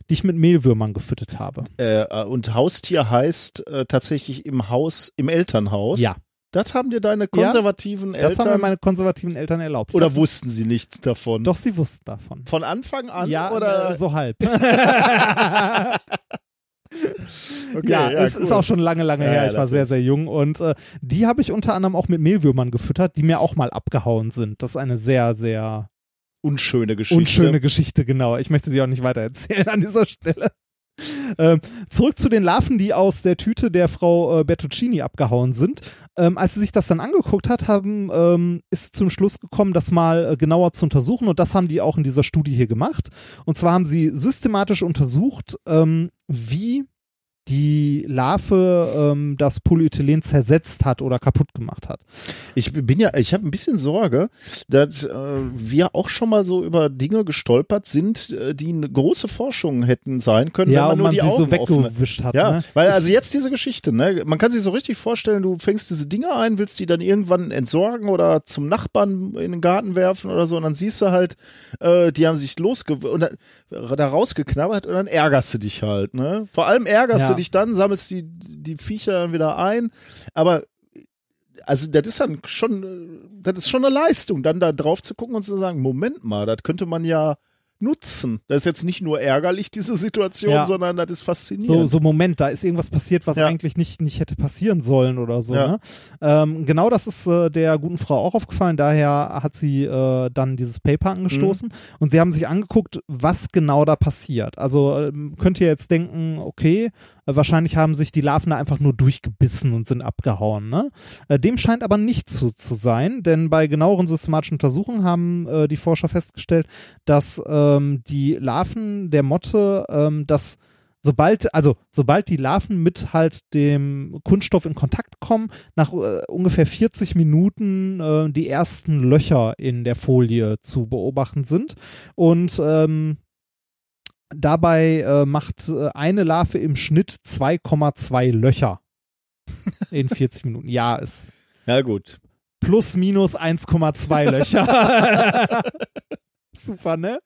die ich mit Mehlwürmern gefüttert habe. Äh, und Haustier heißt äh, tatsächlich im Haus, im Elternhaus. Ja, Das haben dir deine konservativen das haben mir Eltern meine konservativen Eltern erlaubt. Oder dachte, wussten sie nichts davon? Doch, sie wussten davon. Von Anfang an ja, oder äh, so halb. [laughs] [laughs] Okay, ja, es cool. ist auch schon lange, lange Ja, her. ja, Ich war sehr, sehr jung und äh, die habe ich unter anderem auch mit Mehlwürmern gefüttert, die mir auch mal abgehauen sind. Das ist eine sehr, sehr unschöne Geschichte. unschöne Geschichte, genau. Ich möchte sie auch nicht weiter erzählen an dieser Stelle. Ähm, zurück zu den Larven, die aus der Tüte der Frau äh, Bertuccini abgehauen sind. Ähm, als sie sich das dann angeguckt hat, haben, ähm, ist zum Schluss gekommen, das mal äh, genauer zu untersuchen. Und das haben die auch in dieser Studie hier gemacht. Und zwar haben sie systematisch untersucht, ähm, wie die Larve ähm, das Polyethylen zersetzt hat oder kaputt gemacht hat. Ich bin ja, ich habe ein bisschen Sorge, dass äh, wir auch schon mal so über Dinge gestolpert sind, äh, die eine große Forschung hätten sein können, ja, wenn und man nur man die sie Augen so weggewischt hat. Ja, ne? weil also jetzt diese Geschichte, ne, man kann sich so richtig vorstellen, du fängst diese Dinge ein, willst die dann irgendwann entsorgen oder zum Nachbarn in den Garten werfen oder so und dann siehst du halt, äh, die haben sich losge und dann, da rausgeknabbert und dann ärgerst du dich halt, ne? Vor allem ärgerst Ja. du dich dann, sammelst die die Viecher dann wieder ein, aber also das ist dann schon, äh, das ist schon eine Leistung, dann da drauf zu gucken und zu sagen, Moment mal, das könnte man ja nutzen. Das ist jetzt nicht nur ärgerlich, diese Situation, Ja. sondern das ist faszinierend. So, so Moment, da ist irgendwas passiert, was Ja. eigentlich nicht, nicht hätte passieren sollen oder so. Ja. Ne? Ähm, genau das ist äh, der guten Frau auch aufgefallen. Daher hat sie äh, dann dieses Paper angestoßen Mhm. und sie haben sich angeguckt, was genau da passiert. Also ähm, könnt ihr jetzt denken, okay, äh, wahrscheinlich haben sich die Larven da einfach nur durchgebissen und sind abgehauen. Ne? Äh, dem scheint aber nicht so zu sein, denn bei genaueren systematischen Untersuchungen haben äh, die Forscher festgestellt, dass ähm, die Larven der Motte ähm, das sobald, also sobald die Larven mit halt dem Kunststoff in Kontakt kommen, nach äh, ungefähr 40 Minuten äh, die ersten Löcher in der Folie zu beobachten sind. Und ähm, dabei äh, macht äh, eine Larve im Schnitt 2,2 Löcher [laughs] in 40 Minuten. Ja, ist Ja, gut. plus minus 1,2 Löcher. [laughs] Super, ne?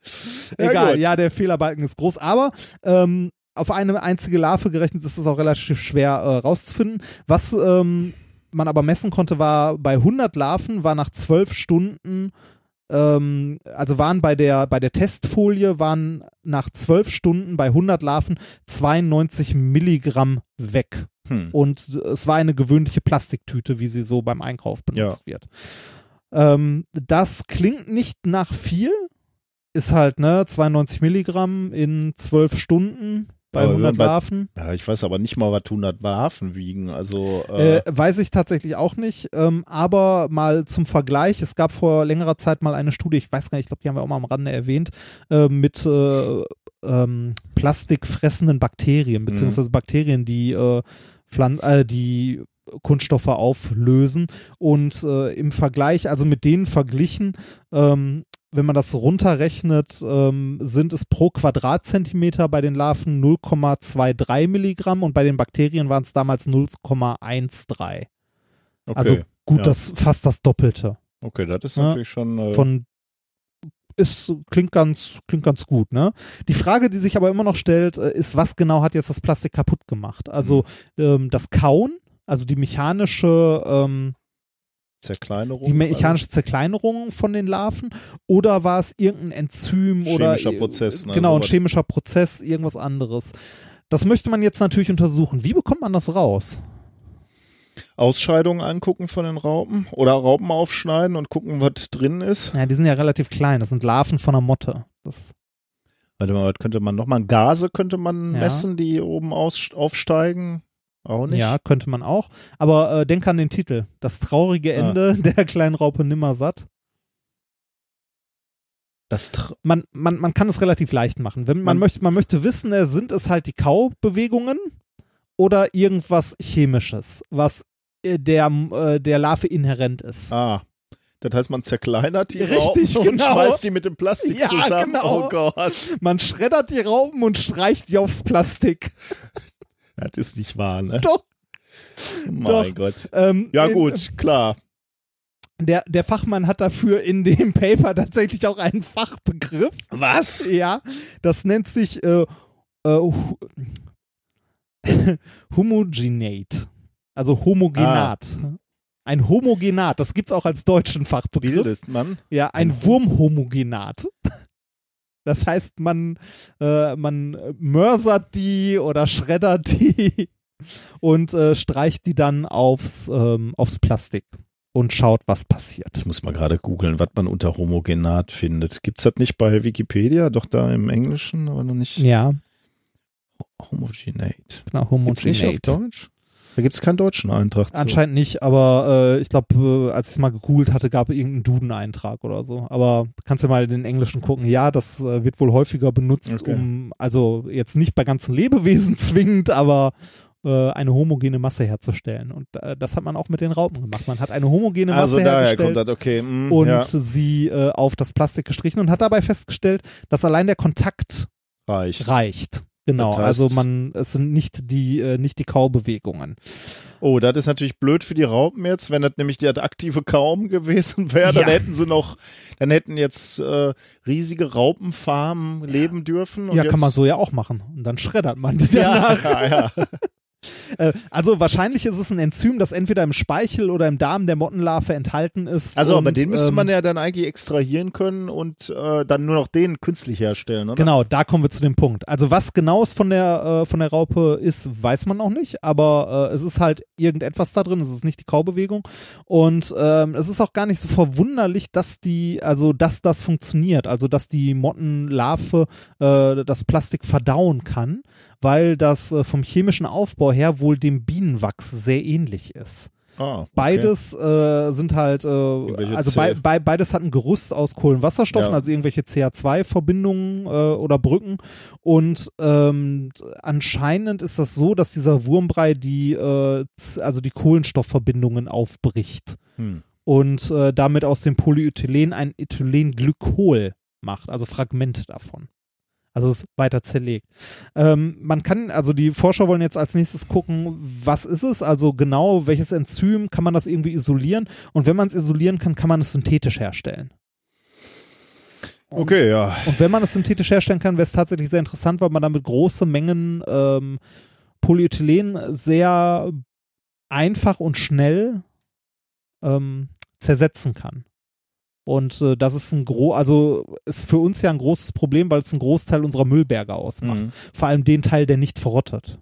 Ja, Egal, gut. ja, der Fehlerbalken ist groß, aber ähm, auf eine einzige Larve gerechnet ist es auch relativ schwer äh, rauszufinden. Was ähm, man aber messen konnte, war bei 100 Larven war nach 12 Stunden ähm, also waren bei der bei der Testfolie waren nach 12 Stunden bei 100 Larven 92 Milligramm weg Hm. und es war eine gewöhnliche Plastiktüte, wie sie so beim Einkauf benutzt wird. Ähm, das klingt nicht nach viel, ist halt ne 92 Milligramm in 12 Stunden bei Aber wenn 100 man bei- Larven. Ja, ich weiß aber nicht mal, was 100 Waffen wiegen. Also, äh, Äh, weiß ich tatsächlich auch nicht, ähm, aber mal zum Vergleich, es gab vor längerer Zeit mal eine Studie, ich weiß gar nicht, ich glaube, die haben wir auch mal am Rande erwähnt, äh, mit äh, ähm, plastikfressenden Bakterien, beziehungsweise Bakterien, die, äh, Pflan äh, die Kunststoffe auflösen und im Vergleich, also mit denen verglichen, ähm, wenn man das runterrechnet, ähm, sind es pro Quadratzentimeter bei den Larven 0,23 Milligramm und bei den Bakterien waren es damals 0,13. okay. Also gut, ja. das fast das Doppelte. okay, das ist Ja, natürlich schon. Äh, Von ist klingt ganz klingt ganz gut, ne? Die Frage, die sich aber immer noch stellt, äh, ist, was genau hat jetzt das Plastik kaputt gemacht? Also Mhm. ähm, das Kauen, also die mechanische ähm, Zerkleinerung. die mechanische Zerkleinerung von den Larven oder war es irgendein Enzym oder Chemischer Prozess, ne, genau ein chemischer Prozess, irgendwas anderes. Das möchte man jetzt natürlich untersuchen. Wie bekommt man das raus? Ausscheidungen angucken von den Raupen oder Raupen aufschneiden und gucken, was drin ist. Ja, die sind ja relativ klein. Das sind Larven von einer Motte. Das, Warte mal, was könnte man nochmal? Gase könnte man Ja. messen, die oben aus, aufsteigen? Auch nicht? ja, könnte man auch. Aber äh, denk an den Titel. Das traurige Ah. Ende [laughs] der kleinen Raupe Nimmersatt. Das Man, man, man kann es relativ leicht machen. Wenn man, Man- möchte, man möchte wissen, äh, sind es halt die Kaubewegungen oder irgendwas Chemisches, was äh, der, äh, der Larve inhärent ist. ah. Das heißt, man zerkleinert die Richtig, Raupen genau. und schmeißt die mit dem Plastik Ja, zusammen. genau. Oh Gott. Man schreddert die Raupen und streicht die aufs Plastik. [laughs] Das ist nicht wahr, ne? Doch. Mein doch. Gott. Ähm, Ja in- gut, klar. Der, der Fachmann hat dafür in dem [laughs] Paper tatsächlich auch einen Fachbegriff. Was? Ja, das nennt sich äh, äh, [laughs] Homogenate. Also Homogenat. Ein Homogenat, das gibt's auch als deutschen Fachbegriff. Bildest man? Ja, ein Wurmhomogenat. Das heißt, man, äh, man mörsert die oder schreddert die [laughs] und äh, streicht die dann aufs, ähm, aufs Plastik und schaut, was passiert. Ich muss mal gerade googeln, was man unter Homogenat findet. Gibt's das nicht bei Wikipedia? Doch da im Englischen, aber noch nicht. Ja, Homogenate. genau, Gibt's nicht auf Homogenate. Deutsch? Da gibt's keinen deutschen Eintrag zu. Anscheinend nicht, aber äh, ich glaube, äh, als ich es mal gegoogelt hatte, gab es irgendeinen Duden-Eintrag oder so. Aber kannst du mal in den Englischen gucken. Ja, das äh, wird wohl häufiger benutzt, Okay. um, also jetzt nicht bei ganzen Lebewesen [laughs] zwingend, aber äh, eine homogene Masse herzustellen. Und äh, das hat man auch mit den Raupen gemacht. Man hat eine homogene Masse Also daher kommt hergestellt das, okay. mm, und ja, sie äh, auf das Plastik gestrichen und hat dabei festgestellt, dass allein der Kontakt reicht. reicht. Genau, Das heißt- also man, es sind nicht die, äh, nicht die Kaubewegungen. Oh, das ist natürlich blöd für die Raupen jetzt, wenn das nämlich die aktive Kaum gewesen wäre, dann Ja. hätten sie noch, dann hätten jetzt äh, riesige Raupenfarmen leben dürfen. Ja, jetzt, kann man so ja auch machen. Und dann schreddert man die Ja, danach. ja, ja. [laughs] Äh, also wahrscheinlich ist es ein Enzym, das entweder im Speichel oder im Darm der Mottenlarve enthalten ist. Also, und, aber den müsste ähm, man ja dann eigentlich extrahieren können und äh, dann nur noch den künstlich herstellen, oder? Genau, da kommen wir zu dem Punkt. Also was genau es von der, äh, von der Raupe ist, weiß man noch nicht, aber äh, es ist halt irgendetwas da drin, es ist nicht die Kaubewegung und ähm, es ist auch gar nicht so verwunderlich, dass die, also dass das funktioniert, also dass die Mottenlarve äh, das Plastik verdauen kann, weil das äh, vom chemischen Aufbau her wohl dem Bienenwachs sehr ähnlich ist. Ah, okay. Beides äh, sind halt, äh, also bei, bei, beides hat ein Gerüst aus Kohlenwasserstoffen, Ja. also irgendwelche CH2-Verbindungen äh, oder Brücken. Und ähm, anscheinend ist das so, dass dieser Wurmbrei die, äh, also die Kohlenstoffverbindungen aufbricht Hm. und äh, damit aus dem Polyethylen ein Ethylenglykol macht, also Fragmente davon. Also es ist weiter zerlegt. Ähm, man kann, also die Forscher wollen jetzt als nächstes gucken, was ist es, also genau welches Enzym, kann man das irgendwie isolieren und wenn man es isolieren kann, kann man es synthetisch herstellen. Okay, ja. Und wenn man es synthetisch herstellen kann, wäre es tatsächlich sehr interessant, weil man damit große Mengen ähm, Polyethylen sehr einfach und schnell ähm, zersetzen kann. Und äh, das ist ein gro also ist für uns ja ein großes Problem, weil es einen Großteil unserer Müllberge ausmacht. Mhm. Vor allem den Teil, der nicht verrottet.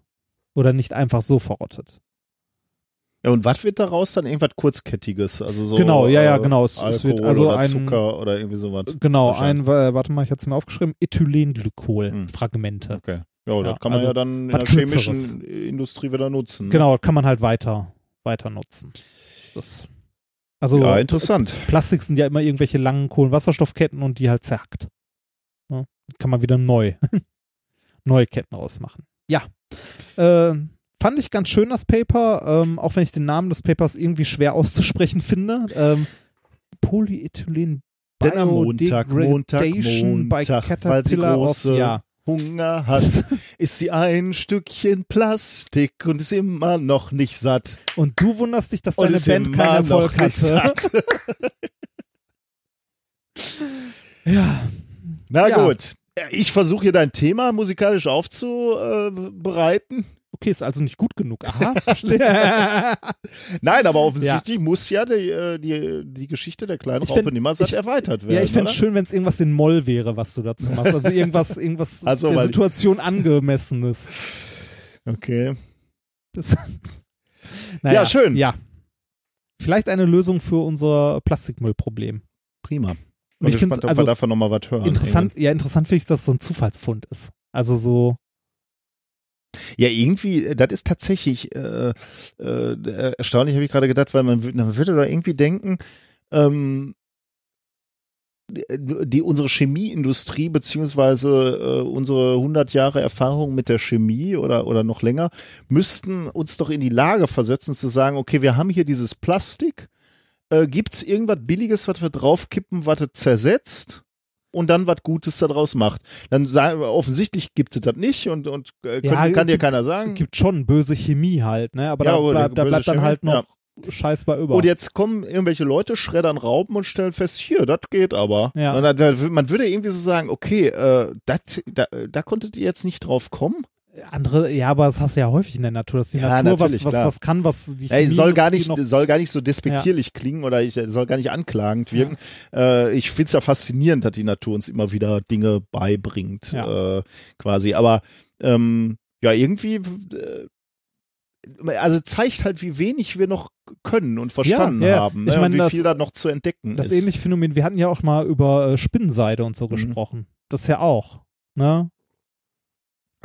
Oder nicht einfach so verrottet. Ja, und was wird daraus dann? Irgendwas Kurzkettiges? Also so, Genau, ja, ja, äh, genau. Es- Alkohol wird also oder ein- Zucker oder irgendwie sowas. Genau, ein, äh, warte mal, ich hatte es mir aufgeschrieben, Ethylenglykol, Hm. Okay. Ja, Ja, das kann man also ja dann in der chemischen. Industrie wieder nutzen. ne? Genau, kann man halt weiter, weiter nutzen. Das, also Ja, interessant. Plastik sind ja immer irgendwelche langen Kohlenwasserstoffketten und die halt zerhackt. Ja, kann man wieder neu, [laughs] neue Ketten ausmachen. Ja. Äh, fand ich ganz schön das Paper, ähm, auch wenn ich den Namen des Papers irgendwie schwer auszusprechen finde. Ähm, Polyethylen am Montag, Montag, by Caterpillar of, ja. Hunger hat, ist sie ein Stückchen Plastik und ist immer noch nicht satt. Und du wunderst dich, dass deine Band keinen Erfolg hatte. [laughs] Ja, Na Ja. gut. Ich versuche hier dein Thema musikalisch aufzubereiten. Okay, ist also nicht gut genug. Aha, [laughs] verstehe. [laughs] Nein, aber offensichtlich muss ja die, äh, die, die Geschichte der kleinen Raupe Nimmersatt erweitert werden. ja, ich fände es schön, wenn es irgendwas in Moll wäre, was du dazu machst. Also irgendwas, irgendwas [laughs] Also, der Situation angemessenes. Okay. Das, naja, Ja, schön. Ja. Vielleicht eine Lösung für unser Plastikmüllproblem. Prima. Und Und ich ob also davon nochmal was hören. Interessant, ja, interessant finde ich, dass es so ein Zufallsfund ist. Also so, Ja, irgendwie, äh, das ist tatsächlich äh, äh, erstaunlich, habe ich gerade gedacht, weil man, man würde doch irgendwie denken, ähm, die, die unsere Chemieindustrie beziehungsweise äh, unsere 100 Jahre Erfahrung mit der Chemie oder oder noch länger müssten uns doch in die Lage versetzen zu sagen, okay, wir haben hier dieses Plastik, äh, gibt's irgendwas Billiges, was wir draufkippen, was es zersetzt? Und dann was Gutes daraus macht. Dann sagen offensichtlich gibt es das nicht und, und äh, Ja, können, kann dir gibt- keiner sagen. gibt schon böse Chemie halt, ne? Aber Ja, da, gut, bleibt, da bleibt dann halt noch Scheiß bei über. Und jetzt kommen irgendwelche Leute, schreddern Raupen und stellen fest, hier, das geht aber. Ja. Und dann, dann, man würde irgendwie so sagen, okay, äh, dat, da, da konntet ihr jetzt nicht drauf kommen. Andere, ja, aber das hast du ja häufig in der Natur, dass die Ja, Natur was, was, klar. was kann, was die Ey, soll gar nicht, soll gar nicht so despektierlich klingen oder ich soll gar nicht anklagend wirken. Äh, ich find's ja faszinierend, dass die Natur uns immer wieder Dinge beibringt, Ja. äh, quasi. Aber ähm, ja, irgendwie, äh, also zeigt halt, wie wenig wir noch können und verstanden Ja, ja. haben, Ich ne? meine, und wie das- viel da noch zu entdecken Das ist. ähnliche Phänomen, wir hatten ja auch mal über äh, Spinnenseide und so Mhm. gesprochen. Das ja auch. Ne?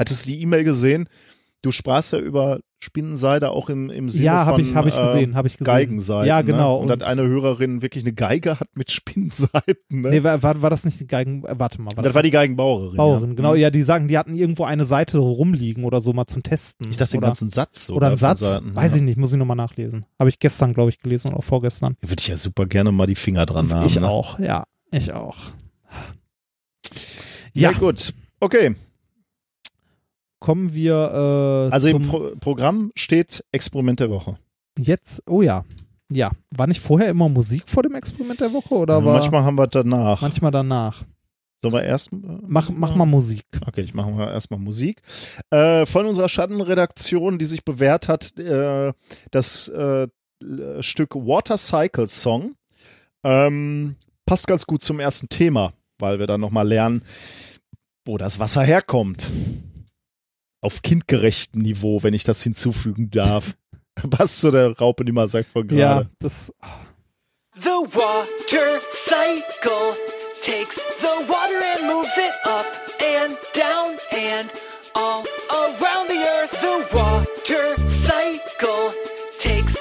Hattest du die E-Mail gesehen? Du sprachst ja über Spinnenseide auch im, im Sinne Ja, von habe ich, hab ich äh, gesehen, habe ich gesehen. Geigenseiten. Ja, genau. Ne? Und, dass eine Hörerin wirklich eine Geige hat mit Spinnenseiten. Ne? Nee, war, war, war das nicht die Geigen, äh, warte mal. War das war die Geigenbauerin. Bauerin, ja. genau. Mhm. Ja, die sagen, die hatten irgendwo eine Seite rumliegen oder so mal zum Testen. Ich dachte den oder, ganzen Satz. oder einen von Satz. Seiten, Weiß ja. ich nicht, muss ich nochmal nachlesen. Habe ich gestern, glaube ich, gelesen oder auch vorgestern. Würde ich ja super gerne mal die Finger dran haben. ich ne? auch, ja. Ich auch. Ja, Ja, gut. Okay. Kommen wir äh, Also im Pro Programm steht Experiment der Woche. jetzt, oh ja. Ja, war nicht vorher immer Musik vor dem Experiment der Woche oder war Manchmal haben wir danach. manchmal danach? Sollen wir erst? äh, Mach, mach mal Musik. Okay, ich mache mal erstmal Musik. Äh, von unserer Schattenredaktion, die sich bewährt hat, äh, das äh, Stück Water Cycle Song ähm, passt ganz gut zum ersten Thema, weil wir dann nochmal lernen, wo das Wasser herkommt. Auf kindgerechtem Niveau, wenn ich das hinzufügen darf. [laughs] Passt zu der Raupe, die man sagt von Ja, gerade. das The water cycle takes the water and moves it up and down and all around the earth. The water cycle takes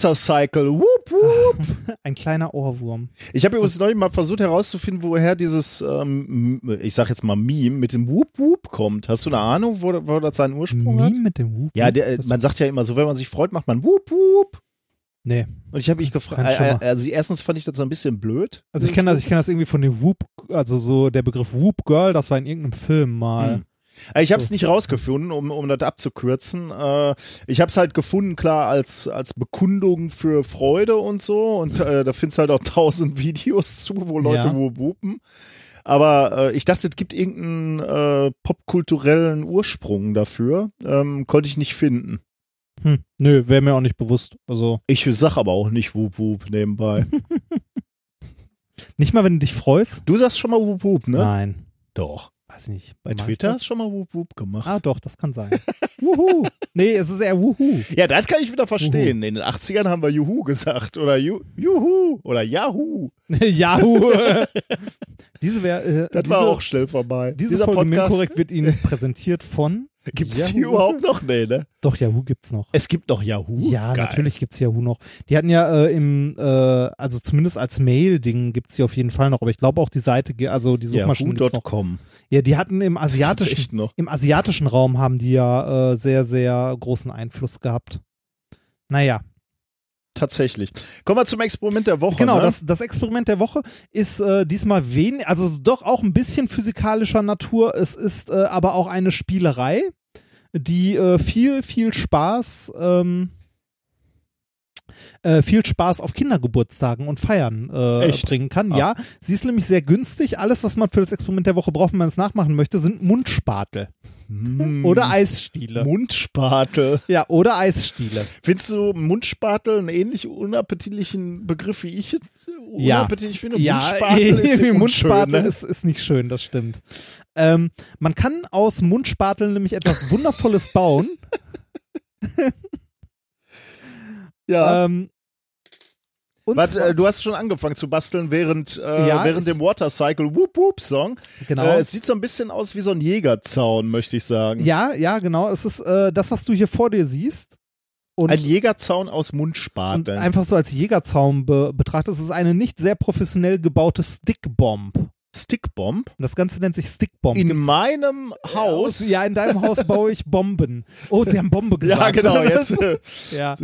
The Water Cycle. Whoop, whoop. [laughs] Ein kleiner Ohrwurm. Ich habe übrigens neulich mal versucht herauszufinden, woher dieses, ähm, ich sag jetzt mal Meme mit dem Whoop Whoop kommt. Hast du eine Ahnung, wo, wo das seinen Ursprung hat? Meme mit dem Whoop. Ja, der, Das- man sagt ja immer so, wenn man sich freut, macht man Whoop Whoop. Nee. Und ich habe mich gefragt, Schimmer. äh, also erstens fand ich das so ein bisschen blöd. Also ich kenne das, ich kenne das irgendwie von dem Whoop, also so der Begriff Whoop Girl, das war in irgendeinem Film mal. Hm. Äh, Ich habe es nicht rausgefunden, um, um das abzukürzen. Äh, ich habe es halt gefunden, klar, als, als Bekundung für Freude und so. Und äh, da findest halt auch [laughs] tausend Videos zu, wo Leute Ja. wo. Aber äh, ich dachte, es gibt irgendeinen äh, popkulturellen Ursprung dafür. Ähm, konnte ich nicht finden. Hm. Nö, wäre mir auch nicht bewusst. Also Ich sag aber auch nicht Wup Wup nebenbei. [laughs] nicht mal, wenn du dich freust. Du sagst schon mal Wup Wup, ne? Nein. Doch. Weiß nicht. Bei Twitter hast du schon mal Wup Wup gemacht. Ah, doch, das kann sein. [laughs] Wuhu. Nee, es ist eher Wuhu. Ja, das kann ich wieder verstehen. In den 80ern haben wir Juhu gesagt oder Ju Juhu oder Yahoo. [laughs] Yahoo. [laughs] diese wäre. Äh, Das diese, war auch schnell vorbei. Diese Dieser Folge Podcast korrekt wird Ihnen präsentiert von. gibt's die Yahoo. überhaupt noch? Nee, ne? Doch, Yahoo gibt's noch. Es gibt noch Yahoo. Ja, Geil. natürlich gibt's Yahoo noch. Die hatten ja äh, im, äh, also zumindest als Mail-Ding gibt's die auf jeden Fall noch, aber ich glaube auch die Seite, also die Suchmaschine gibt's noch. Yahoo.com. Ja, die hatten im asiatischen, im asiatischen Raum haben die ja äh, sehr, sehr großen Einfluss gehabt. Naja, Tatsächlich. Kommen wir zum Experiment der Woche. genau, ne? das, das Experiment der Woche ist äh, diesmal wenig, also doch auch ein bisschen physikalischer Natur. Es ist äh, aber auch eine Spielerei, die äh, viel, viel Spaß, ähm, äh, viel Spaß auf Kindergeburtstagen und Feiern äh, Echt? bringen kann. Ah. Ja, sie ist nämlich sehr günstig. Alles, was man für das Experiment der Woche braucht, wenn man es nachmachen möchte, sind Mundspatel Hm. oder Eisstiele. Mundspatel. ja, oder Eisstiele. Findest du Mundspatel einen ähnlich unappetitlichen Begriff wie ich Ja. unappetitlich finde? Ja, Mundspatel [laughs] ist ja Mundspatel ne? ist, ist nicht schön, das stimmt. Ähm, man kann aus Mundspateln nämlich etwas Wundervolles bauen. [laughs] Ja. ähm, und Warte, äh, du hast schon angefangen zu basteln während, äh, Ja, während dem Water Cycle Whoop Whoop Song. genau. Äh, es sieht so ein bisschen aus wie so ein Jägerzaun, möchte ich sagen. ja, ja, genau. Es ist äh, das, was du hier vor dir siehst. Und, Ein Jägerzaun aus und Mundspateln. einfach so als Jägerzaum be betrachtet. Es ist eine nicht sehr professionell gebaute Stickbomb. Und Stickbomb. das Ganze nennt sich Stickbomb. In Gibt's- meinem Haus. Ja, in deinem Haus baue ich Bomben. Oh, sie haben Bombe [laughs] gesagt. Ja, genau, [laughs] jetzt. ja.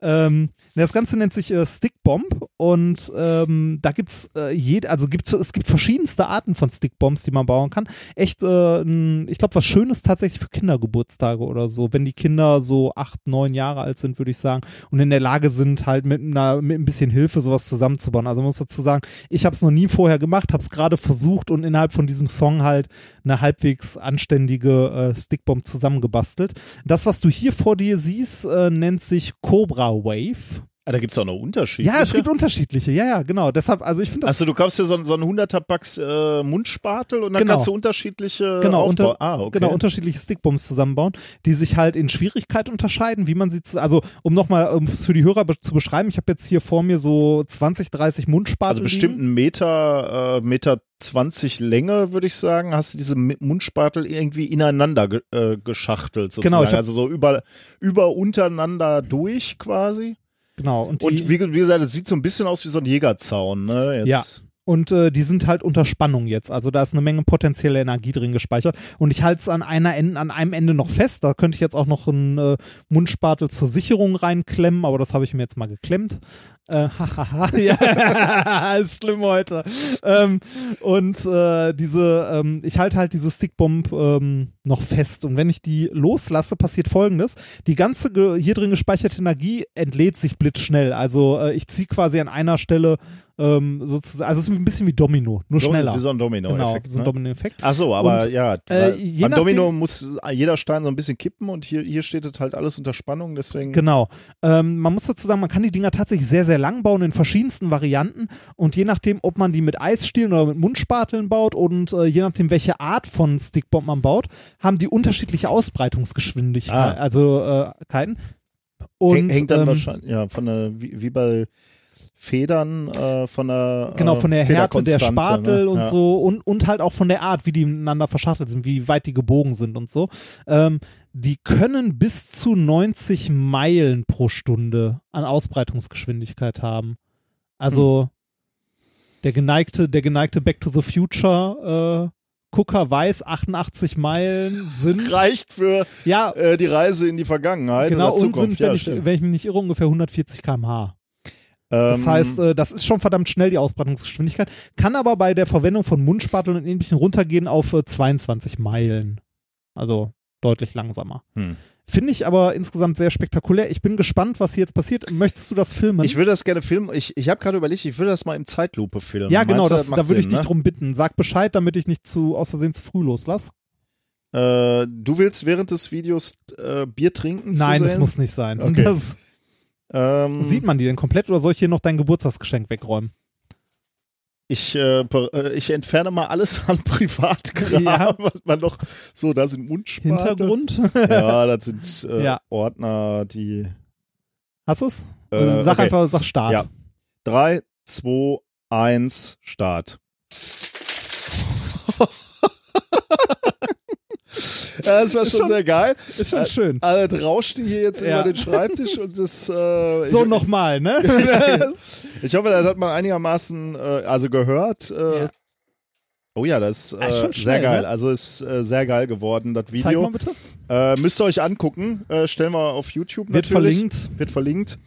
Ähm, das Ganze nennt sich äh, Stickbomb und ähm, da gibt's äh, jed also gibt's es gibt verschiedenste Arten von Stickbombs, die man bauen kann. Echt, äh, ich glaube, was Schönes tatsächlich für Kindergeburtstage oder so, wenn die Kinder so acht, neun Jahre alt sind, würde ich sagen, und in der Lage sind, halt mit einer mit ein bisschen Hilfe sowas zusammenzubauen. Also man muss dazu sagen, ich habe es noch nie vorher gemacht, habe es gerade versucht und innerhalb von diesem Song halt eine halbwegs anständige äh, Stickbomb zusammengebastelt. Das, was du hier vor dir siehst, äh, nennt sich Cobra Wave. Ah, da gibt's auch noch Unterschiede. Ja, es gibt unterschiedliche. Ja, ja, genau. Deshalb, also ich finde das Also du kaufst dir so, einen- so einen 100er Packs äh, Mundspatel und dann Genau. kannst du unterschiedliche genau, unter, ah, okay. genau unterschiedliche Stickbombs zusammenbauen, die sich halt in Schwierigkeit unterscheiden, wie man sie, zu- also um nochmal um es für die Hörer be zu beschreiben, ich habe jetzt hier vor mir so 20, 30 Mundspatel. also bestimmt einen Meter, äh, Meter 20 Länge, würde ich sagen, hast du diese Mundspatel irgendwie ineinander ge äh, geschachtelt sozusagen. Genau, ich hab- also so über, über untereinander durch quasi. Genau, und, Und wie, wie gesagt, es sieht so ein bisschen aus wie so ein Jägerzaun, ne? Jetzt. Ja. Und äh, die sind halt unter Spannung jetzt. Also da ist eine Menge potenzielle Energie drin gespeichert. Und ich halte es an einer Ende, an einem Ende noch fest. Da könnte ich jetzt auch noch einen äh, Mundspatel zur Sicherung reinklemmen, aber das habe ich mir jetzt mal geklemmt. Äh, [laughs] hahaha, ja, [laughs] ist schlimm heute. Ähm, und äh, diese, ähm, ich halte halt diese Stickbomb ähm, noch fest. Und wenn ich die loslasse, passiert folgendes. Die ganze hier drin gespeicherte Energie entlädt sich blitzschnell. Also äh, ich ziehe quasi an einer Stelle ähm, sozusagen, also es ist ein bisschen wie Domino, nur Domino- schneller. Wie so ein Domino-Effekt. genau, so ein ne? Domino-Effekt. Ach so, aber Und, ja, äh, beim Domino muss jeder Stein so ein bisschen kippen und hier, hier steht es halt alles unter Spannung, deswegen. Genau. Ähm, man muss dazu sagen, man kann die Dinger tatsächlich sehr, sehr lang bauen in verschiedensten Varianten und je nachdem, ob man die mit Eisstielen oder mit Mundspateln baut und äh, je nachdem, welche Art von Stickbomb man baut, haben die unterschiedliche Ausbreitungsgeschwindigkeiten. Ah. Also äh, Keiten. Und, Häng- hängt dann ähm, wahrscheinlich, ja, von der, wie, wie bei Federn, äh, von der Genau, äh, von der Härte der Federkonstante, Spatel ne? und ja. so und, und halt auch von der Art, wie die miteinander verschachtelt sind, wie weit die gebogen sind und so. Ähm, die können bis zu 90 Meilen pro Stunde an Ausbreitungsgeschwindigkeit haben. Also Hm. der geneigte, der geneigte Back to the Future äh, Gucker weiß, 88 Meilen sind Reicht für ja äh, die Reise in die Vergangenheit genau und sind, wenn, ja, ich, stimmt. wenn ich mich nicht irre, ungefähr 140 km/h. Das Ähm, heißt, äh, das ist schon verdammt schnell, die Ausbreitungsgeschwindigkeit, kann aber bei der Verwendung von Mundspateln und ähnlichem runtergehen auf äh, 22 Meilen. Also deutlich langsamer. Hm. Finde ich aber insgesamt sehr spektakulär. Ich bin gespannt, was hier jetzt passiert. Möchtest du das filmen? ich würde das gerne filmen. Ich, ich habe gerade überlegt, ich würde das mal im Zeitlupe filmen. ja, genau, das, macht da würde ich dich ne? drum bitten. Sag Bescheid, damit ich nicht zu aus Versehen zu früh loslasse. Äh, du willst während des Videos äh, Bier trinken? Nein, das muss nicht sein. Und Okay. das, Ähm, sieht man die denn komplett oder soll ich hier noch dein Geburtstagsgeschenk wegräumen? Ich, äh, äh, ich entferne mal alles an [laughs] Privatkram, Ja. was man noch so, da sind Mundspatel. Hintergrund? [laughs] Ja, das sind äh, Ja. Ordner, die Hast du es? Äh, sag okay. einfach, sag Start. Ja. 3, 2, 1, Start. [laughs] ja, das war schon, schon- sehr geil. Ist schon Äh, schön. Also das rauschte hier jetzt Ja. über den Schreibtisch und das äh, So nochmal, ne? [laughs] Ich hoffe, das hat man einigermaßen äh, also gehört. Äh, Ja. Oh ja, das ist Ah, ist äh, schon sehr schnell, geil. ne? Also ist äh, sehr geil geworden, das Zeig Video. mal bitte. Äh, müsst ihr euch angucken. Äh, stellen wir auf YouTube Wird natürlich. verlinkt. Wird verlinkt.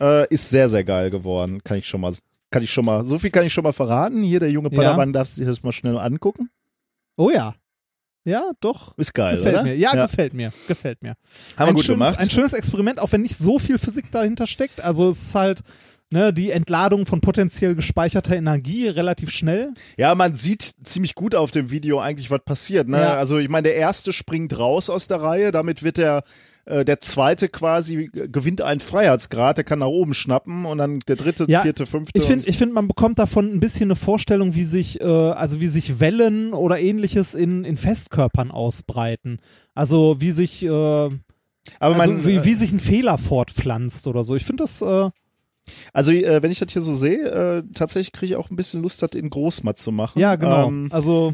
Äh, ist sehr, sehr geil geworden. Kann ich schon mal, kann ich schon mal, so viel kann ich schon mal verraten. Hier, der junge Ja. Padawan darf sich das mal schnell angucken. Oh ja. Ja, doch. Ist geil, gefällt oder? mir. Ja, gefällt mir. Gefällt mir. Haben wir ein gut schönes, gemacht. Ein schönes Experiment, auch wenn nicht so viel Physik dahinter steckt. Also es ist halt ne, die Entladung von potenziell gespeicherter Energie relativ schnell. Ja, man sieht ziemlich gut auf dem Video eigentlich, was passiert. Ne? Ja. Also ich meine, der erste springt raus aus der Reihe, damit wird der äh, der zweite quasi gewinnt einen Freiheitsgrad, der kann nach oben schnappen und dann der dritte, Ja, vierte, fünfte. Ich finde, ich finde, man bekommt davon ein bisschen eine Vorstellung, wie sich, äh, also wie sich Wellen oder ähnliches in, in Festkörpern ausbreiten. Also wie sich, äh, aber also wie, äh, wie sich ein Fehler fortpflanzt oder so. Ich finde das, äh, also äh, wenn ich das hier so sehe, äh, tatsächlich kriege ich auch ein bisschen Lust, das in groß mal zu machen. ja genau. Ähm, also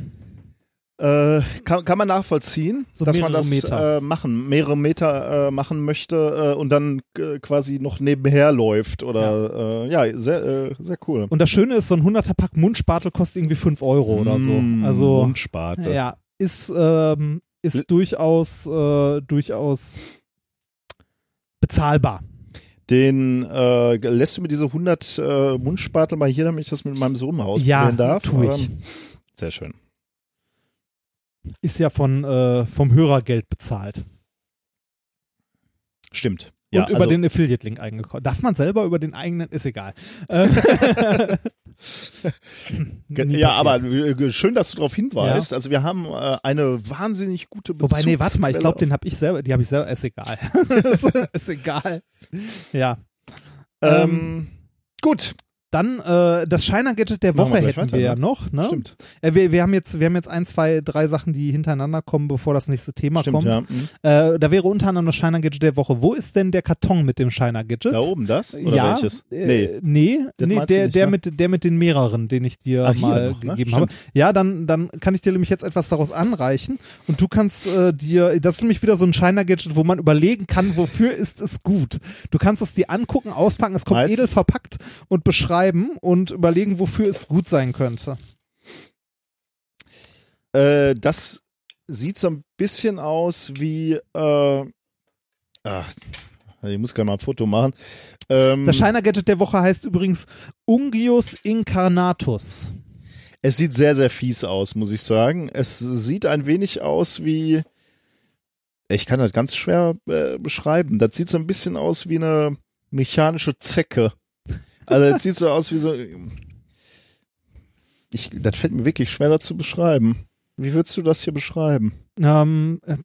Äh, kann, kann man nachvollziehen, So dass man das. Äh, machen, mehrere Meter äh, machen möchte äh, und dann äh, quasi noch nebenher läuft oder ja, äh, ja sehr, sehr cool. und das Schöne ist, so ein 100er Pack Mundspatel kostet irgendwie 5 Euro oder so. Mm, Also Mundsparte. ja, ist ähm, ist L- durchaus durchaus bezahlbar. Den äh, lässt du mir diese 100 äh, Mundspatel mal hier, damit ich das mit meinem Sohn ausprobieren Ja, darf. tu ich. Aber- Sehr schön. Ist ja von, äh, vom Hörergeld bezahlt. Stimmt. Und Ja, über also, den Affiliate-Link eingekommen. Darf man selber über den eigenen? Ist egal. Äh, [laughs] [laughs] ja, aber äh, schön, dass du darauf hinweist. Also wir haben äh, eine wahnsinnig gute Wobei, nee, warte mal, ich glaube, den habe ich selber, die habe ich selber, ist egal. ist, [laughs] ist egal. Ja. Ähm, gut, Dann äh, das Shiner Gadget der Woche wir hätten weiter, wir ja ne? noch. Ne? stimmt. Äh, wir, wir, haben jetzt, wir haben jetzt ein, zwei, drei Sachen, die hintereinander kommen, bevor das nächste Thema Stimmt, kommt. ja. Mhm. Äh, da wäre unter anderem das Shiner Gadget der Woche. Wo ist denn der Karton mit dem Shiner Gadget? Da oben das? Oder ja, welches? Äh, Nee. nee, nee der, nicht, der, ne? mit, der mit den mehreren, den ich dir hier mal noch, ne? gegeben habe. Stimmt. Ja, dann, dann kann ich dir nämlich jetzt etwas daraus anreichen und du kannst äh, dir, das ist nämlich wieder so ein Shiner-Gadget, wo man überlegen kann, wofür ist es gut. Du kannst es dir angucken, auspacken, es kommt Meistens- edel verpackt und beschreiben und überlegen, wofür es gut sein könnte. Äh, das sieht so ein bisschen aus wie. Äh, ach, ich muss gerne mal ein Foto machen. Ähm, Das Shiner-Gadget der Woche heißt übrigens Ungius Incarnatus. es sieht sehr, sehr fies aus, muss ich sagen. Es sieht ein wenig aus wie. Ich kann das ganz schwer äh, beschreiben. Das sieht so ein bisschen aus wie eine mechanische Zecke. Also, das sieht so aus wie so. Ich, das fällt mir wirklich schwer, zu beschreiben. Wie würdest du das hier beschreiben? Ähm, äh,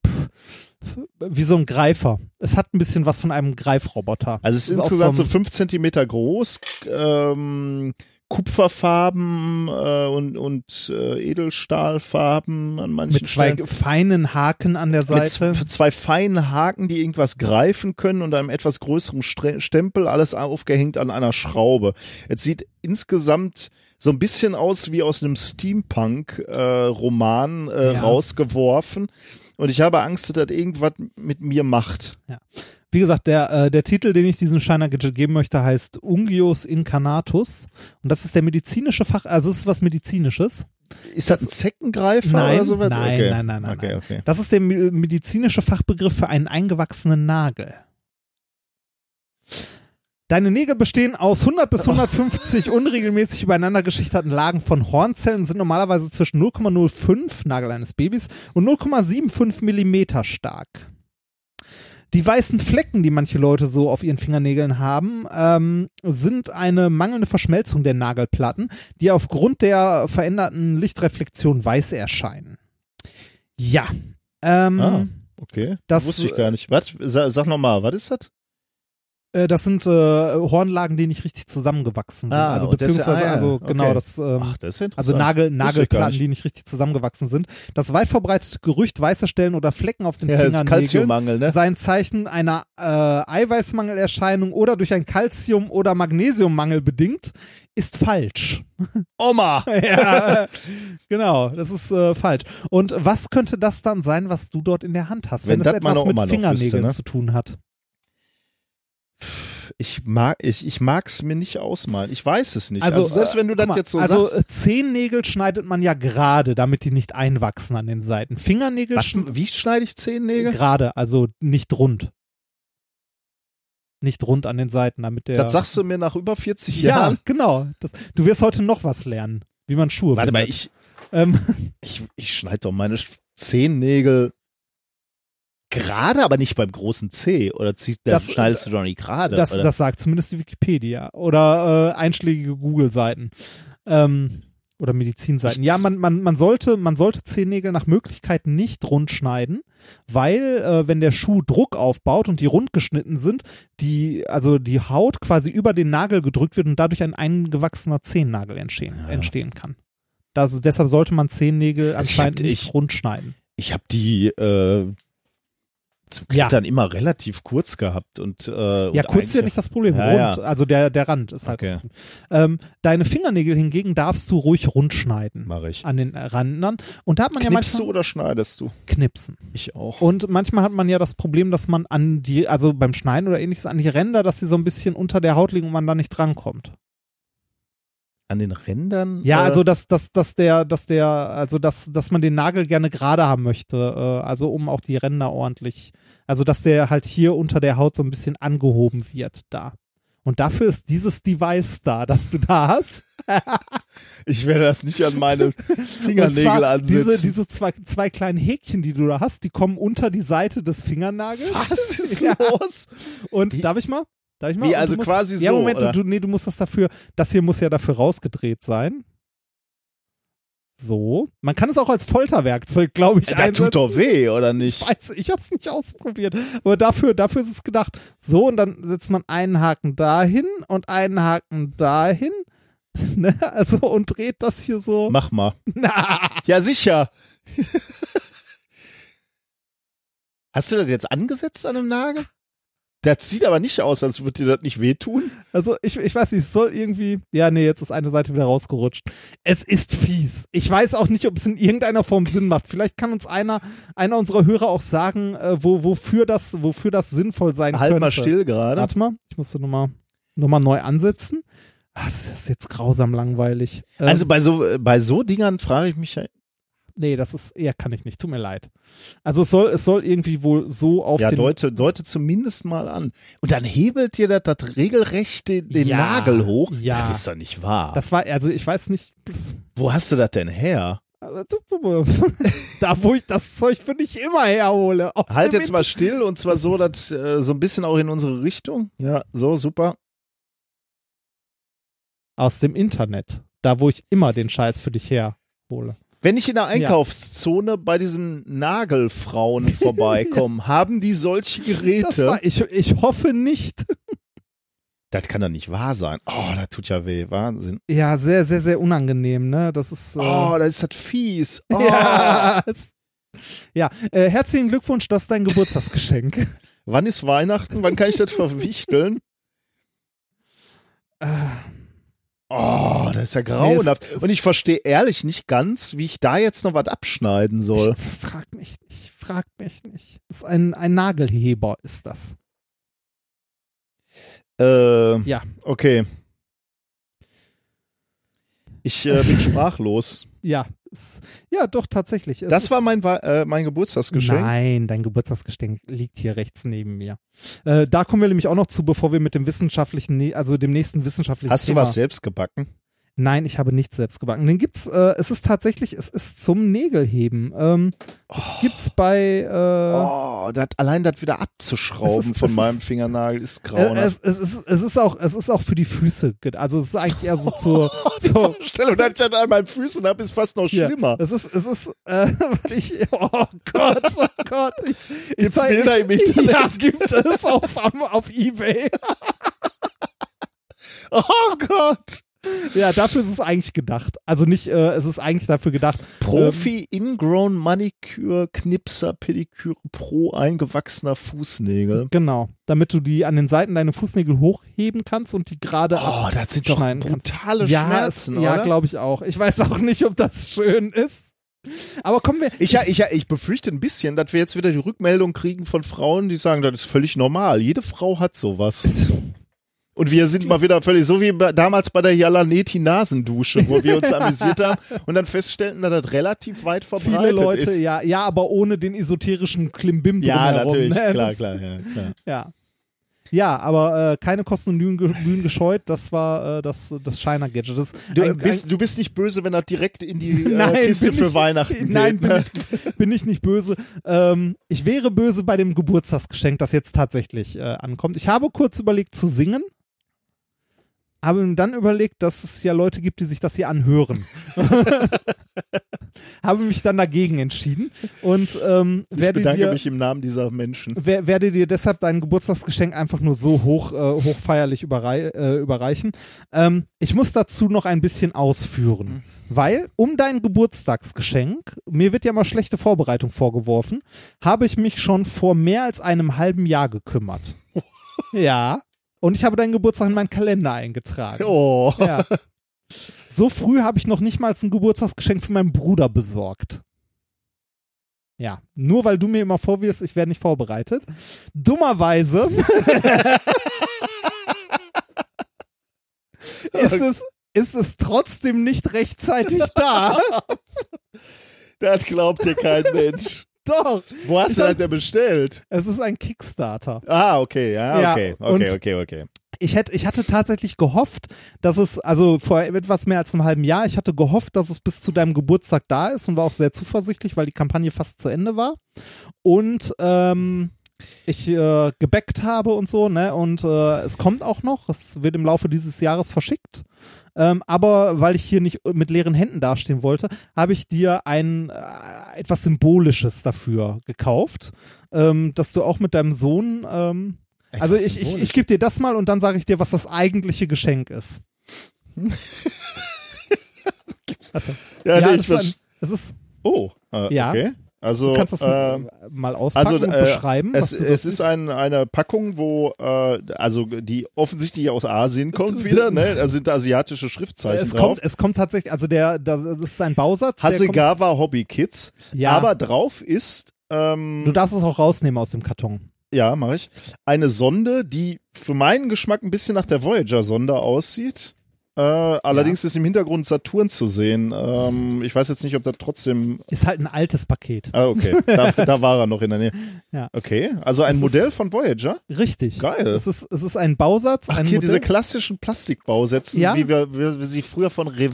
wie so ein Greifer. Es hat ein bisschen was von einem Greifroboter. Also es ist auch insgesamt so ein- fünf Zentimeter groß, ähm, Kupferfarben äh, und, und äh, Edelstahlfarben an manchen mit zwei Stellen. feinen Haken an der Mit Seite. z- zwei feinen Haken, die irgendwas greifen können und einem etwas größeren Stempel, alles aufgehängt an einer Schraube. Es sieht insgesamt so ein bisschen aus wie aus einem Steampunk-Roman äh, Ja. rausgeworfen. Und ich habe Angst, dass das irgendwas mit mir macht. Wie gesagt, der, äh, der Titel, den ich diesem Shiner Gadget geben möchte, heißt Ungius Incarnatus. Und das ist der medizinische Fach, also es ist was medizinisches. Ist das ein Zeckengreifer Nein, oder sowas? nein, okay. nein, nein, nein, Okay, nein. okay. Das ist der me- medizinische Fachbegriff für einen eingewachsenen Nagel. Deine Nägel bestehen aus 100 bis 150 [laughs] unregelmäßig übereinander geschichteten Lagen von Hornzellen und sind normalerweise zwischen 0,05 Nagel eines Babys und 0,75 Millimeter stark. Die weißen Flecken, die manche Leute so auf ihren Fingernägeln haben, ähm, sind eine mangelnde Verschmelzung der Nagelplatten, die aufgrund der veränderten Lichtreflexion weiß erscheinen. Ja. Ähm, Ah. Okay, Das, wusste ich gar nicht. Was? Sag, sag nochmal, was ist das? Äh, das sind äh, Hornlagen, die nicht richtig zusammengewachsen sind. Ah, also das- beziehungsweise, ah, ja, also okay. genau, das ähm, Ach, das ist ja also interessant. Nagel, Nagelplatten, nicht. die nicht richtig zusammengewachsen sind. Das weit verbreitete Gerücht, weiße Stellen oder Flecken auf den Ja, Fingernägeln ne? sei ein Zeichen einer äh, Eiweißmangelerscheinung oder durch ein Calcium- oder Magnesiummangel bedingt, ist falsch. [laughs] Oma! ja, genau, das ist äh, falsch. Und was könnte das dann sein, was du dort in der Hand hast, wenn, Wenn es das etwas mit Oma Fingernägeln wüsste, ne? zu tun hat? Ich mag, ich, ich mag's mir nicht ausmalen. Ich weiß es nicht. Also, Also, selbst wenn du äh, das mal, jetzt so also, sagst. äh, Zehennägel schneidet man ja gerade, damit die nicht einwachsen an den Seiten. Fingernägel Was, wie schneide ich Zehennägel? gerade, also nicht rund. Nicht rund an den Seiten, damit der. Das sagst du mir nach über 40 ja, Jahren. genau. Das, du wirst heute noch was lernen, wie man Schuhe Warte mal, bindet. ich, Ähm, [laughs] ich, ich schneide doch meine Zehennägel gerade, aber nicht beim großen C. Oder ziehst, Das- schneidest du doch nicht gerade. das, das sagt zumindest die Wikipedia oder äh, einschlägige Google-Seiten. Ähm, oder Medizinseiten. Ja, man, man, man, sollte, man sollte Zehennägel nach Möglichkeit nicht rund schneiden, weil äh, wenn der Schuh Druck aufbaut und die rund geschnitten sind, die, also die Haut quasi über den Nagel gedrückt wird und dadurch ein eingewachsener Zehennagel entstehen, entstehen kann. Das deshalb sollte man Zehennägel Also anscheinend hab- nicht ich- rund schneiden. ich habe die äh, Ja. Klettern immer relativ kurz gehabt und äh, Ja, und kurz ist ja nicht das Problem. Ja, rund, ja. also der, der Rand ist halt. Okay. so. Ähm, deine Fingernägel hingegen darfst du ruhig rund schneiden. Mach ich. An den Randern. Und da hat man ja Knippst manchmal du oder schneidest du? knipsen. Ich auch. Und manchmal hat man ja das Problem, dass man an die, also beim Schneiden oder ähnliches, an die Ränder, dass sie so ein bisschen unter der Haut liegen und man da nicht drankommt. An den Rändern? Ja, äh, also dass, dass, dass der, dass der, also dass, dass man den Nagel gerne gerade haben möchte, äh, also um auch die Ränder ordentlich, also dass der halt hier unter der Haut so ein bisschen angehoben wird da. Und dafür ist dieses Device da, das du da hast. [laughs] Ich werde das nicht an meine [laughs] Fingernägel ansetzen. diese, diese zwei, zwei kleinen Häkchen, die du da hast, die kommen unter die Seite des Fingernagels. Was ist [laughs] Ja. los? Und Wie- darf ich mal? Darf ich mal? Wie, also musst, quasi Ja, so, Moment, oder? du, nee, du musst das dafür, das hier muss ja dafür rausgedreht sein. So. Man kann es auch als Folterwerkzeug, glaube ich, Das einsetzen. tut doch weh, oder nicht? Ich weiß, ich habe es nicht ausprobiert, aber dafür, dafür ist es gedacht. So, und dann setzt man einen Haken dahin und einen Haken dahin. [laughs] Ne? Also, und dreht das hier so. Mach mal. [laughs] Na, Ja, sicher. [laughs] Hast du das jetzt angesetzt an dem Nagel? Das sieht aber nicht aus, als würde dir das nicht wehtun. Also ich, ich weiß nicht, es soll irgendwie. Ja, nee, jetzt ist eine Seite wieder rausgerutscht. Es ist fies. Ich weiß auch nicht, ob es in irgendeiner Form Sinn macht. Vielleicht kann uns einer, einer unserer Hörer auch sagen, äh, wo, wofür, das, wofür das sinnvoll sein Halt könnte. mal still gerade. Warte mal, ich musste nochmal noch mal neu ansetzen. Ah, das ist jetzt grausam langweilig. Ähm, Also bei so, bei so Dingern frage ich mich ja, nee, das ist eher kann ich nicht. Tut mir leid. Also es soll, es soll irgendwie wohl so auf ja, deute, deute zumindest mal an. Und dann hebelt dir das, das regelrecht den, den Ja, Nagel hoch. ja. Das ist doch nicht wahr. Das war, also ich weiß nicht, Wo hast du das denn her? [laughs] da wo ich das Zeug für nicht immer herhole. Halt jetzt mal still und zwar so, dass äh, so ein bisschen auch in unsere Richtung. Ja, so, super. aus dem Internet. Da, wo ich immer den Scheiß für dich herhole. Wenn ich in der Einkaufszone bei diesen Nagelfrauen vorbeikomme, [laughs] haben die solche Geräte? war, ich, ich hoffe nicht. Das kann doch nicht wahr sein. Oh, das tut ja weh. Wahnsinn. Ja, sehr, sehr, sehr unangenehm, ne? Das ist. Äh, Oh, das ist das fies. [laughs] Oh. ja, ja äh, herzlichen Glückwunsch, das ist dein Geburtstagsgeschenk. Wann ist Weihnachten? Wann kann ich das verwichteln? [laughs] Äh, Oh, das ist ja grauenhaft. Und ich verstehe ehrlich nicht ganz, wie ich da jetzt noch was abschneiden soll. Ich frag mich nicht, frag mich nicht. Das ist ein, ein Nagelheber, ist das. Äh, Ja. Okay. Ich äh, bin [laughs] sprachlos. Ja, ja, doch, tatsächlich. Es Das war mein, äh, mein Geburtstagsgeschenk. Nein, dein Geburtstagsgeschenk liegt hier rechts neben mir. Äh, da kommen wir nämlich auch noch zu, bevor wir mit dem wissenschaftlichen, also dem nächsten wissenschaftlichen Hast du Thema. was selbst gebacken? Nein, ich habe nichts selbst gebacken. Den gibt's, äh, es ist tatsächlich, es ist zum Nägelheben. Ähm, Es gibt's bei, äh, Oh, dat, allein das wieder abzuschrauben Es ist- von es meinem ist- Fingernagel ist äh, grauenhaft. es, es, ist, es ist auch, es ist auch für die Füße. Also es ist eigentlich eher so [laughs] zur, zur Vorstellung, dass ich das an meinen Füßen habe, ist fast noch schlimmer. Es ist, es ist, äh, [laughs] ich, oh Gott, oh Gott. Ich, ich Gibt's zeig- Bilder im Internet? Ja, gibt es auf, auf Ebay. [laughs] Oh Gott. Ja, dafür ist es eigentlich gedacht. Also nicht, äh, es ist eigentlich dafür gedacht. Profi Ingrown Maniküre, Knipser, Pediküre pro eingewachsener Fußnägel. Genau, damit du die an den Seiten deine Fußnägel hochheben kannst und die gerade Oh, das sind doch kannst. brutale ja, Schmerzen, es, ja, oder? glaube ich auch. Ich weiß auch nicht, ob das schön ist. Aber kommen wir. Ich, ja, ich, ja, ich befürchte ein bisschen, dass wir jetzt wieder die Rückmeldung kriegen von Frauen, die sagen, das ist völlig normal. Jede Frau hat sowas. [laughs] Und wir sind mal wieder völlig so wie bei, damals bei der Jalaneti Nasendusche, wo wir uns [laughs] amüsiert haben und dann feststellten, dass das relativ weit verbreitet Viele Leute, ist. ja, ja, aber ohne den esoterischen Klimbim Ja, drumherum. natürlich, ne? klar, klar, ja, klar. [laughs] Ja. Ja, aber äh, keine Kosten und Mühen, ge- Mühen gescheut, das war äh, das, das Shiner-Gadget. Du ein- bist, du bist nicht böse, wenn das direkt in die [laughs] Nein, äh, Kiste bin für ich, Weihnachten Nein, geht. ne? bin ich, bin ich nicht böse. Ähm, ich wäre böse bei dem Geburtstagsgeschenk, das jetzt tatsächlich äh, ankommt. Ich habe kurz überlegt zu singen, habe dann überlegt, dass es ja Leute gibt, die sich das hier anhören. [laughs] habe mich dann dagegen entschieden und ähm, Ich werde bedanke dir mich im Namen dieser Menschen. wer, werde dir deshalb dein Geburtstagsgeschenk einfach nur so hoch, äh, hochfeierlich überrei äh, überreichen. Ähm, ich muss dazu noch ein bisschen ausführen, weil um dein Geburtstagsgeschenk, mir wird ja mal schlechte Vorbereitung vorgeworfen, habe ich mich schon vor mehr als einem halben Jahr gekümmert. [laughs] ja. Und ich habe deinen Geburtstag in meinen Kalender eingetragen. Oh. Ja. So früh habe ich noch nicht mal ein Geburtstagsgeschenk für meinen Bruder besorgt. Ja, nur weil du mir immer vorwirfst, ich werde nicht vorbereitet. Dummerweise [laughs] ist es, ist es trotzdem nicht rechtzeitig da. [laughs] Das glaubt dir kein Mensch. Doch. Wo hast Ich du das denn bestellt? Es ist ein Kickstarter. Ah, okay, ja, Ja, okay, okay, okay, okay. Ich hätte, ich hatte tatsächlich gehofft, dass es, also vor etwas mehr als einem halben Jahr, ich hatte gehofft, dass es bis zu deinem Geburtstag da ist und war auch sehr zuversichtlich, weil die Kampagne fast zu Ende war. Und ähm, ich äh, gebackt habe und so, ne? Und äh, es kommt auch noch, es wird im Laufe dieses Jahres verschickt. Ähm, aber weil ich hier nicht mit leeren Händen dastehen wollte, habe ich dir ein äh, etwas Symbolisches dafür gekauft, ähm, dass du auch mit deinem Sohn ähm, also ich, ich, ich gebe dir das mal und dann sage ich dir, was das eigentliche Geschenk ist. [laughs] also, Ja, nee, das ich ist ein, ist, Oh, äh, Ja. okay. Also, du kannst das ähm, mal auspacken also und äh, beschreiben. es, du es ist ein, eine Packung, wo äh, also die offensichtlich aus Asien kommt wieder, ne? Da sind asiatische Schriftzeichen es drauf. kommt, es kommt tatsächlich, also der, das ist ein Bausatz. Hasegawa Hobby Kids. Ja. Aber drauf ist ähm, du darfst es auch rausnehmen aus dem Karton. Ja, mache ich. Eine Sonde, die für meinen Geschmack ein bisschen nach der Voyager-Sonde aussieht. Äh, allerdings ist im Hintergrund Saturn zu sehen. Ähm, ich weiß jetzt nicht, ob das trotzdem. Ist halt ein altes Paket. Ah, okay. Da, [laughs] da war er noch in der Nähe. Ja. Okay. Also ein ist- Modell von Voyager. Richtig. Geil. Es ist, es ist ein Bausatz. Ach, ein hier Modell. diese klassischen Plastikbausätze, Ja. wie wir, wie wir sie früher von Re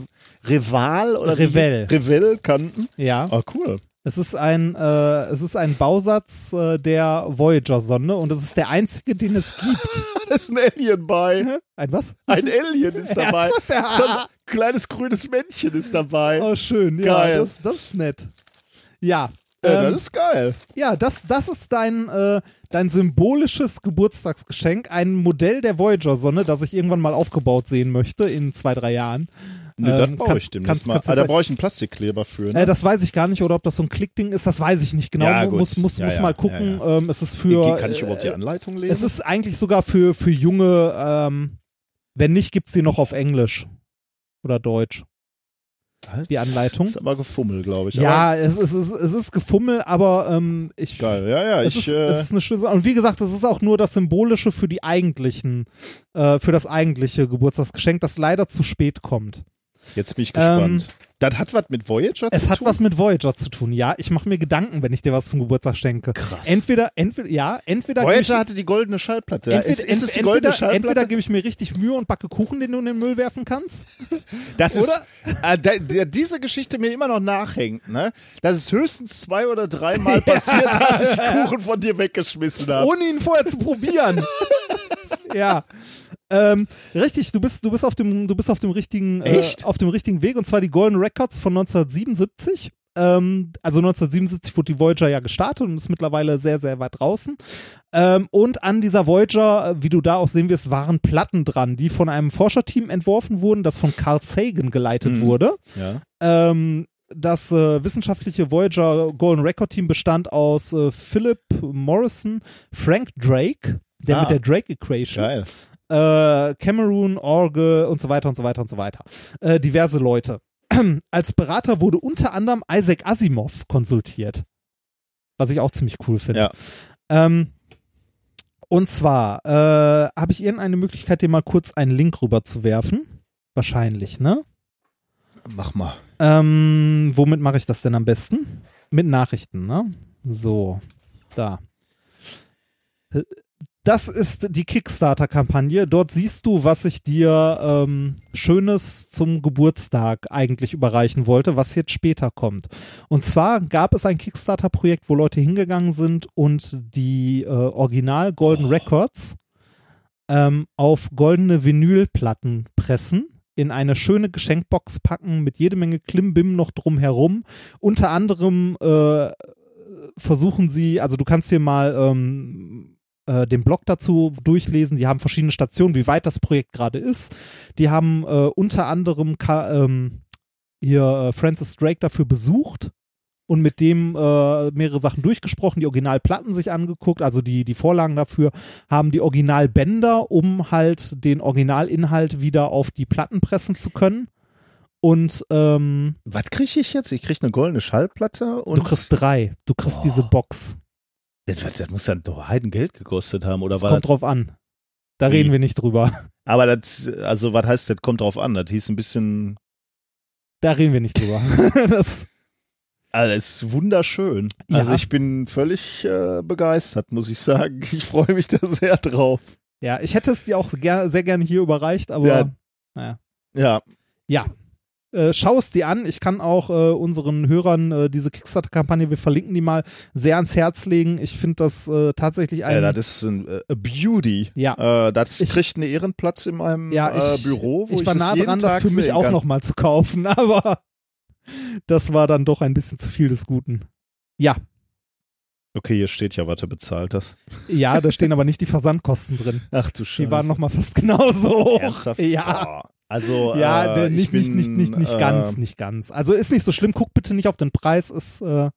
Reval oder Revell. Revell kannten. ja. Ah, cool. Es ist ein, äh, es ist ein Bausatz äh, der Voyager-Sonde und es ist der einzige, den es gibt. [laughs] Da ist ein Alien bei. Ein was? Ein Alien ist [laughs] dabei. Ja. So ein kleines grünes Männchen ist dabei. Oh, schön. Ja, Geil. Das, das ist nett. Ja. Ja, ähm, das ist geil. ja, das, das ist dein, äh, dein symbolisches Geburtstagsgeschenk. Ein Modell der Voyager-Sonde, das ich irgendwann mal aufgebaut sehen möchte in zwei, drei Jahren. Nee, das Ähm, brauche kann- ich demnächst mal. Ah, da brauche ich einen Plastikkleber für. Ne? Äh, das weiß ich gar nicht, oder ob das so ein Klickding ist, das weiß ich nicht genau. Ja, muss muss, Ja, muss ja, mal gucken. Ähm, es ist für. Kann ich überhaupt die äh, Anleitung lesen? Es ist eigentlich sogar für, für junge, ähm, wenn nicht, gibt's die noch auf Englisch. Oder Deutsch. die Anleitung. Ist aber gefummelt, glaube ich. Ja, es, ist- es, ist, es ist Gefummel, aber ähm, ich. Geil. Ja, ja. Es Ich, ist, äh, es ist eine schöne Sache. Und wie gesagt, es ist auch nur das Symbolische für die eigentlichen, äh, für das eigentliche Geburtstagsgeschenk, das leider zu spät kommt. Jetzt bin ich gespannt. das hat was mit Voyager Ähm, Es zu hat tun? was mit Voyager zu tun, ja. Ich mache mir Gedanken, wenn ich dir was zum Geburtstag schenke. Krass. Entweder, entweder, ja, entweder Voyager hatte die goldene Schallplatte. entweder, ist, ist es die entweder, goldene entweder, Schallplatte? gebe ich mir richtig Mühe und backe Kuchen, den du in den Müll werfen kannst. [laughs] das ist, oder? äh, da, der, diese Geschichte mir immer noch nachhängt. Ne? Das ist höchstens zwei oder dreimal [laughs] passiert, [laughs] dass ich Kuchen von dir weggeschmissen habe. ohne ihn vorher zu probieren. ja. Ähm, richtig, du bist, du bist auf dem, du bist auf dem richtigen? Äh, auf dem richtigen Weg und zwar die Golden Records von 1977. Ähm, also 1977 wurde die Voyager ja gestartet und ist mittlerweile sehr, sehr weit draußen. Ähm, und an dieser Voyager, äh, wie du da auch sehen wirst, waren Platten dran, die von einem Forscherteam entworfen wurden, das von Carl Sagan geleitet Mhm. wurde. Ja. Ähm, das äh, wissenschaftliche Voyager Golden Record Team bestand aus äh, Philip Morrison, Frank Drake, der Ah. mit der Drake Equation, Geil. Äh, Cameron, Orge und so weiter und so weiter und so weiter. Äh, diverse Leute. [clears throat] Als Berater wurde unter anderem Isaac Asimov konsultiert. Was ich auch ziemlich cool finde. Ja. Ähm, und zwar äh, habe ich irgendeine Möglichkeit, dir mal kurz einen Link rüber zu werfen. Wahrscheinlich, ne? Mach mal. Ähm, womit mache ich das denn am besten? Mit Nachrichten, ne? So, da. Das ist die Kickstarter-Kampagne. Dort siehst du, was ich dir ähm, Schönes zum Geburtstag eigentlich überreichen wollte, was jetzt später kommt. Und zwar gab es ein Kickstarter-Projekt, wo Leute hingegangen sind und die äh, Original Golden Records ähm, auf goldene Vinylplatten pressen in eine schöne Geschenkbox packen mit jede Menge Klimbim noch drumherum. Unter anderem äh, versuchen sie, also du kannst dir mal ähm, äh, den Blog dazu durchlesen. Die haben verschiedene Stationen, wie weit das Projekt gerade ist. Die haben äh, unter anderem Ka ähm, hier äh, Francis Drake dafür besucht und mit dem äh, mehrere Sachen durchgesprochen, die Originalplatten sich angeguckt, also die, die Vorlagen dafür, haben die Originalbänder, um halt den Originalinhalt wieder auf die Platten pressen zu können. Und ähm, Was kriege ich jetzt? Ich kriege eine goldene Schallplatte und du kriegst drei. Du kriegst diese Box. Das, das muss dann doch Heidengeld gekostet haben, oder Das war kommt das? drauf an. Da reden wir nicht drüber. Aber das, also was heißt, das kommt drauf an. Das hieß ein bisschen, Da reden wir nicht drüber. [laughs] das, also es ist wunderschön. Ja. Also ich bin völlig äh, begeistert, muss ich sagen. Ich freue mich da sehr drauf. ja, ich hätte es dir auch ger sehr gerne hier überreicht, aber Ja. naja. Ja, Ja. Äh, schau es dir an. Ich kann auch äh, unseren Hörern äh, diese Kickstarter-Kampagne, wir verlinken die mal, sehr ans Herz legen. Ich finde das äh, tatsächlich ein. ja das ist ein äh, Beauty. Ja. Äh, das Ich- kriegt einen Ehrenplatz in meinem ja, äh, ich, Büro, wo ich, ich war das nah dran, das für mich auch nochmal zu kaufen, [laughs] aber das war dann doch ein bisschen zu viel des Guten. Ja, Okay, hier steht ja, du bezahlt hast. ja, da stehen [laughs] aber nicht die Versandkosten drin. Ach du Scheiße. Die waren nochmal fast genauso hoch. Ernsthaft? Ja. Oh, also, Ja, äh, nicht, ich bin, nicht, nicht, nicht, nicht äh, ganz, nicht ganz. Also ist nicht so schlimm, guck bitte nicht auf den Preis, ist äh,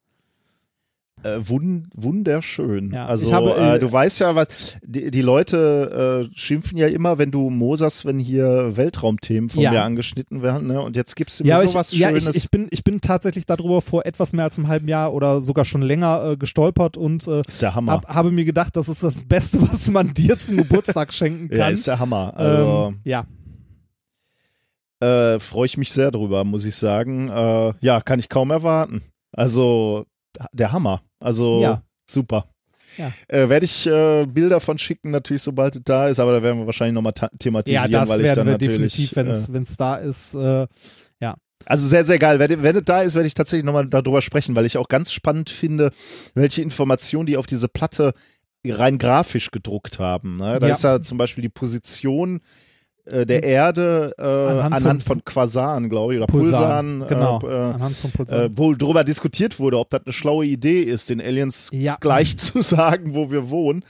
Äh, wund, wunderschön. Ja, also ich habe, äh, äh, du weißt ja, was die, die Leute schimpfen ja immer, wenn du moserst, wenn hier Weltraumthemen von Ja. mir angeschnitten werden, ne? Und jetzt gibst du mir ja, sowas ich, ja Schönes. ich, ich, bin, ich bin tatsächlich darüber vor etwas mehr als einem halben Jahr oder sogar schon länger gestolpert und ist der Hammer. hab, habe mir gedacht, das ist das Beste, [laughs] was man dir zum Geburtstag schenken kann. ja, ist der Hammer. Also ähm, ja, äh, freue ich mich sehr drüber, muss ich sagen. Äh, ja, kann ich kaum erwarten. Also der Hammer. Also Ja. super. Ja. Äh, Werde ich äh, Bilder von schicken, natürlich, sobald es da ist, aber da werden wir wahrscheinlich nochmal ja thematisieren, das weil ich dann wir natürlich. definitiv, äh, wenn es da ist. Äh, Also sehr, sehr geil. Wenn, wenn es da ist, werde ich tatsächlich nochmal darüber sprechen, weil ich auch ganz spannend finde, welche Informationen die auf diese Platte rein grafisch gedruckt haben. Ne? Da Ja. ist ja zum Beispiel die Position äh, der Erde äh, Anhand anhand, von- von, Quasaren, glaube ich, oder Pulsaren. genau, Äh, äh, anhand von äh, Pulsaren. wo drüber diskutiert wurde, ob das eine schlaue Idee ist, den Aliens ja, gleich zu [laughs] sagen, wo wir wohnen.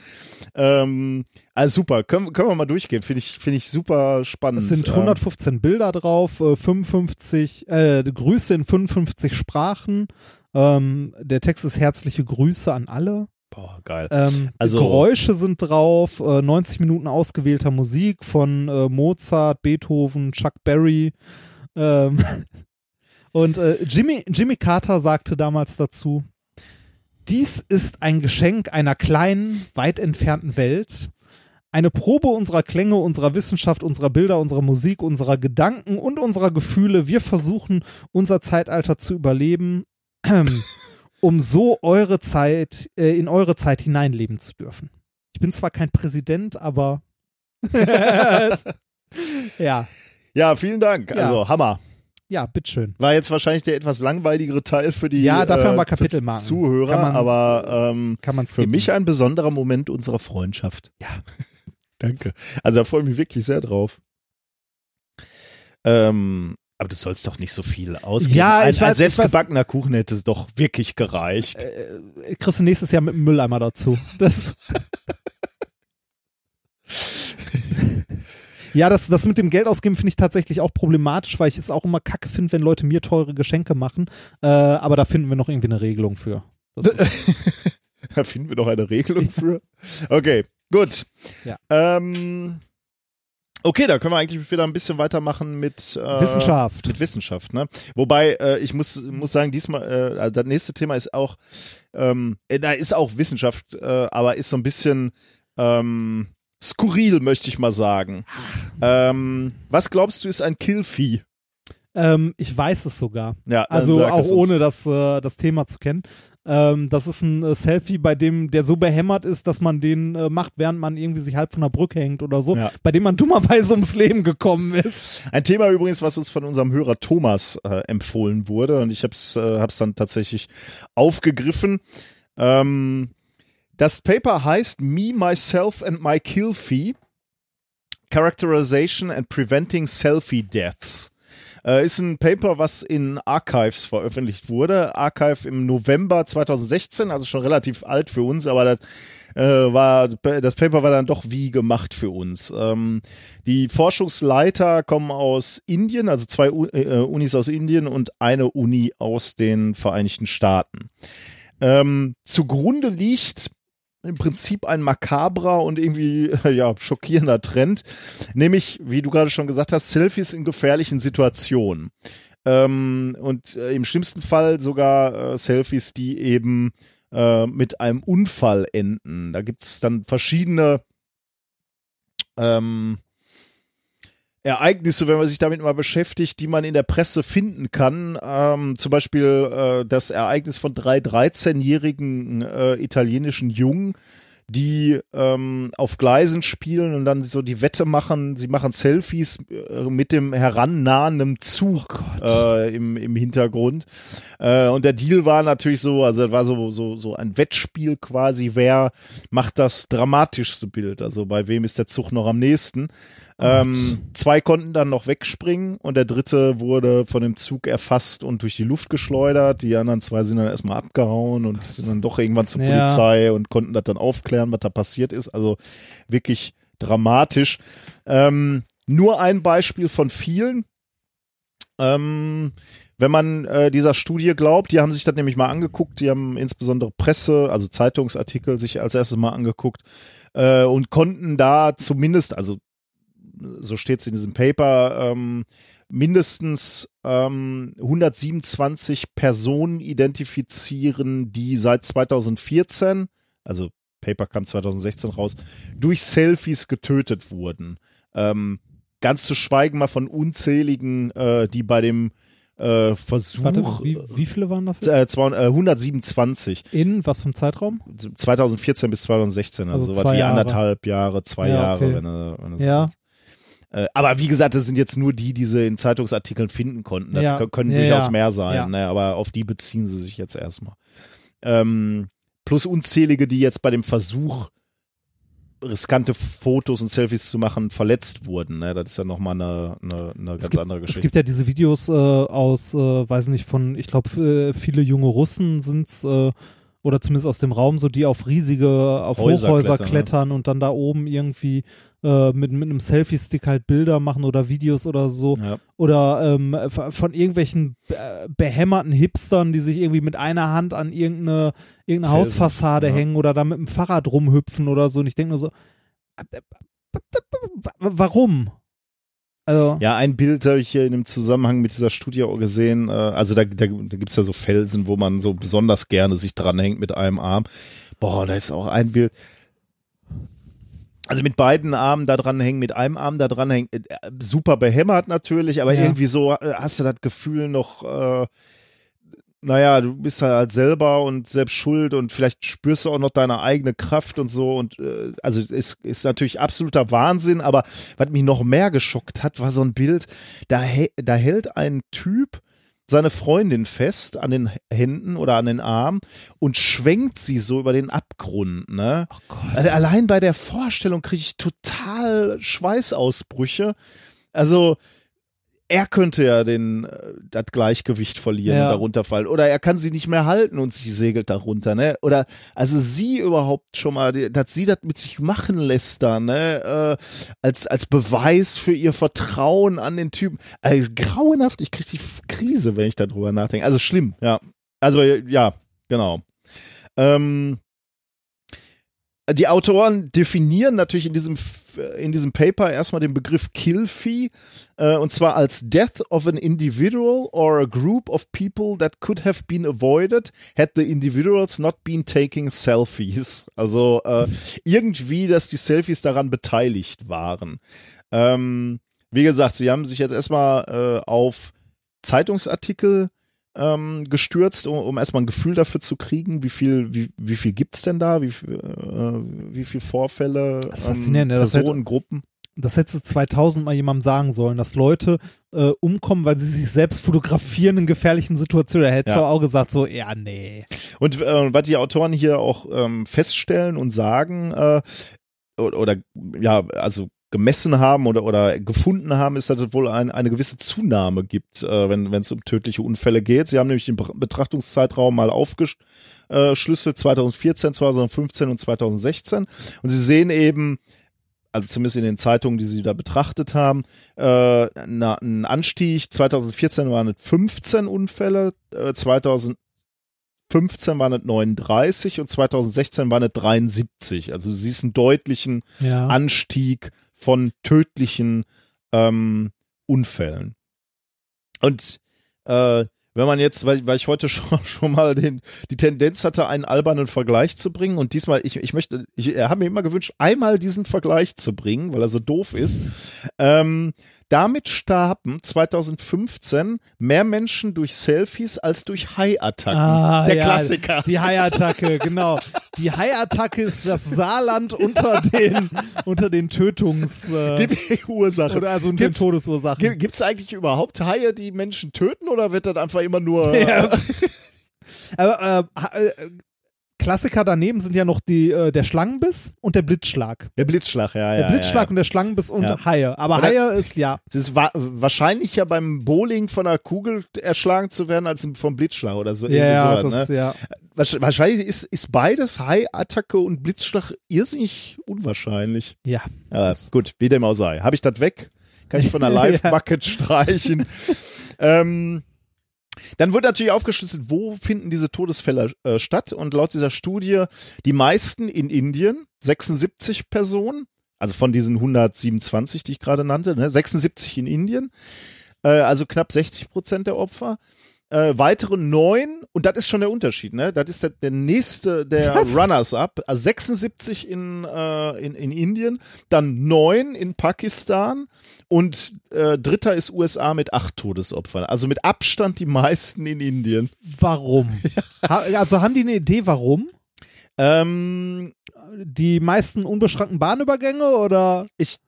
Ähm, also super, können, können wir mal durchgehen. Finde ich, finde ich super spannend. es sind Ähm, 115 Bilder drauf, äh, 55 äh, Grüße in 55 Sprachen. Ähm, der Text ist herzliche Grüße an alle. Boah, geil. Ähm, Also- Geräusche sind drauf, äh, 90 Minuten ausgewählter Musik von äh, Mozart, Beethoven, Chuck Berry. Ähm, [laughs] und äh, Jimmy, Jimmy Carter sagte damals dazu, dies ist ein Geschenk einer kleinen, weit entfernten Welt. Eine Probe unserer Klänge, unserer Wissenschaft, unserer Bilder, unserer Musik, unserer Gedanken und unserer Gefühle. Wir versuchen, unser Zeitalter zu überleben, [clears throat] um so eure Zeit, äh, in eure Zeit hineinleben zu dürfen. Ich bin zwar kein Präsident, aber [laughs] ja, Ja, vielen Dank. Ja. Also Hammer. ja, bitteschön. War jetzt wahrscheinlich der etwas langweiligere Teil für die Ja, dafür haben wir äh, Kapitelmarken. Zuhörer, Kann man- aber ähm, Kann man für mich ein besonderer Moment unserer Freundschaft. Ja. [laughs] Danke. Also da freue ich mich wirklich sehr drauf. Ähm, aber du sollst doch nicht so viel ausgeben. Ja, ein, ich ein weiß- ich selbstgebackener Kuchen hätte es doch wirklich gereicht. äh, kriegst du nächstes Jahr mit dem Mülleimer dazu. Das [laughs] Ja, das, das mit dem Geld ausgeben finde ich tatsächlich auch problematisch, weil ich es auch immer kacke finde, wenn Leute mir teure Geschenke machen. Äh, aber da finden wir noch irgendwie eine Regelung für. [laughs] Da finden wir doch eine Regelung für. Okay, gut. Ja. Ähm, okay, da können wir eigentlich wieder ein bisschen weitermachen mit äh, Wissenschaft. Mit Wissenschaft, ne? Wobei, äh, ich muss, muss sagen, diesmal, äh, also das nächste Thema ist auch, ähm, äh, da ist auch Wissenschaft, äh, aber ist so ein bisschen ähm, skurril, möchte ich mal sagen. Ähm, was glaubst du, ist ein Killvieh? Ähm, ich weiß es sogar. Ja, Also auch ohne das, äh, das Thema zu kennen. Ähm, das ist ein äh, Selfie, bei dem der so behämmert ist, dass man den äh, macht, während man irgendwie sich halb von der Brücke hängt oder so, Ja. bei dem man [laughs] dummerweise ums Leben gekommen ist. Ein Thema übrigens, was uns von unserem Hörer Thomas äh, empfohlen wurde und ich habe es äh, hab's dann tatsächlich aufgegriffen. Ähm, das Paper heißt Me, Myself and My Kill Fee. Characterization and Preventing Selfie Deaths. Äh, ist ein Paper, was in Archives veröffentlicht wurde. Archive im November 2016, also schon relativ alt für uns, aber das, äh, war, das Paper war dann doch wie gemacht für uns. Ähm, die Forschungsleiter kommen aus Indien, also zwei U äh, Unis aus Indien und eine Uni aus den Vereinigten Staaten. Ähm, zugrunde liegt im Prinzip ein makabrer und irgendwie [laughs] ja schockierender Trend, nämlich wie du gerade schon gesagt hast, Selfies in gefährlichen Situationen. Ähm, und äh, im schlimmsten Fall sogar äh, Selfies, die eben äh, mit einem Unfall enden. Da gibt es dann verschiedene ähm, Ereignisse, wenn man sich damit mal beschäftigt, die man in der Presse finden kann. Ähm, zum Beispiel äh, das Ereignis von drei 13-jährigen äh, italienischen Jungen, die ähm, auf Gleisen spielen und dann so die Wette machen, sie machen Selfies äh, mit dem herannahenden Zug äh, im, im Hintergrund. Äh, und der Deal war natürlich so, also war so, so, so ein Wettspiel quasi, wer macht das dramatischste Bild, also bei wem ist der Zug noch am nächsten. Ähm, zwei konnten dann noch wegspringen und der dritte wurde von dem Zug erfasst und durch die Luft geschleudert. Die anderen zwei sind dann erstmal abgehauen und sind dann doch irgendwann zur Ja. Polizei und konnten das dann aufklären, was da passiert ist. Also wirklich dramatisch. Ähm, nur ein Beispiel von vielen. Ähm, wenn man äh, dieser Studie glaubt, die haben sich das nämlich mal angeguckt, die haben insbesondere Presse, also Zeitungsartikel sich als erstes mal angeguckt äh, und konnten da zumindest, also so steht es in diesem Paper, ähm, mindestens ähm, 127 Personen identifizieren, die seit 2014, also Paper kam 2016 raus, durch Selfies getötet wurden. Ähm, ganz zu schweigen mal von unzähligen, äh, die bei dem äh, Versuch Warte, wie, wie viele waren das? äh, zwei- äh, 127 In was für einem Zeitraum? 2014 bis 2016, also, Also so was wie Jahre. anderthalb Jahre, zwei Ja, Jahre, okay. wenn wenn Ja. ist. Äh, aber wie gesagt, das sind jetzt nur die, die sie in Zeitungsartikeln finden konnten. Das Ja. kö- können durchaus ja. mehr sein, ne? aber auf die beziehen sie sich jetzt erstmal. Ähm, plus unzählige, die jetzt bei dem Versuch, riskante Fotos und Selfies zu machen, verletzt wurden. Ne? Das ist ja nochmal eine, eine, eine ganz es gibt, andere Es Geschichte. gibt ja diese Videos äh, aus, äh, weiß nicht, von, ich glaube, äh, viele junge Russen sind's äh, oder zumindest aus dem Raum, so die auf riesige, auf Häuser Hochhäuser klettern, klettern, und dann da oben irgendwie äh, mit, mit einem Selfie-Stick halt Bilder machen oder Videos oder so. ja. Oder ähm, von irgendwelchen äh, behämmerten Hipstern, die sich irgendwie mit einer Hand an irgendeine, irgendeine Felsen, Hausfassade ja. hängen oder da mit dem Fahrrad rumhüpfen oder so. Und ich denke nur so, warum? Also, Ja, ein Bild habe ich hier in dem Zusammenhang mit dieser Studie auch gesehen. Äh, also da, da, da gibt's ja so Felsen, wo man so besonders gerne sich dranhängt mit einem Arm. Boah, da ist auch ein Bild. Also mit beiden Armen da dran hängen, mit einem Arm da dran hängen, äh, super behämmert natürlich, aber Ja. irgendwie so äh, hast du das Gefühl noch, äh, naja, du bist halt selber und selbst schuld und vielleicht spürst du auch noch deine eigene Kraft und so und äh, also es ist natürlich absoluter Wahnsinn, aber was mich noch mehr geschockt hat, war so ein Bild, da, da hält ein Typ seine Freundin fest an den Händen oder an den Armen und schwenkt sie so über den Abgrund, ne? Also Allein bei der Vorstellung kriege ich total Schweißausbrüche. Also er könnte ja den äh, das Gleichgewicht verlieren Ja. und darunter fallen oder er kann sie nicht mehr halten und sie segelt darunter, ne? Oder also sie überhaupt schon mal, dass sie das mit sich machen lässt da, ne? Äh, als als Beweis für ihr Vertrauen an den Typen. Also, grauenhaft, ich krieg die Krise, wenn ich darüber nachdenke. Also schlimm, ja. Also ja, genau. Ähm, die Autoren definieren natürlich in diesem, F- in diesem Paper erstmal den Begriff Kill Fee äh, und zwar als Death of an individual or a group of people that could have been avoided had the individuals not been taking selfies. Also äh, irgendwie, dass die Selfies daran beteiligt waren. Ähm, wie gesagt, sie haben sich jetzt erstmal äh, auf Zeitungsartikel ähm, gestürzt, um, um erstmal ein Gefühl dafür zu kriegen, wie viel, wie, wie viel gibt's denn da, wie, viel, äh, wie viel Vorfälle, Das ähm, das hätte- Personengruppen. Das hätte 2000 mal jemandem sagen sollen, dass Leute äh, umkommen, weil sie sich selbst fotografieren in gefährlichen Situationen. Da hättest Ja. du auch gesagt, so, ja, nee. Und äh, was die Autoren hier auch ähm, feststellen und sagen, äh, oder, oder ja, also gemessen haben oder, oder gefunden haben, ist, dass es wohl ein, eine gewisse Zunahme gibt, äh, wenn es um tödliche Unfälle geht. Sie haben nämlich den Be- Betrachtungszeitraum mal aufgeschlüsselt, 2014, 2015 und 2016. Und sie sehen eben, also zumindest in den Zeitungen, die sie da betrachtet haben, äh, na, ein Anstieg. 2014 waren es 15 Unfälle, äh, 2015 waren es 39 und 2016 waren es 73. Also du siehst einen deutlichen Ja. Anstieg von tödlichen ähm, Unfällen. Und äh, wenn man jetzt, weil, weil ich heute [laughs] schon, schon mal den, die Tendenz hatte, einen albernen Vergleich zu bringen und diesmal, ich, ich möchte, ich habe mir immer gewünscht, einmal diesen Vergleich zu bringen, weil er so doof ist. Ähm, Damit starben 2015 mehr Menschen durch Selfies als durch Haiattacken. Ah, Der ja, Klassiker. Die Haiattacke, genau. Die Haiattacke ist das Saarland unter den, unter den Tötungs- äh, Ursache. oder also unter den Gibt's- Todesursachen. Gibt es eigentlich überhaupt Haie, die Menschen töten oder wird das einfach immer nur. [laughs] Ja. [laughs] Aber äh, äh, Klassiker daneben sind ja noch die, äh, der Schlangenbiss und der Blitzschlag. Der Blitzschlag, ja, ja. Der Blitzschlag ja, und der Schlangenbiss und Ja. Haie. Aber Oder- Haie ist ja. Es ist wa wahrscheinlicher beim Bowling von einer Kugel erschlagen zu werden als vom Blitzschlag oder so. Ja, ja, sowas, das, ne? ja. Wahrsch- Wahrscheinlich ist, ist beides Haiattacke und Blitzschlag irrsinnig unwahrscheinlich. Ja. Aber gut, wie dem auch sei. Habe ich das weg? Kann ich von der [laughs] Live-Bucket streichen. [laughs] ähm, dann wird natürlich aufgeschlüsselt, wo finden diese Todesfälle äh, statt. Und laut dieser Studie die meisten in Indien, 76 Personen, also von diesen 127, die ich gerade nannte, ne, 76 in Indien, äh, also knapp 60 Prozent der Opfer. Äh, weitere neun, und das ist schon der Unterschied, ne? Das ist der, der nächste der? Runners-up, also 76 in, äh, in, in Indien, dann neun in Pakistan und äh, dritter ist USA mit acht Todesopfern. Also mit Abstand die meisten in Indien. Warum? [laughs] Ha, also haben die eine Idee, warum? Ähm, Die meisten unbeschränkten Bahnübergänge oder? ich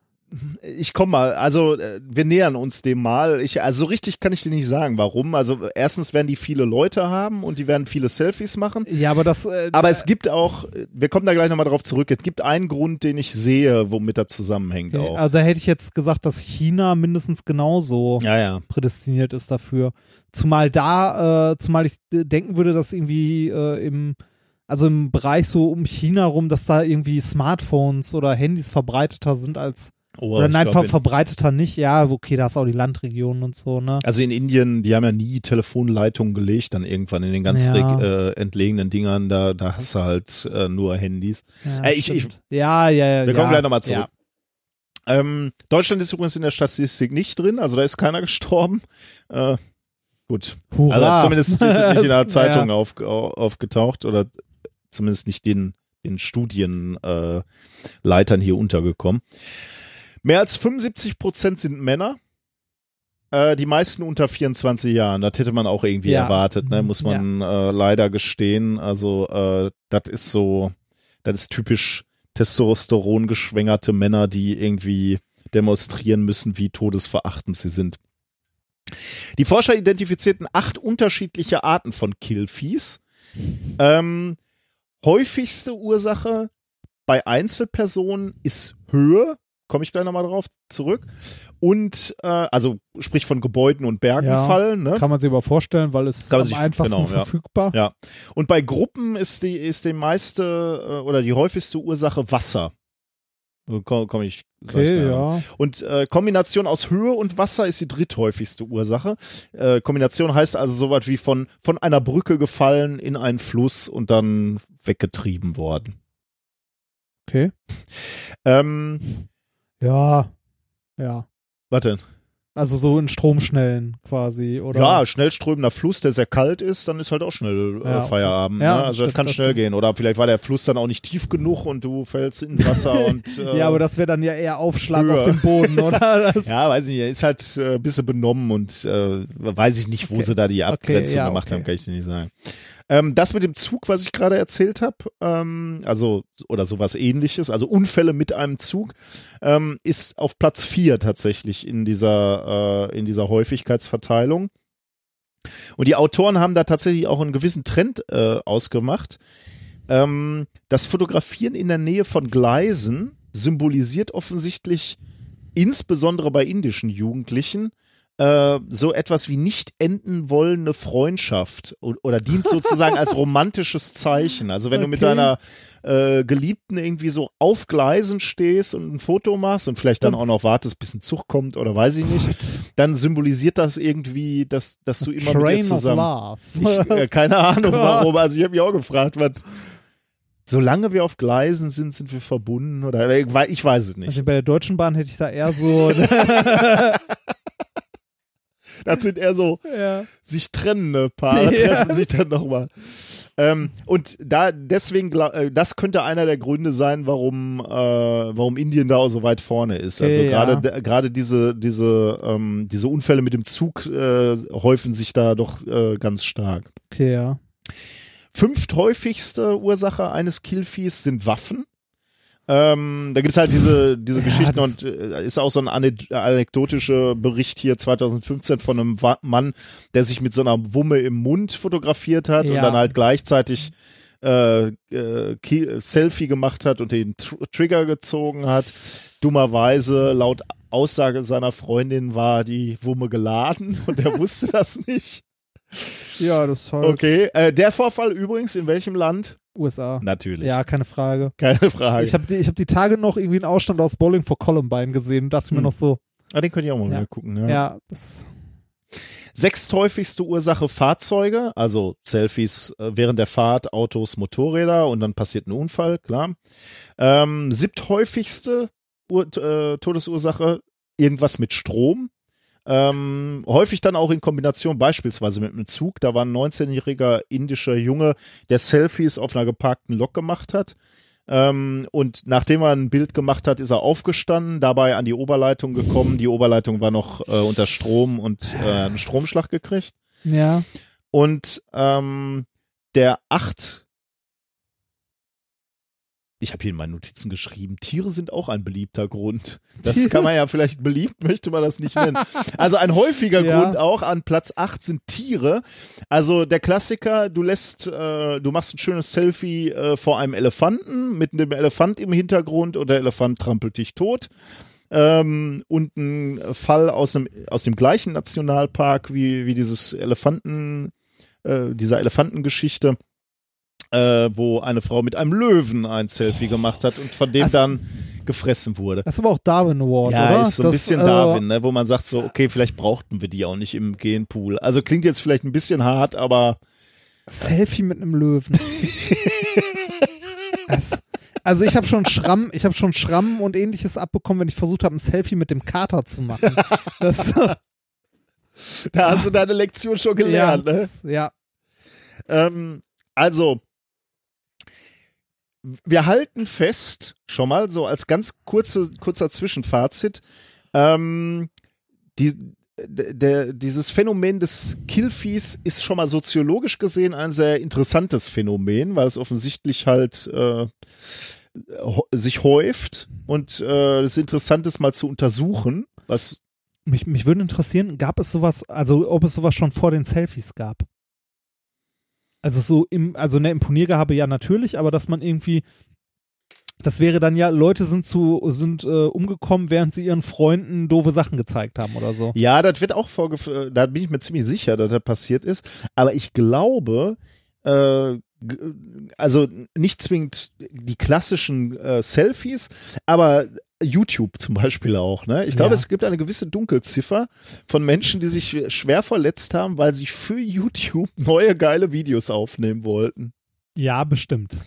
ich komme mal, also äh, wir nähern uns dem mal. Ich, also so richtig kann ich dir nicht sagen, warum. Also erstens werden die viele Leute haben und die werden viele Selfies machen. Ja, aber das. Äh, Aber es gibt auch, wir kommen da gleich nochmal drauf zurück, es gibt einen Grund, den ich sehe, womit das zusammenhängt auch. also hätte ich jetzt gesagt, dass China mindestens genauso Ja, ja. prädestiniert ist dafür. Zumal da, äh, zumal ich denken würde, dass irgendwie äh, im, also im Bereich so um China rum, dass da irgendwie Smartphones oder Handys verbreiteter sind als Oh, oder nein, glaub, ver verbreiteter nicht. Ja, okay, da ist auch die Landregionen und so, ne? Also in Indien, die haben ja nie Telefonleitungen gelegt, dann irgendwann in den ganz Ja. äh, entlegenen Dingern, da, da hast du halt äh, nur Handys. Ja, Äh, ich- ich- ja, ja, ja. Wir ja, kommen gleich nochmal zurück. Ja. Ähm, Deutschland ist übrigens in der Statistik nicht drin, also da ist keiner gestorben. Äh, gut. Hurra. Also zumindest die sind nicht in der [laughs] Zeitung ja. auf, au- aufgetaucht oder zumindest nicht den, den Studienleitern äh, hier untergekommen. Mehr als 75 Prozent sind Männer. Äh, die meisten unter 24 Jahren. Das hätte man auch irgendwie Ja. erwartet, ne? muss man äh, leider gestehen. Also äh, das ist so, das ist typisch Testosteron geschwängerte Männer, die irgendwie demonstrieren müssen, wie todesverachtend sie sind. Die Forscher identifizierten acht unterschiedliche Arten von Killviehs. Ähm, häufigste Ursache bei Einzelpersonen ist Höhe, komme ich gleich nochmal drauf zurück. Und äh, also sprich von Gebäuden und Bergen Ja, fallen. Ne? Kann man sich aber vorstellen, weil es am sich- einfachsten genau, ja. verfügbar. Ja. Und bei Gruppen ist die, ist die meiste äh, oder die häufigste Ursache Wasser. Komme komm ich. Okay, ja. Und äh, Kombination aus Höhe und Wasser ist die dritthäufigste Ursache. Äh, Kombination heißt also so was wie von, von einer Brücke gefallen in einen Fluss und dann weggetrieben worden. Okay. Ähm, Ja. Ja. warte. Also so in Stromschnellen quasi, oder? Ja, schnell strömender Fluss, der sehr kalt ist, dann ist halt auch schnell äh, Ja. Feierabend. Ja, ne? das Also das stimmt, kann das schnell stimmt. gehen. Oder vielleicht war der Fluss dann auch nicht tief genug und du fällst in Wasser [laughs] und äh, Ja, aber das wäre dann ja eher Aufschlag Höher. auf dem Boden, oder? [laughs] Das, Ja, weiß ich nicht. Ist halt äh, ein bisschen benommen und äh, weiß ich nicht, wo Okay. sie da die Abgrenzung ja, gemacht okay. haben, kann ich dir nicht sagen. Ähm, das mit dem Zug, was ich gerade erzählt habe, ähm, also oder sowas ähnliches, also Unfälle mit einem Zug, ähm, ist auf Platz vier tatsächlich in dieser, äh, in dieser Häufigkeitsverteilung. Und die Autoren haben da tatsächlich auch einen gewissen Trend äh, ausgemacht. Ähm, das Fotografieren in der Nähe von Gleisen symbolisiert offensichtlich insbesondere bei indischen Jugendlichen äh, so etwas wie nicht enden wollende Freundschaft oder dient sozusagen als [laughs] romantisches Zeichen. Also wenn du mit Okay. deiner äh, Geliebten irgendwie so auf Gleisen stehst und ein Foto machst und vielleicht dann auch noch wartest, bis ein Zug kommt oder weiß ich nicht, dann symbolisiert das irgendwie, dass, dass du immer mit Train ihr of zusammen ich, äh, keine Ahnung warum. Also ich habe mich auch gefragt, was. Solange wir auf Gleisen sind, sind wir verbunden oder ich wei- ich weiß es nicht. Also bei der Deutschen Bahn hätte ich da eher so. [laughs] [laughs] [laughs] Das sind eher so ja. sich trennende Paare [laughs] Ja. treffen sich dann nochmal. Ähm, und da deswegen, äh, das könnte einer der Gründe sein, warum, äh, warum Indien da so weit vorne ist. Also Ja. gerade de- gerade diese diese ähm, diese Unfälle mit dem Zug äh, häufen sich da doch äh, ganz stark. Okay, ja. Fünfthäufigste Ursache eines Killviehs sind Waffen. Ähm, da gibt's halt diese, diese Ja, Geschichten und äh, ist auch so ein ane- anekdotischer Bericht hier 2015 von einem Mann, der sich mit so einer Wumme im Mund fotografiert hat und Ja. dann halt gleichzeitig äh, äh, Selfie gemacht hat und den Tr Trigger gezogen hat. Dummerweise, laut Aussage seiner Freundin, war die Wumme geladen [laughs] und er wusste das nicht. Ja, das ist halt Okay, äh, der Vorfall übrigens in welchem Land? USA. Natürlich. Ja, keine Frage. Keine Frage. Ich habe die, ich hab die Tage noch irgendwie einen Ausstand aus Bowling for Columbine gesehen und dachte mir Hm. noch so, ah, den könnt ihr auch mal Ja. wieder gucken. Ja. ja, das, Sechsthäufigste Ursache Fahrzeuge, also Selfies äh, während der Fahrt, Autos, Motorräder und dann passiert ein Unfall, klar. Ähm, siebthäufigste Ur äh, Todesursache irgendwas mit Strom. Ähm, häufig dann auch in Kombination beispielsweise mit einem Zug. Da war ein 19-jähriger indischer Junge, der Selfies auf einer geparkten Lok gemacht hat. Ähm, und nachdem er ein Bild gemacht hat, ist er aufgestanden, dabei an die Oberleitung gekommen. Die Oberleitung war noch äh, unter Strom und äh, einen Stromschlag gekriegt. ja. Und ähm, der acht, ich habe hier in meinen Notizen geschrieben, Tiere sind auch ein beliebter Grund. Das kann man ja vielleicht beliebt, möchte man das nicht nennen. Also ein häufiger [laughs] Ja. Grund auch an Platz acht sind Tiere. Also der Klassiker, du lässt, äh, du machst ein schönes Selfie äh, vor einem Elefanten mit einem Elefant im Hintergrund und der Elefant trampelt dich tot. Ähm, und ein Fall aus dem, aus dem gleichen Nationalpark wie, wie dieses Elefanten, äh, dieser Elefantengeschichte, äh, wo eine Frau mit einem Löwen ein Selfie gemacht hat und von dem Also- dann gefressen wurde. Das ist aber auch Darwin Award, Ja, oder? ist so ein Das, bisschen äh, Darwin, ne, wo man sagt so, okay, vielleicht brauchten wir die auch nicht im Genpool. Also klingt jetzt vielleicht ein bisschen hart, aber Selfie mit einem Löwen. [laughs] das, also ich habe schon Schramm, ich habe schon Schramm und ähnliches abbekommen, wenn ich versucht habe, ein Selfie mit dem Kater zu machen. Das, da hast du deine Lektion schon gelernt, ja, ne? ja. Ähm, also, wir halten fest, schon mal so als ganz kurze, kurzer Zwischenfazit, ähm, die, der, dieses Phänomen des Killviehs ist schon mal soziologisch gesehen ein sehr interessantes Phänomen, weil es offensichtlich halt äh, sich häuft und äh, es ist interessant, es mal zu untersuchen, was Mich, mich würde interessieren, gab es sowas, also ob es sowas schon vor den Selfies gab? Also so im, also eine Imponiergehabe ja natürlich, aber dass man irgendwie, das wäre dann ja, Leute sind zu, sind äh, umgekommen, während sie ihren Freunden doofe Sachen gezeigt haben oder so. Ja, das wird auch vorgef da bin ich mir ziemlich sicher, dass das passiert ist. Aber ich glaube, äh, also nicht zwingend die klassischen äh, Selfies, aber YouTube zum Beispiel auch. Ne? Ich glaube, Ja. es gibt eine gewisse Dunkelziffer von Menschen, die sich schwer verletzt haben, weil sie für YouTube neue geile Videos aufnehmen wollten. Ja, bestimmt. [laughs]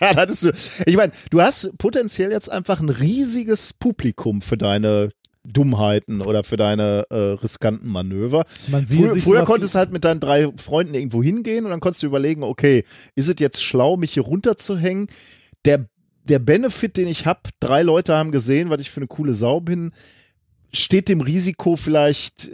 Ja, das ist so. Ich meine, du hast potenziell jetzt einfach ein riesiges Publikum für deine Dummheiten oder für deine äh, riskanten Manöver. Man sieht Früher, früher konntest du halt mit deinen drei Freunden irgendwo hingehen und dann konntest du überlegen, okay, ist es jetzt schlau, mich hier runterzuhängen? Der, der Benefit, den ich habe, drei Leute haben gesehen, was ich für eine coole Sau bin, steht dem Risiko vielleicht,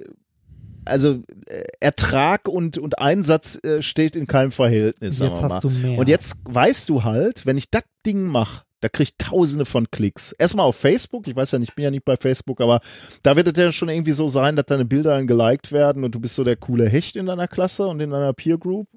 also äh, Ertrag und, und Einsatz äh, steht in keinem Verhältnis. Jetzt wir mal. hast du mehr. Und jetzt weißt du halt, wenn ich das Ding mache, da krieg ich tausende von Klicks. Erstmal auf Facebook, ich weiß ja nicht, ich bin ja nicht bei Facebook, aber da wird es ja schon irgendwie so sein, dass deine Bilder dann geliked werden und du bist so der coole Hecht in deiner Klasse und in deiner Peer Group.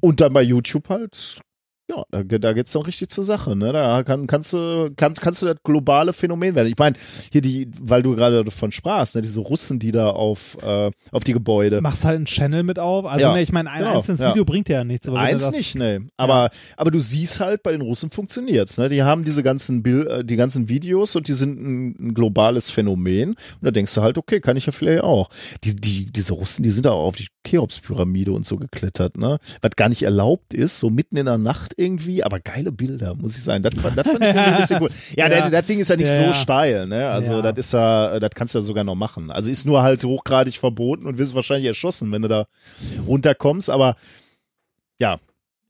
Und dann bei YouTube halt, ja, da, da geht's dann richtig zur Sache, ne? Da kann, kannst du, kannst, kannst du das globale Phänomen werden. Ich meine, hier die, weil du gerade davon sprachst, ne, diese Russen, die da auf, äh, auf die Gebäude. machst halt einen Channel mit auf. Also Ja, ne, ich meine, ein genau, einzelnes ja. Video bringt dir ja nichts. Aber Eins das, nicht, ne. Aber, aber du siehst halt, bei den Russen funktioniert's, ne? Die haben diese ganzen Bild, äh, die ganzen Videos und die sind ein, ein globales Phänomen. Und da denkst du halt, okay, kann ich ja vielleicht auch. Die, die, diese Russen, die sind auch auf die Cheops-Pyramide und so geklettert, ne? Was gar nicht erlaubt ist, so mitten in der Nacht irgendwie, aber geile Bilder, muss ich sagen. Das, das fand ich irgendwie ein bisschen cool. [laughs] Ja, Ja. Das, das Ding ist ja nicht Ja, so ja. steil, ne? Also, Ja. das ist ja, das kannst du ja sogar noch machen. Also ist nur halt hochgradig verboten und wirst wahrscheinlich erschossen, wenn du da runterkommst, aber ja,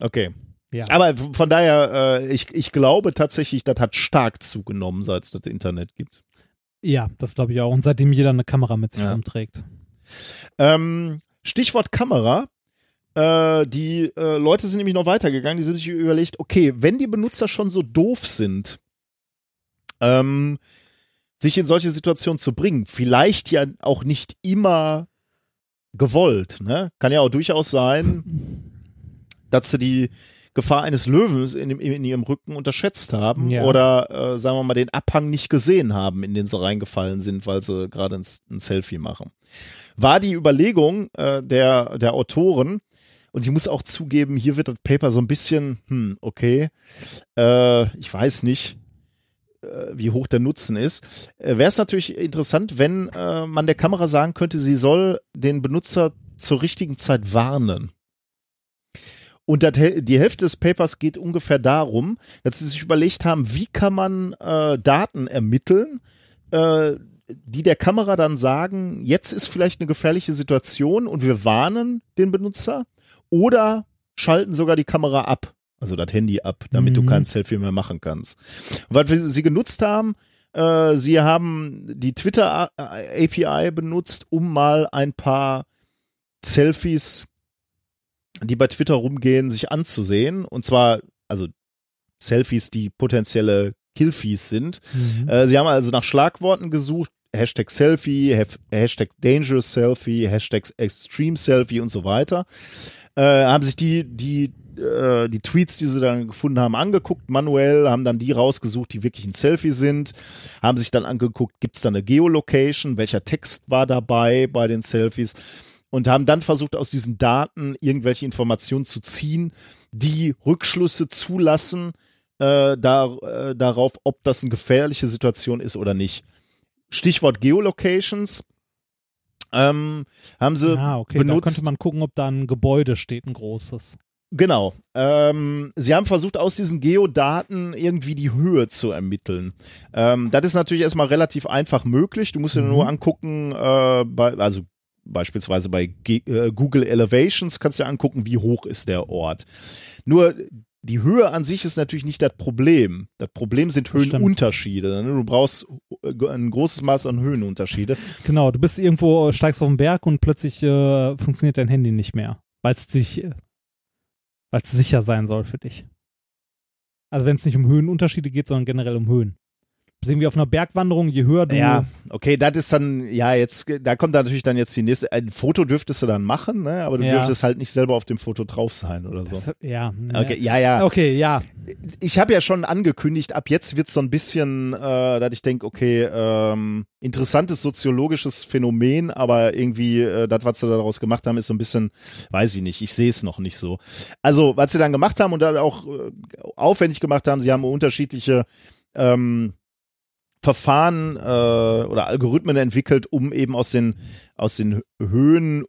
Okay. Ja. Aber von daher, äh, ich, ich glaube tatsächlich, das hat stark zugenommen, seit es das Internet gibt. Ja, das glaube ich auch. Und seitdem jeder eine Kamera mit sich Ja. rumträgt. Ähm, Stichwort Kamera. Äh, die äh, Leute sind nämlich noch weitergegangen. Die sind sich überlegt, okay, wenn die Benutzer schon so doof sind, ähm, sich in solche Situationen zu bringen, vielleicht ja auch nicht immer gewollt. Ne? Kann ja auch durchaus sein, dass sie die Gefahr eines Löwens in, dem- in ihrem Rücken unterschätzt haben Ja. oder äh, sagen wir mal den Abhang nicht gesehen haben, in den sie reingefallen sind, weil sie gerade ein, ein Selfie machen. War die Überlegung äh, der, der Autoren, und ich muss auch zugeben, hier wird das Paper so ein bisschen, hm, okay, äh, ich weiß nicht, äh, wie hoch der Nutzen ist. Äh, Wäre es natürlich interessant, wenn äh, man der Kamera sagen könnte, sie soll den Benutzer zur richtigen Zeit warnen. Und das, die Hälfte des Papers geht ungefähr darum, dass sie sich überlegt haben, wie kann man äh, Daten ermitteln, äh, die der Kamera dann sagen, jetzt ist vielleicht eine gefährliche Situation und wir warnen den Benutzer oder schalten sogar die Kamera ab, also das Handy ab, damit du Mhm. kein Selfie mehr machen kannst. Und was wir- sie genutzt haben, äh, sie haben die Twitter äh, API benutzt, um mal ein paar Selfies, die bei Twitter rumgehen, sich anzusehen. Und zwar, also Selfies, die potenzielle Killfies sind. Mhm. Äh, sie haben also nach Schlagworten gesucht. Hashtag Selfie, Hashtag Dangerous Selfie, Hashtag Extreme Selfie und so weiter. Äh, haben sich die, die, äh, die Tweets, die sie dann gefunden haben, angeguckt, manuell, haben dann die rausgesucht, die wirklich ein Selfie sind, haben sich dann angeguckt, gibt es da eine Geolocation, welcher Text war dabei bei den Selfies und haben dann versucht, aus diesen Daten irgendwelche Informationen zu ziehen, die Rückschlüsse zulassen äh, da, äh, darauf, ob das eine gefährliche Situation ist oder nicht. Stichwort Geolocations. Ähm, haben sie ah, okay. Da benutzt. könnte man gucken, ob da ein Gebäude steht, ein großes. Genau. Ähm, sie haben versucht, aus diesen Geodaten irgendwie die Höhe zu ermitteln. Ähm, das ist natürlich erstmal relativ einfach möglich. Du musst dir nur angucken, äh, bei, also beispielsweise bei Ge äh, Google Elevations kannst du dir angucken, wie hoch ist der Ort. Nur die Höhe an sich ist natürlich nicht das Problem. Das Problem sind. Höhenunterschiede. ne? Du brauchst äh, ein großes Maß an Höhenunterschiede. Genau, du bist irgendwo, steigst auf den Berg und plötzlich äh, funktioniert dein Handy nicht mehr, weil es sich, weil es sicher sein soll für dich. Also wenn es nicht um Höhenunterschiede geht, sondern generell um Höhen. Irgendwie auf einer Bergwanderung, je höher du Ja, okay, das ist dann, ja, jetzt, da kommt da natürlich dann jetzt die nächste, ein Foto dürftest du dann machen, ne, aber du Ja. dürftest halt nicht selber auf dem Foto drauf sein oder so. das, ja, Okay, ja, ja. Okay, ja. Ich habe ja schon angekündigt, ab jetzt wird's so ein bisschen, äh, dass ich denke, okay, ähm, interessantes soziologisches Phänomen, aber irgendwie, äh, das, was sie daraus gemacht haben, ist so ein bisschen, weiß ich nicht, ich sehe es noch nicht so. Also, was sie dann gemacht haben und dann auch äh, aufwendig gemacht haben, sie haben unterschiedliche ähm, Verfahren äh, oder Algorithmen entwickelt, um eben aus den aus den Höhendaten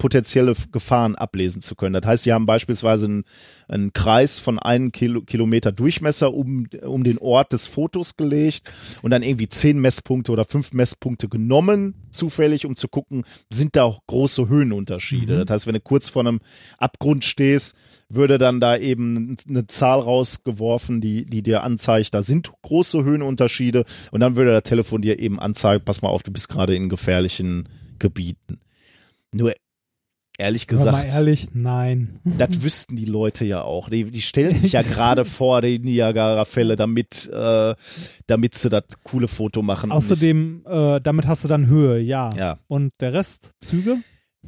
potenzielle Gefahren ablesen zu können. Das heißt, sie haben beispielsweise einen, einen Kreis von einem Kilo, Kilometer Durchmesser um, um den Ort des Fotos gelegt und dann irgendwie zehn Messpunkte oder fünf Messpunkte genommen, zufällig, um zu gucken, sind da auch große Höhenunterschiede. Mhm. Das heißt, wenn du kurz vor einem Abgrund stehst, würde dann da eben eine Zahl rausgeworfen, die, die dir anzeigt, da sind große Höhenunterschiede und dann würde das Telefon dir eben anzeigen, pass mal auf, du bist gerade in gefährlichen Gebieten. Nur ehrlich Sag mal gesagt, ehrlich, nein. das [laughs] wüssten die Leute ja auch. Die, die stellen sich ja gerade vor, die Niagara-Fälle, damit, äh, damit sie das coole Foto machen. Außerdem, äh, damit hast du dann Höhe, ja. Ja. Und der Rest, Züge?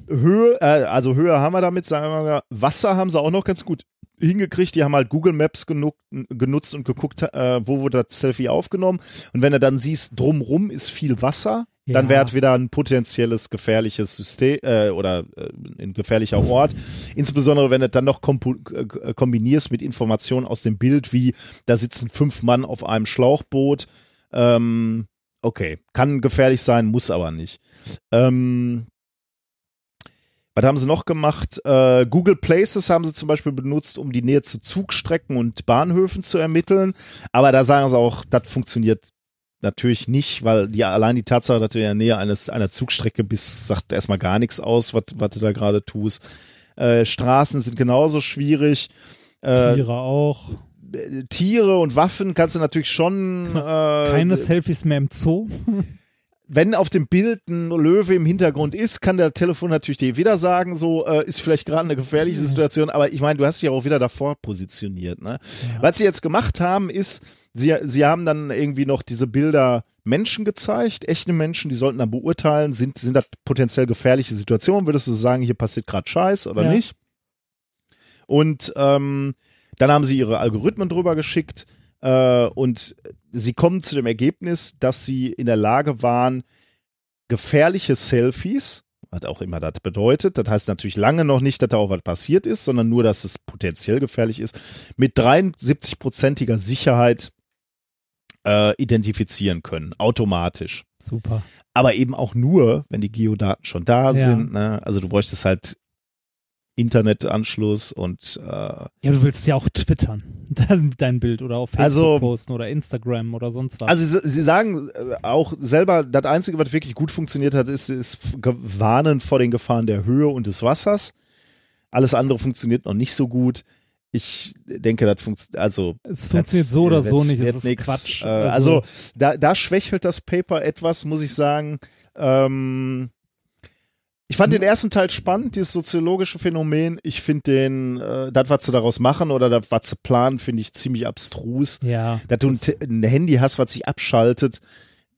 Höhe, äh, also Höhe haben wir damit, sagen wir mal, Wasser haben sie auch noch ganz gut hingekriegt. Die haben halt Google Maps genug, genutzt und geguckt, äh, wo wurde das Selfie aufgenommen. Und wenn du dann siehst, drumrum ist viel Wasser, dann Ja. wäre es wieder ein potenzielles gefährliches System äh, oder äh, ein gefährlicher Ort. Insbesondere wenn du dann noch äh, kombinierst mit Informationen aus dem Bild, wie da sitzen fünf Mann auf einem Schlauchboot. Ähm, okay, kann gefährlich sein, muss aber nicht. Ähm, was haben sie noch gemacht? Äh, Google Places haben sie zum Beispiel benutzt, um die Nähe zu Zugstrecken und Bahnhöfen zu ermitteln. Aber da sagen sie auch, das funktioniert natürlich nicht, weil die allein die Tatsache, dass du in der Nähe eines einer Zugstrecke bist, sagt erstmal gar nichts aus, was, was du da gerade tust. Äh, Straßen sind genauso schwierig. Äh, Tiere auch. Tiere und Waffen kannst du natürlich schon. [laughs] Äh, Keine Selfies mehr im Zoo. [laughs] wenn auf dem Bild ein Löwe im Hintergrund ist, kann der Telefon natürlich dir wieder sagen, so äh, ist vielleicht gerade eine gefährliche Situation, aber ich meine, du hast dich ja auch wieder davor positioniert. Ne? Was sie jetzt gemacht haben, ist, sie, sie haben dann irgendwie noch diese Bilder Menschen gezeigt, echte Menschen, die sollten dann beurteilen, sind, sind das potenziell gefährliche Situationen, würdest du sagen, hier passiert gerade Scheiß oder Ja. nicht? Und ähm, dann haben sie ihre Algorithmen drüber geschickt äh, und sie kommen zu dem Ergebnis, dass sie in der Lage waren, gefährliche Selfies, was auch immer das bedeutet, das heißt natürlich lange noch nicht, dass da auch was passiert ist, sondern nur, dass es potenziell gefährlich ist, mit 73-prozentiger Sicherheit äh, identifizieren können, automatisch. Super. Aber eben auch nur, wenn die Geodaten schon da Ja. sind. Ne? Also du bräuchtest halt Internetanschluss und äh, Ja, du willst ja auch twittern. [laughs] Das ist dein Bild oder auf Facebook Also- posten oder Instagram oder sonst was. Also sie, sie sagen äh, auch selber, das Einzige, was wirklich gut funktioniert hat, ist, ist Warnen vor den Gefahren der Höhe und des Wassers. Alles andere funktioniert noch nicht so gut. Ich denke, das funktioniert, also es funktioniert so oder so nicht. Es ist nix. Quatsch. Äh, also da, da schwächelt das Paper etwas, muss ich sagen. Ähm, ich fand den ersten Teil spannend, dieses soziologische Phänomen. Ich finde den, äh, das, was sie daraus machen oder das, was sie planen, finde ich ziemlich abstrus ja. dass du ein, ein Handy hast, was sich abschaltet,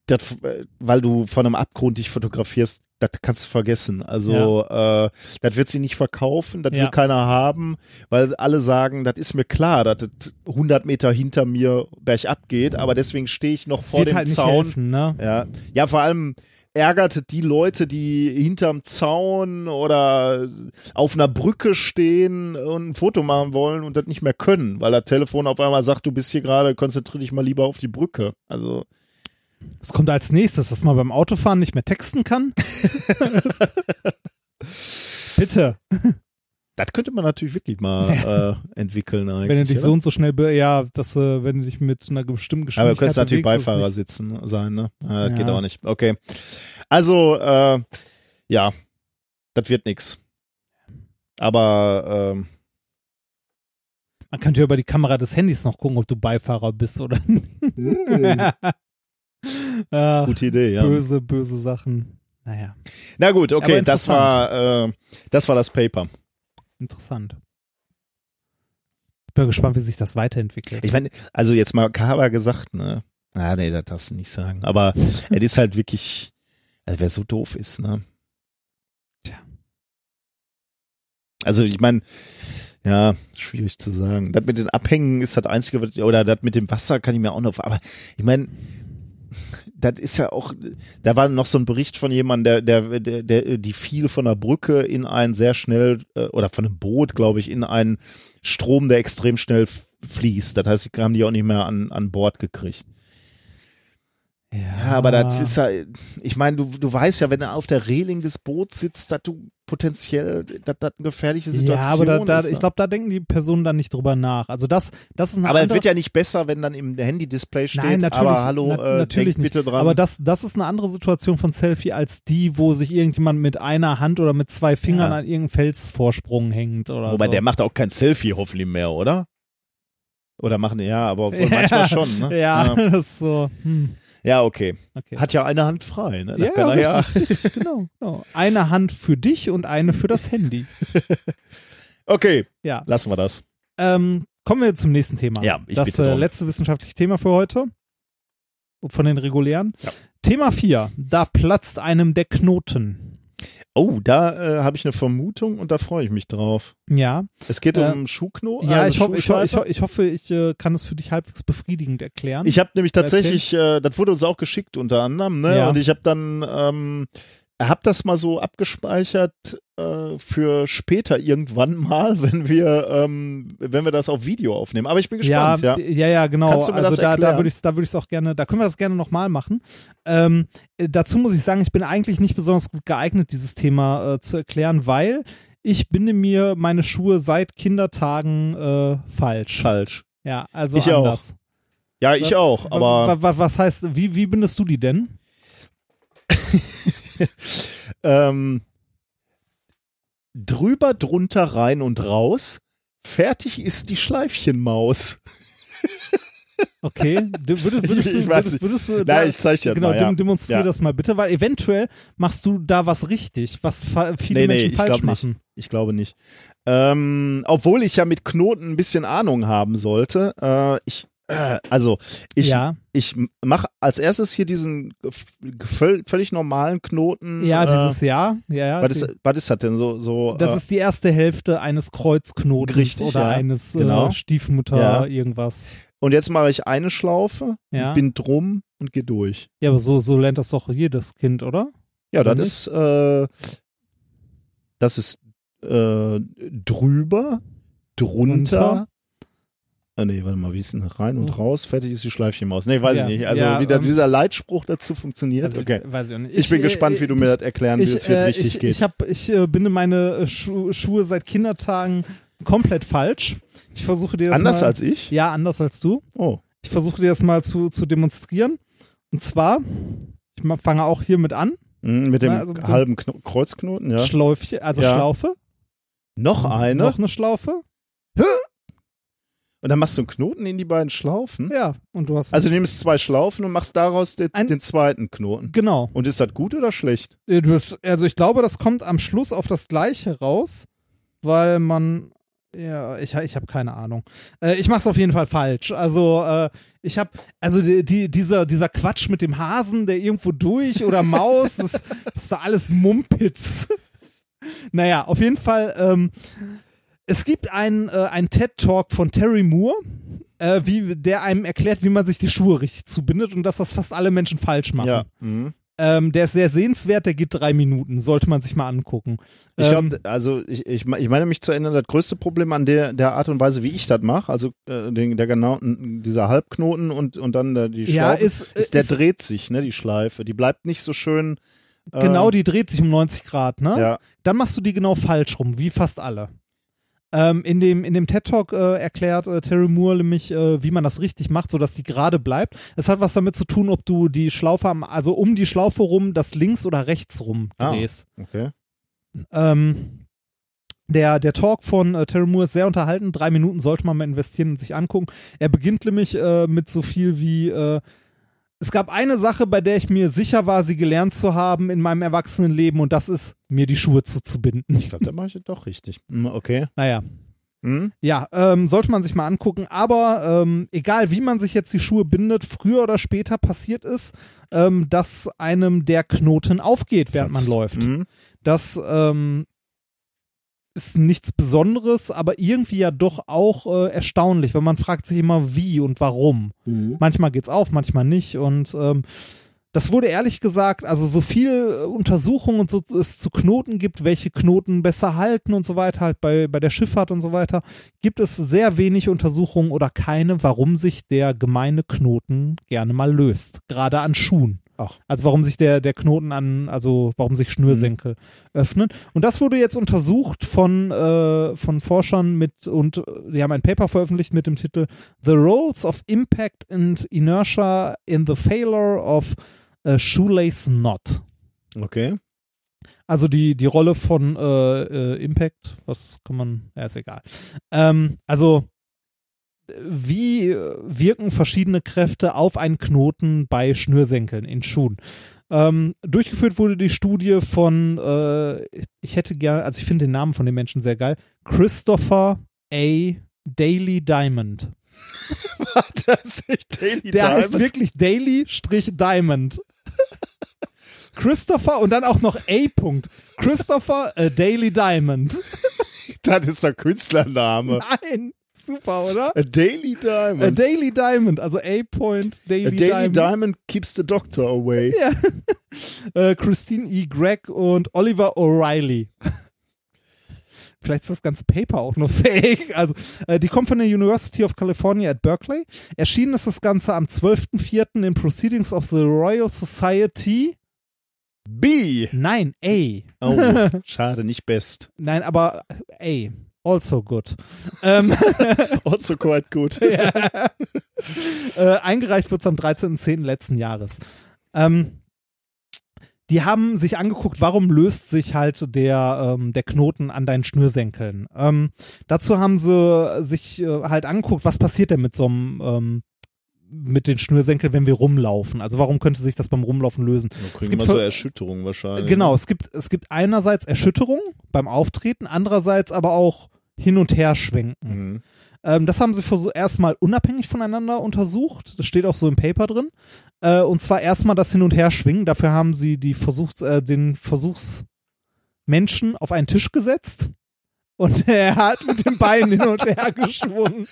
das, äh, weil du von einem Abgrund dich fotografierst, das kannst du vergessen. Also äh, das wird sie nicht verkaufen, das will Ja. keiner haben, weil alle sagen, das ist mir klar, dass das 100 Meter hinter mir bergab geht, aber deswegen stehe ich noch Es vor wird dem halt nicht Zaun. helfen, ne? Ja. ja, vor allem ärgert die Leute, die hinterm Zaun oder auf einer Brücke stehen und ein Foto machen wollen und das nicht mehr können, weil das Telefon auf einmal sagt, du bist hier gerade, konzentrier dich mal lieber auf die Brücke. Also, Was kommt als nächstes, dass man beim Autofahren nicht mehr texten kann? [laughs] Bitte, das könnte man natürlich wirklich mal äh, entwickeln eigentlich. wenn du dich oder? so und so schnell, ja, dass äh, wenn du dich mit einer bestimmten Aber du Geschwindigkeit könntest natürlich Beifahrer nicht- sitzen sein, ne? Ja, das Ja. geht auch nicht. Okay. Also, äh, ja, das wird nix. Aber ähm, Man könnte ja über die Kamera des Handys noch gucken, ob du Beifahrer bist oder [laughs] Ach, gute Idee, ja. böse, böse Sachen. Naja, Na gut, okay, das war äh, das war das Paper. interessant. Ich bin gespannt, wie sich das weiterentwickelt. Ich meine, also jetzt mal Kaber gesagt, ne? Ah, nee, das darfst du nicht sagen. Aber es ist halt wirklich, also wer so doof ist, ne? Tja. Also ich meine, ja, schwierig zu sagen. Das mit den Abhängen ist das Einzige, oder das mit dem Wasser kann ich mir auch noch, aber ich meine, das ist ja auch, da war noch so ein Bericht von jemandem, der, der, der, der, die fiel von der Brücke in ein sehr schnell, äh, oder von einem Boot, glaube ich, in einen Strom, der extrem schnell fließt. Das heißt, die haben die auch nicht mehr an, an Bord gekriegt. Ja, aber das ist ja, ich meine, du, du weißt ja, wenn du auf der Reling des Boots sitzt, dass du potenziell, dass das eine gefährliche Situation Ja, aber da, da, ist. ne? ich glaube, da denken die Personen dann nicht drüber nach. Also das, das ist eine aber es wird ja nicht besser, wenn dann im Handy-Display steht, Nein, natürlich, aber hallo, na- äh, natürlich denk bitte nicht. dran. Aber das, das ist eine andere Situation von Selfie als die, wo sich irgendjemand mit einer Hand oder mit zwei Fingern Ja. an irgendeinem Felsvorsprung hängt oder Wobei so. der macht auch kein Selfie hoffentlich mehr, oder? Oder machen ja, aber wohl [laughs] manchmal schon, ne? ja, ja. [laughs] das ist so. Hm, Ja, okay. okay. Hat ja eine Hand frei, ne? Ja, ja. [laughs] genau, genau. Eine Hand für dich und eine für das Handy. [laughs] Okay, Ja. lassen wir das. Ähm, kommen wir zum nächsten Thema. Ja, ich das bitte äh, letzte wissenschaftliche Thema für heute. Von den regulären. Ja. Thema 4. Da platzt einem der Knoten. Oh, da äh, habe ich eine Vermutung und da freue ich mich drauf. Ja. Es geht Äh, um Schuhkno. Ja, also ich, hoffe, ich, ho- ich, hoffe, ich äh, kann es für dich halbwegs befriedigend erklären. Ich habe nämlich tatsächlich, äh, das wurde uns auch geschickt unter anderem, ne? Ja. Und ich habe dann, ähm, hab das mal so abgespeichert äh, für später irgendwann mal, [laughs] wenn wir, ähm, wenn wir das auf Video aufnehmen. Aber ich bin gespannt, ja. ja, ja, genau. Kannst du mir also das da, da erklären? würde ich, da würde ich es auch gerne, da können wir das gerne nochmal machen. Ähm, äh, dazu muss ich sagen, ich bin eigentlich nicht besonders gut geeignet, dieses Thema äh, zu erklären, weil ich binde mir meine Schuhe seit Kindertagen äh, falsch. Falsch. Ja, also Ich auch. anders. Ja, ich auch, aber wa, wa, was heißt, wie, wie bindest du die denn? [laughs] ähm, drüber, drunter, rein und raus. Fertig ist die Schleifchenmaus. [laughs] Okay, du, würdest, würdest, Ich- du, ich weiß würdest, nicht. würdest du Nein, ich zeig dir genau, mal, ja. dem- demonstrier Ja. das mal bitte, weil eventuell machst du da was richtig, was viele Nee, nee, Menschen ich falsch nicht. machen. Ich glaube nicht. Ähm, obwohl ich ja mit Knoten ein bisschen Ahnung haben sollte. Äh, ich, also, ich, ja, ich mache als erstes hier diesen völlig normalen Knoten. ja, äh, dieses Jahr, ja, ja. was, ist, was ist das denn? So, so, das äh, ist die erste Hälfte eines Kreuzknotens Richtig, oder ja. eines Genau. äh, Stiefmutter Ja. irgendwas. und jetzt mache ich eine Schlaufe, bin drum und gehe durch. Ja, aber so, so lernt das doch jedes Kind, oder? Ja, Oder das ist, äh, das ist äh, drüber, drunter. Drunter. Ah, nee, warte mal, wie ist denn rein und raus? Fertig ist die Schleifchenmaus. Nee, weiß Ja, ich nicht. Also, ja, wie der, ähm, dieser Leitspruch dazu funktioniert. Also, okay. Weiß ich nicht. Ich, bin äh, gespannt, wie du ich- mir das erklären willst, ich, wie es äh, richtig ich, geht. Ich, hab, ich äh, binde meine äh, Schu Schuhe seit Kindertagen komplett falsch. Ich versuche dir das Anders mal, als ich? Ja, anders als du. Oh. Ich versuche dir das mal zu, zu demonstrieren. Und zwar, ich fange auch hiermit an. Mhm, mit dem also mit dem- halben Kno Kreuzknoten, ja. Schläufchen, also Ja. Schlaufe. Noch eine. Noch eine Schlaufe. Und dann machst du einen Knoten in die beiden Schlaufen. Ja, und du hast. Also du nimmst zwei Schlaufen und machst daraus den, den zweiten Knoten. genau. Und ist das gut oder schlecht? Äh, Also ich glaube, das kommt am Schluss auf das Gleiche raus, weil man. Ja, ich, ich habe keine Ahnung. Äh, ich mache es auf jeden Fall falsch. Also äh, ich habe, also die, die, dieser, dieser Quatsch mit dem Hasen, der irgendwo durch oder [laughs] Maus, das, das ist alles Mumpitz. naja, auf jeden Fall. Ähm, es gibt einen äh, einen TED-Talk von Terry Moore, äh, wie, der einem erklärt, wie man sich die Schuhe richtig zubindet und dass das fast alle Menschen falsch machen. Ja. Mhm. Ähm, der ist sehr sehenswert, der geht drei Minuten, sollte man sich mal angucken. Ich Ähm, glaube, also ich, ich, ich meine mich zu erinnern, das größte Problem an der, der Art und Weise, wie ich das mache, also äh, den, der genau, dieser Halbknoten und, und dann der, die Ja, Schlaufe, ist- ist, der ist- dreht sich, ne, die Schleife. Die bleibt nicht so schön. äh, genau, die dreht sich um 90 Grad, ne? Ja, Dann machst du die genau falsch rum, wie fast alle. Ähm, in dem, in dem TED-Talk äh, erklärt äh, Terry Moore nämlich, äh, wie man das richtig macht, sodass die gerade bleibt. Es hat was damit zu tun, ob du die Schlaufe, am, also um die Schlaufe rum, das links oder rechts rum Ah. drehst. okay. Ähm, der, der Talk von äh, Terry Moore ist sehr unterhalten. Drei Minuten sollte man mal investieren und sich angucken. Er beginnt nämlich äh, mit so viel wie, äh, es gab eine Sache, bei der ich mir sicher war, sie gelernt zu haben in meinem Erwachsenenleben und das ist, mir die Schuhe zuzubinden. Ich glaube, da mache ich doch richtig. Hm, Okay. Naja, Hm? ja, ähm, sollte man sich mal angucken. Aber ähm, egal, wie man sich jetzt die Schuhe bindet, früher oder später passiert es, ähm, dass einem der Knoten aufgeht, während man läuft. Hm? Das ähm, ist nichts Besonderes, aber irgendwie ja doch auch äh, erstaunlich, weil man fragt sich immer wie und warum. Manchmal geht's auf, manchmal nicht und ähm, das wurde ehrlich gesagt, also so viel äh, Untersuchungen und so es zu Knoten gibt, welche Knoten besser halten und so weiter, halt bei, bei der Schifffahrt und so weiter, gibt es sehr wenig Untersuchungen oder keine, warum sich der gemeine Knoten gerne mal löst. Gerade an Schuhen. Ach. Also warum sich der, der Knoten an, also warum sich Schnürsenkel öffnen. Und das wurde jetzt untersucht von, äh, von Forschern mit, und äh, die haben ein Paper veröffentlicht mit dem Titel The Roles of Impact and Inertia in the Failure of a Shoelace Knot. Okay. Also die, die Rolle von äh, äh, Impact, was kann man, ja, ist egal. Ähm, also wie äh, wirken verschiedene Kräfte auf einen Knoten bei Schnürsenkeln in Schuhen? Ähm, durchgeführt wurde die Studie von, äh, ich hätte gerne, also ich finde den Namen von dem Menschen sehr geil, Christopher A. Daily Diamond. [laughs] das ist Daily Der heißt Diamond. wirklich Daily-Diamond. [laughs] Christopher und dann auch noch A. Punkt. Christopher a Daily Diamond. [laughs] Das ist der Künstlername. Nein, super, oder? A Daily A Diamond. Daily Diamond, also A. Point Daily, A Daily Diamond. Diamond keeps the doctor away. Ja. [laughs] Äh, Christine E. Gregg und Oliver O'Reilly. [laughs] Vielleicht ist das ganze Paper auch nur [laughs] fake. Also, äh, die kommt von der University of California at Berkeley. Erschienen ist das Ganze am 12.04. in Proceedings of the Royal Society. B. Nein, A. Oh, schade, nicht best. Nein, aber A. Also good. ähm, [laughs] Also quite good. [laughs] äh, eingereicht wird es am 13.10. letzten Jahres. Ähm, die haben sich angeguckt, warum löst sich halt der, ähm, der Knoten an deinen Schnürsenkeln. Ähm, dazu haben sie sich äh, halt angeguckt, was passiert denn mit so einem ähm, mit den Schnürsenkeln, wenn wir rumlaufen. Also warum könnte sich das beim Rumlaufen lösen? Da Es gibt wir so Erschütterungen wahrscheinlich. Genau, es gibt, es gibt einerseits Erschütterung beim Auftreten, andererseits aber auch hin und her schwenken. Mhm. Ähm, das haben sie erstmal unabhängig voneinander untersucht. Das steht auch so im Paper drin. Äh, und zwar erstmal das Hin- und Herschwingen. Dafür haben sie die Versuchs, äh, den Versuchsmenschen auf einen Tisch gesetzt. Und [laughs] er hat mit den Beinen hin und her geschwungen.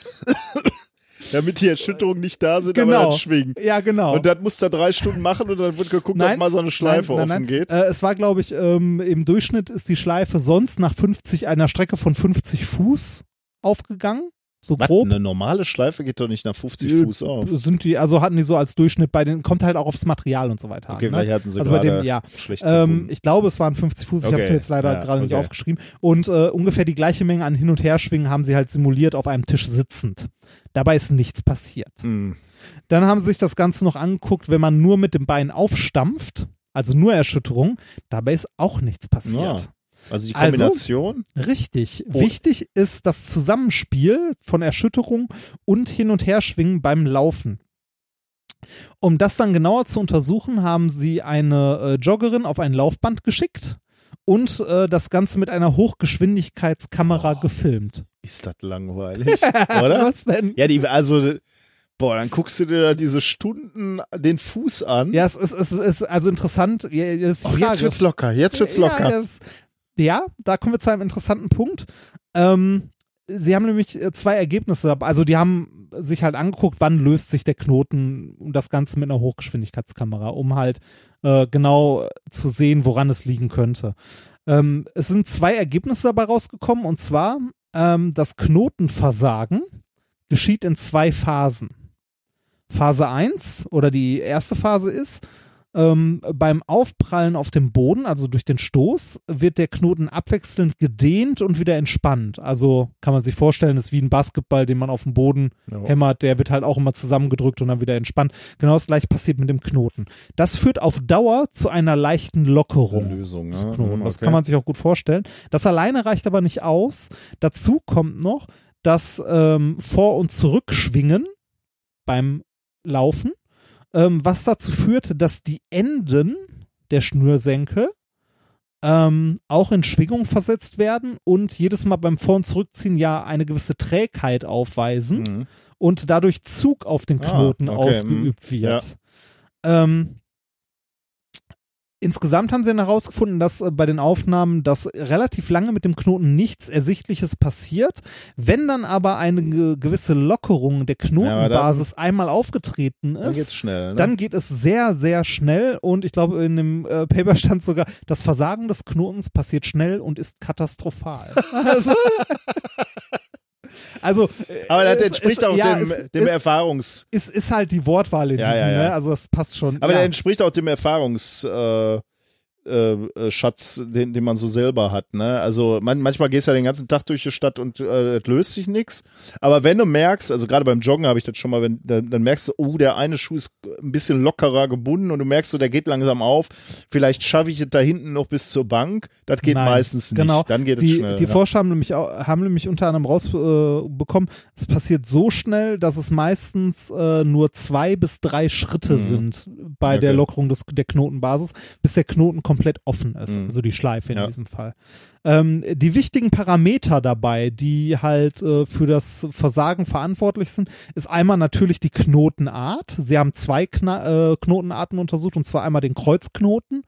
Damit die Erschütterungen nicht da sind, aber Genau. dann schwingen. Ja, genau. Und das muss er drei Stunden machen und dann wird geguckt, ob mal so eine Schleife nein, nein, offen nein. geht. Äh, es war, glaube ich, ähm, im Durchschnitt ist die Schleife sonst nach 50, einer Strecke von 50 Fuß aufgegangen. So Was, grob. eine normale Schleife geht doch nicht nach 50 Äh, Fuß auf. Sind die, also hatten die so als Durchschnitt bei den, kommt halt auch aufs Material und so weiter. Okay, an, ne? vielleicht hatten sie also bei dem, ja. schlecht Ähm, ich glaube, es waren 50 Fuß, ich habe es Okay, mir jetzt leider ja, gerade nicht okay. aufgeschrieben. Und äh, ungefähr die gleiche Menge an Hin- und Herschwingen haben sie halt simuliert auf einem Tisch sitzend. Dabei ist nichts passiert. Hm. Dann haben sie sich das Ganze noch angeguckt, wenn man nur mit dem Bein aufstampft, also nur Erschütterung, dabei ist auch nichts passiert. Ja. Also die Also- Kombination. Richtig. Oh. Wichtig ist das Zusammenspiel von Erschütterung und Hin- und Herschwingen beim Laufen. Um das dann genauer zu untersuchen, haben sie eine äh, Joggerin auf ein Laufband geschickt und äh, das Ganze mit einer Hochgeschwindigkeitskamera gefilmt. ist das langweilig, oder? [laughs] Was denn? Ja, die, also, boah, dann guckst du dir da diese Stunden den Fuß an. Ja, es ist, es ist also interessant. Das ist oh, jetzt wird's locker, jetzt wird's locker. Ja, das, ja, da kommen wir zu einem interessanten Punkt. Ähm, sie haben nämlich äh, zwei Ergebnisse dabei. Also die haben sich halt angeguckt, wann löst sich der Knoten und das Ganze mit einer Hochgeschwindigkeitskamera, um halt äh, genau zu sehen, woran es liegen könnte. Ähm, es sind zwei Ergebnisse dabei rausgekommen und zwar ähm, das Knotenversagen geschieht in zwei Phasen. Phase 1 oder die erste Phase ist, ähm, beim Aufprallen auf dem Boden, also durch den Stoß, wird der Knoten abwechselnd gedehnt und wieder entspannt. Also kann man sich vorstellen, ist wie ein Basketball, den man auf dem Boden Ja. hämmert, der wird halt auch immer zusammengedrückt und dann wieder entspannt. Genau das gleiche passiert mit dem Knoten. Das führt auf Dauer zu einer leichten Lockerung Lösung, des. Knoten. Mhm, Das okay. kann man sich auch gut vorstellen. Das alleine reicht aber nicht aus. Dazu kommt noch das ähm, Vor- und Zurückschwingen beim Laufen, ähm, was dazu führte, dass die Enden der Schnürsenkel ähm, auch in Schwingung versetzt werden und jedes Mal beim Vor- und Zurückziehen ja eine gewisse Trägheit aufweisen Mhm. und dadurch Zug auf den Ah, Knoten okay, ausgeübt wird. Ähm, insgesamt haben sie dann herausgefunden, dass äh, bei den Aufnahmen, dass relativ lange mit dem Knoten nichts Ersichtliches passiert. Wenn dann aber eine ge- gewisse Lockerung der Knotenbasis einmal aufgetreten Dann geht's ist, schnell. Ne? dann geht es sehr, sehr schnell und ich glaube, in dem äh, Paper stand sogar, das Versagen des Knotens passiert schnell und ist katastrophal. also, [laughs] [laughs] also äh, aber das es- entspricht auch ja, dem, es- dem es- Erfahrungs... ist, ist halt die Wortwahl in Ja, diesem, ja. ne? Also das passt schon. Aber ja. der entspricht auch dem Erfahrungs... Äh, äh, äh, Schatz, den, den man so selber hat. Ne? Also man, manchmal gehst du ja den ganzen Tag durch die Stadt und äh, löst sich nichts. Aber wenn du merkst, also gerade beim Joggen habe ich das schon mal, wenn, dann, dann merkst du, oh, der eine Schuh ist ein bisschen lockerer gebunden und du merkst so, der geht langsam auf. Vielleicht schaffe ich es da hinten noch bis zur Bank. Das geht Nein, meistens nicht. Genau. Dann geht es die, schnell. Die ja. Forscher haben nämlich, auch, haben nämlich unter anderem rausbekommen, äh, es passiert so schnell, dass es meistens äh, nur zwei bis drei Schritte Mhm. sind bei der Okay. Lockerung des, der Knotenbasis, bis der Knoten komplett offen ist, Mhm. also die Schleife in Ja. diesem Fall. Ähm, die wichtigen Parameter dabei, die halt äh, für das Versagen verantwortlich sind, ist einmal natürlich die Knotenart. Sie haben zwei Kna äh, Knotenarten untersucht, und zwar einmal den Kreuzknoten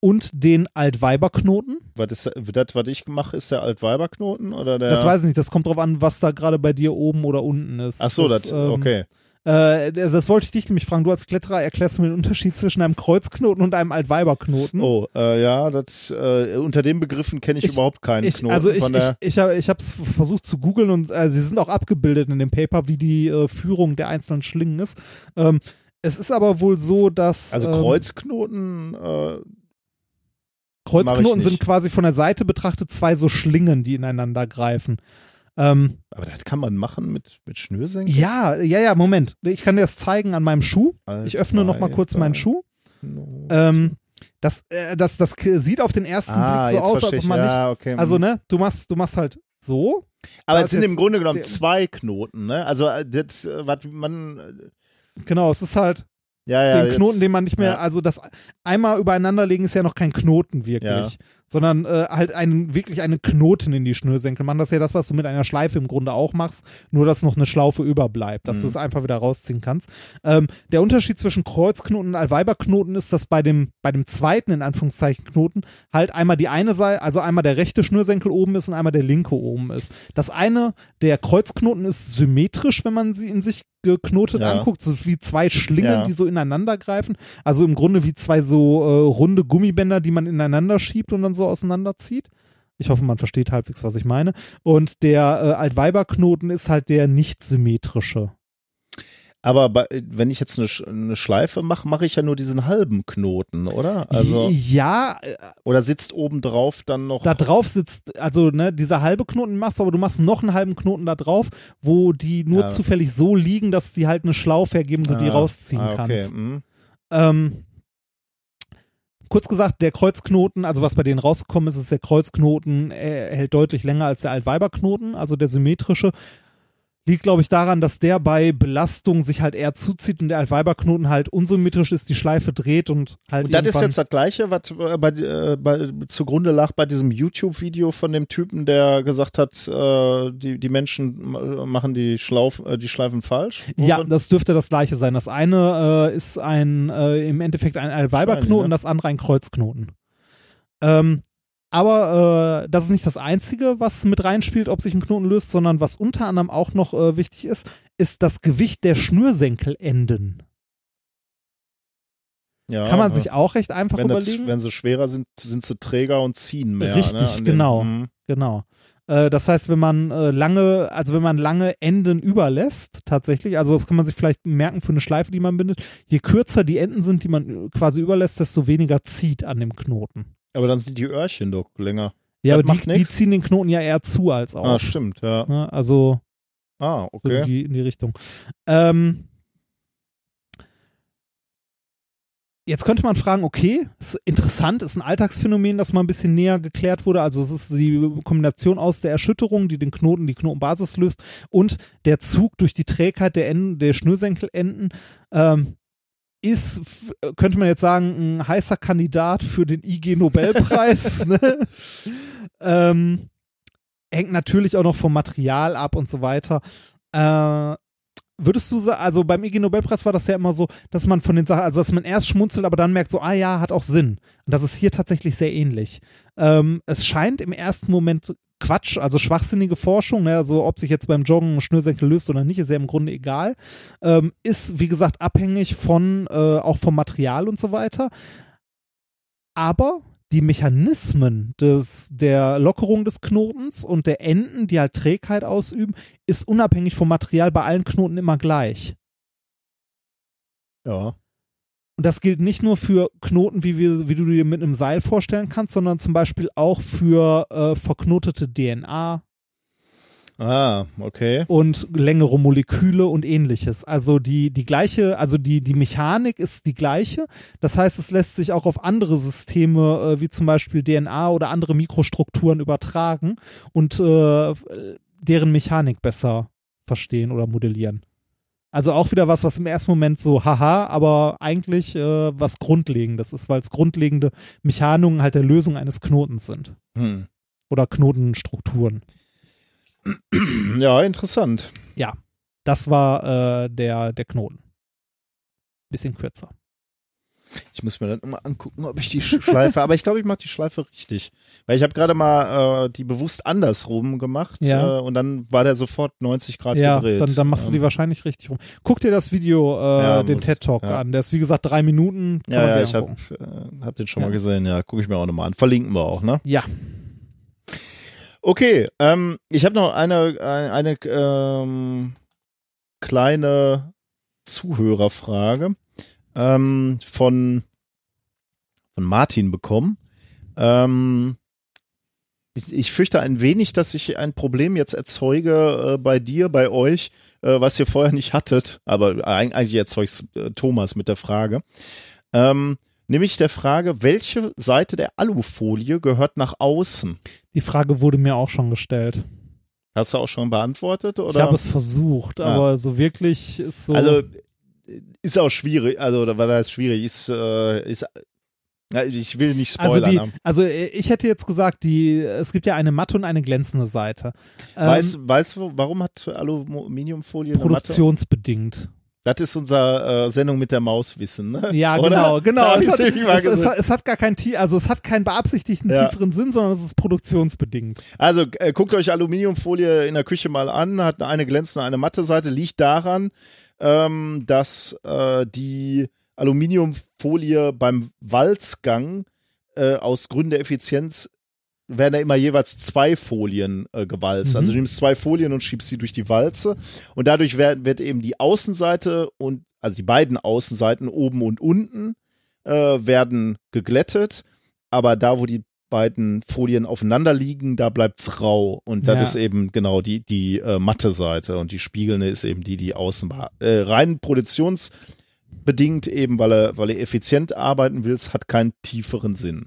und den Altweiberknoten. Was ist das, was ich mache, ist der Altweiberknoten oder der? Das weiß ich nicht, das kommt drauf an, was da gerade bei dir oben oder unten ist. Ach so, das, ähm, okay. Äh, das wollte ich dich nämlich fragen. Du als Kletterer erklärst du mir den Unterschied zwischen einem Kreuzknoten und einem Altweiberknoten. Oh, äh, ja, das, äh, unter den Begriffen kenne ich, Ich- überhaupt keinen Ich, Knoten. also ich, ich, ich, habe ich habe es versucht zu googeln und äh, sie sind auch abgebildet in dem Paper, wie die äh, Führung der einzelnen Schlingen ist. Ähm, es ist aber wohl so, dass also ähm, Kreuzknoten, äh, Kreuzknoten sind quasi von der Seite betrachtet zwei so Schlingen, die ineinander greifen. Ähm, aber das kann man machen mit, mit Schnürsenkeln? ja, ja, ja, Moment. Ich kann dir das zeigen an meinem Schuh. Ich öffne noch mal kurz meinen Schuh. Ähm, Das, äh, das, das sieht auf den ersten Ah, Blick so jetzt aus, als ob man Ja, nicht. okay. Also, ne, du machst, du machst halt so. Aber es sind jetzt im Grunde genommen zwei Knoten, ne? Also äh, das, äh, was man, äh, Genau, es ist halt ja, ja. den jetzt- Knoten, den man nicht mehr, ja. also das einmal übereinanderlegen ist ja noch kein Knoten wirklich, Ja. Sondern äh, halt einen, wirklich einen Knoten in die Schnürsenkel machen. Das ist ja das, was du mit einer Schleife im Grunde auch machst, nur dass noch eine Schlaufe überbleibt, dass Mhm. du es einfach wieder rausziehen kannst. Ähm, der Unterschied zwischen Kreuzknoten und Allweiberknoten ist, dass bei dem, bei dem zweiten, in Anführungszeichen, Knoten halt einmal die eine Seite, also einmal der rechte Schnürsenkel oben ist und einmal der linke oben ist. Das eine, der Kreuzknoten ist symmetrisch, wenn man sie in sich geknotet Ja. anguckt. Ist wie zwei Schlingen, Ja. die so ineinander greifen. Also im Grunde wie zwei so äh, runde Gummibänder, die man ineinander schiebt und dann so auseinanderzieht. Ich hoffe, man versteht halbwegs, was ich meine. Und der äh, Altweiberknoten ist halt der nicht symmetrische. Aber bei, wenn ich jetzt eine, eine Schleife mache, mache ich ja nur diesen halben Knoten, oder? Also ja, äh, oder sitzt oben drauf dann noch da drauf sitzt, also ne, dieser halbe Knoten machst du, aber du machst noch einen halben Knoten da drauf, wo die nur Ja. zufällig so liegen, dass die halt eine Schlaufe ergeben und du die Ah, rausziehen ah, okay. kannst. mhm. Ähm, kurz gesagt, der Kreuzknoten, also was bei denen rausgekommen ist, ist der Kreuzknoten äh, hält deutlich länger als der Altweiberknoten, also der symmetrische. Liegt, glaube ich, daran, dass der bei Belastung sich halt eher zuzieht und der Altweiberknoten halt unsymmetrisch ist, die Schleife dreht und halt. Und das ist jetzt das Gleiche, was äh, bei, äh, bei, zugrunde lag bei diesem YouTube-Video von dem Typen, der gesagt hat, äh, die, die Menschen ma- machen die, Schlauf, äh, die Schleifen falsch. Ja, Worin- das dürfte das gleiche sein. Das eine ist ein im Endeffekt ein Altweiberknoten, Wahrscheinlich, ne? das andere ein Kreuzknoten. Ähm, aber äh, das ist nicht das Einzige, was mit reinspielt, ob sich ein Knoten löst, sondern was unter anderem auch noch äh, wichtig ist, ist das Gewicht der Schnürsenkelenden. ja, Kann man äh, sich auch recht einfach wenn, das, überlegen. wenn sie schwerer sind, sind sie träger und ziehen mehr. Richtig, ne, an den- genau. Mhm. Genau. Äh, Das heißt, wenn man äh, lange, also wenn man lange Enden überlässt, tatsächlich, also das kann man sich vielleicht merken für eine Schleife, die man bindet, je kürzer die Enden sind, die man quasi überlässt, desto weniger zieht an dem Knoten. Aber dann sind die Öhrchen doch länger. Ja, Das aber die, die ziehen den Knoten ja eher zu als auf. Ah, stimmt, ja. Ne? Also Ah, so in, okay. die, in die Richtung. Ähm, jetzt könnte man fragen, okay, ist interessant, ist ein Alltagsphänomen, das mal ein bisschen näher geklärt wurde. Also es ist die Kombination aus der Erschütterung, die den Knoten, die Knotenbasis löst und der Zug durch die Trägheit der Enden, der Schnürsenkelenden. Ähm, ist, f- könnte man jetzt sagen, ein heißer Kandidat für den IG Nobelpreis. [laughs] ne? ähm, hängt natürlich auch noch vom Material ab und so weiter. Äh, würdest du sagen, also beim IG Nobelpreis war das ja immer so, dass man von den Sachen, also dass man erst schmunzelt, aber dann merkt so, ah ja, hat auch Sinn. Und das ist hier tatsächlich sehr ähnlich. Ähm, es scheint im ersten Moment Quatsch, also schwachsinnige Forschung, ne, also ob sich jetzt beim Joggen ein Schnürsenkel löst oder nicht, ist ja im Grunde egal. Ähm, ist, wie gesagt, abhängig von, äh, auch vom Material und so weiter. Aber die Mechanismen des, der Lockerung des Knotens und der Enden, die halt Trägheit ausüben, ist unabhängig vom Material bei allen Knoten immer gleich. Ja. Und das gilt nicht nur für Knoten, wie, wir, wie du dir mit einem Seil vorstellen kannst, sondern zum Beispiel auch für äh, verknotete DNA Ah, okay. und längere Moleküle und ähnliches. Also die, die gleiche, also die, die Mechanik ist die gleiche. Das heißt, es lässt sich auch auf andere Systeme, äh, wie zum Beispiel DNA oder andere Mikrostrukturen übertragen und äh, deren Mechanik besser verstehen oder modellieren. Also auch wieder was, was im ersten Moment so haha, aber eigentlich äh, was Grundlegendes ist, weil es grundlegende Mechanismen halt der Lösung eines Knotens sind. Hm. Oder Knotenstrukturen. Ja, interessant. Das war äh, der, der Knoten. Bisschen kürzer. Ich muss mir dann mal angucken, ob ich die Sch- Schleife, [laughs] aber ich glaube, ich mache die Schleife richtig. Weil ich habe gerade mal äh, die bewusst andersrum gemacht Ja. äh, und dann war der sofort 90 Grad Ja, gedreht. dann, dann machst du die Ähm, wahrscheinlich richtig rum. Guck dir das Video, äh, Ja, den muss- TED Talk an. Der ist wie gesagt drei Minuten. Kann Ja, ja, ich habe äh, hab den schon mal gesehen, ja. Gucke ich mir auch nochmal an. Verlinken wir auch, ne? Ja. Okay, ähm, ich habe noch eine, eine, eine ähm, kleine Zuhörerfrage ähm, von, von Martin bekommen. Ähm, ich, ich fürchte ein wenig, dass ich ein Problem jetzt erzeuge äh, bei dir, bei euch, äh, was ihr vorher nicht hattet. Aber eig- eigentlich erzeugt äh, Thomas mit der Frage. Ähm, nämlich der Frage, welche Seite der Alufolie gehört nach außen? Die Frage wurde mir auch schon gestellt. Hast du auch schon beantwortet? Oder? Ich habe es versucht, Ja. aber so wirklich ist so. Also ist auch schwierig, also oder was heißt schwierig, ist, äh, ist ich will nicht also, spoilern. die, ne? also äh, ich hätte jetzt gesagt, die, es gibt ja eine matte und eine glänzende Seite. Ähm, Weißt du, warum hat Aluminiumfolie produktionsbedingt. Das ist unser äh, Sendung mit der Maus wissen, ne? Ja, Oder? genau, genau. [laughs] Es hat, es, es, es hat gar kein, tie- also es hat keinen beabsichtigten Ja. tieferen Sinn, sondern es ist produktionsbedingt. Also äh, guckt euch Aluminiumfolie in der Küche mal an, hat eine glänzende, eine matte Seite, liegt daran, ähm, dass äh, die Aluminiumfolie beim Walzgang äh, aus Gründen der Effizienz werden da immer jeweils zwei Folien äh, gewalzt. Mhm. Also du nimmst zwei Folien und schiebst sie durch die Walze und dadurch wird, wird eben die Außenseite und also die beiden Außenseiten oben und unten äh, werden geglättet, aber da, wo die beiden Folien aufeinander liegen, da bleibt's rau und das Ja. ist eben genau die die äh, matte Seite und die spiegelnde ist eben die die außen äh, rein produktionsbedingt eben, weil er weil er effizient arbeiten willst, hat keinen tieferen Sinn.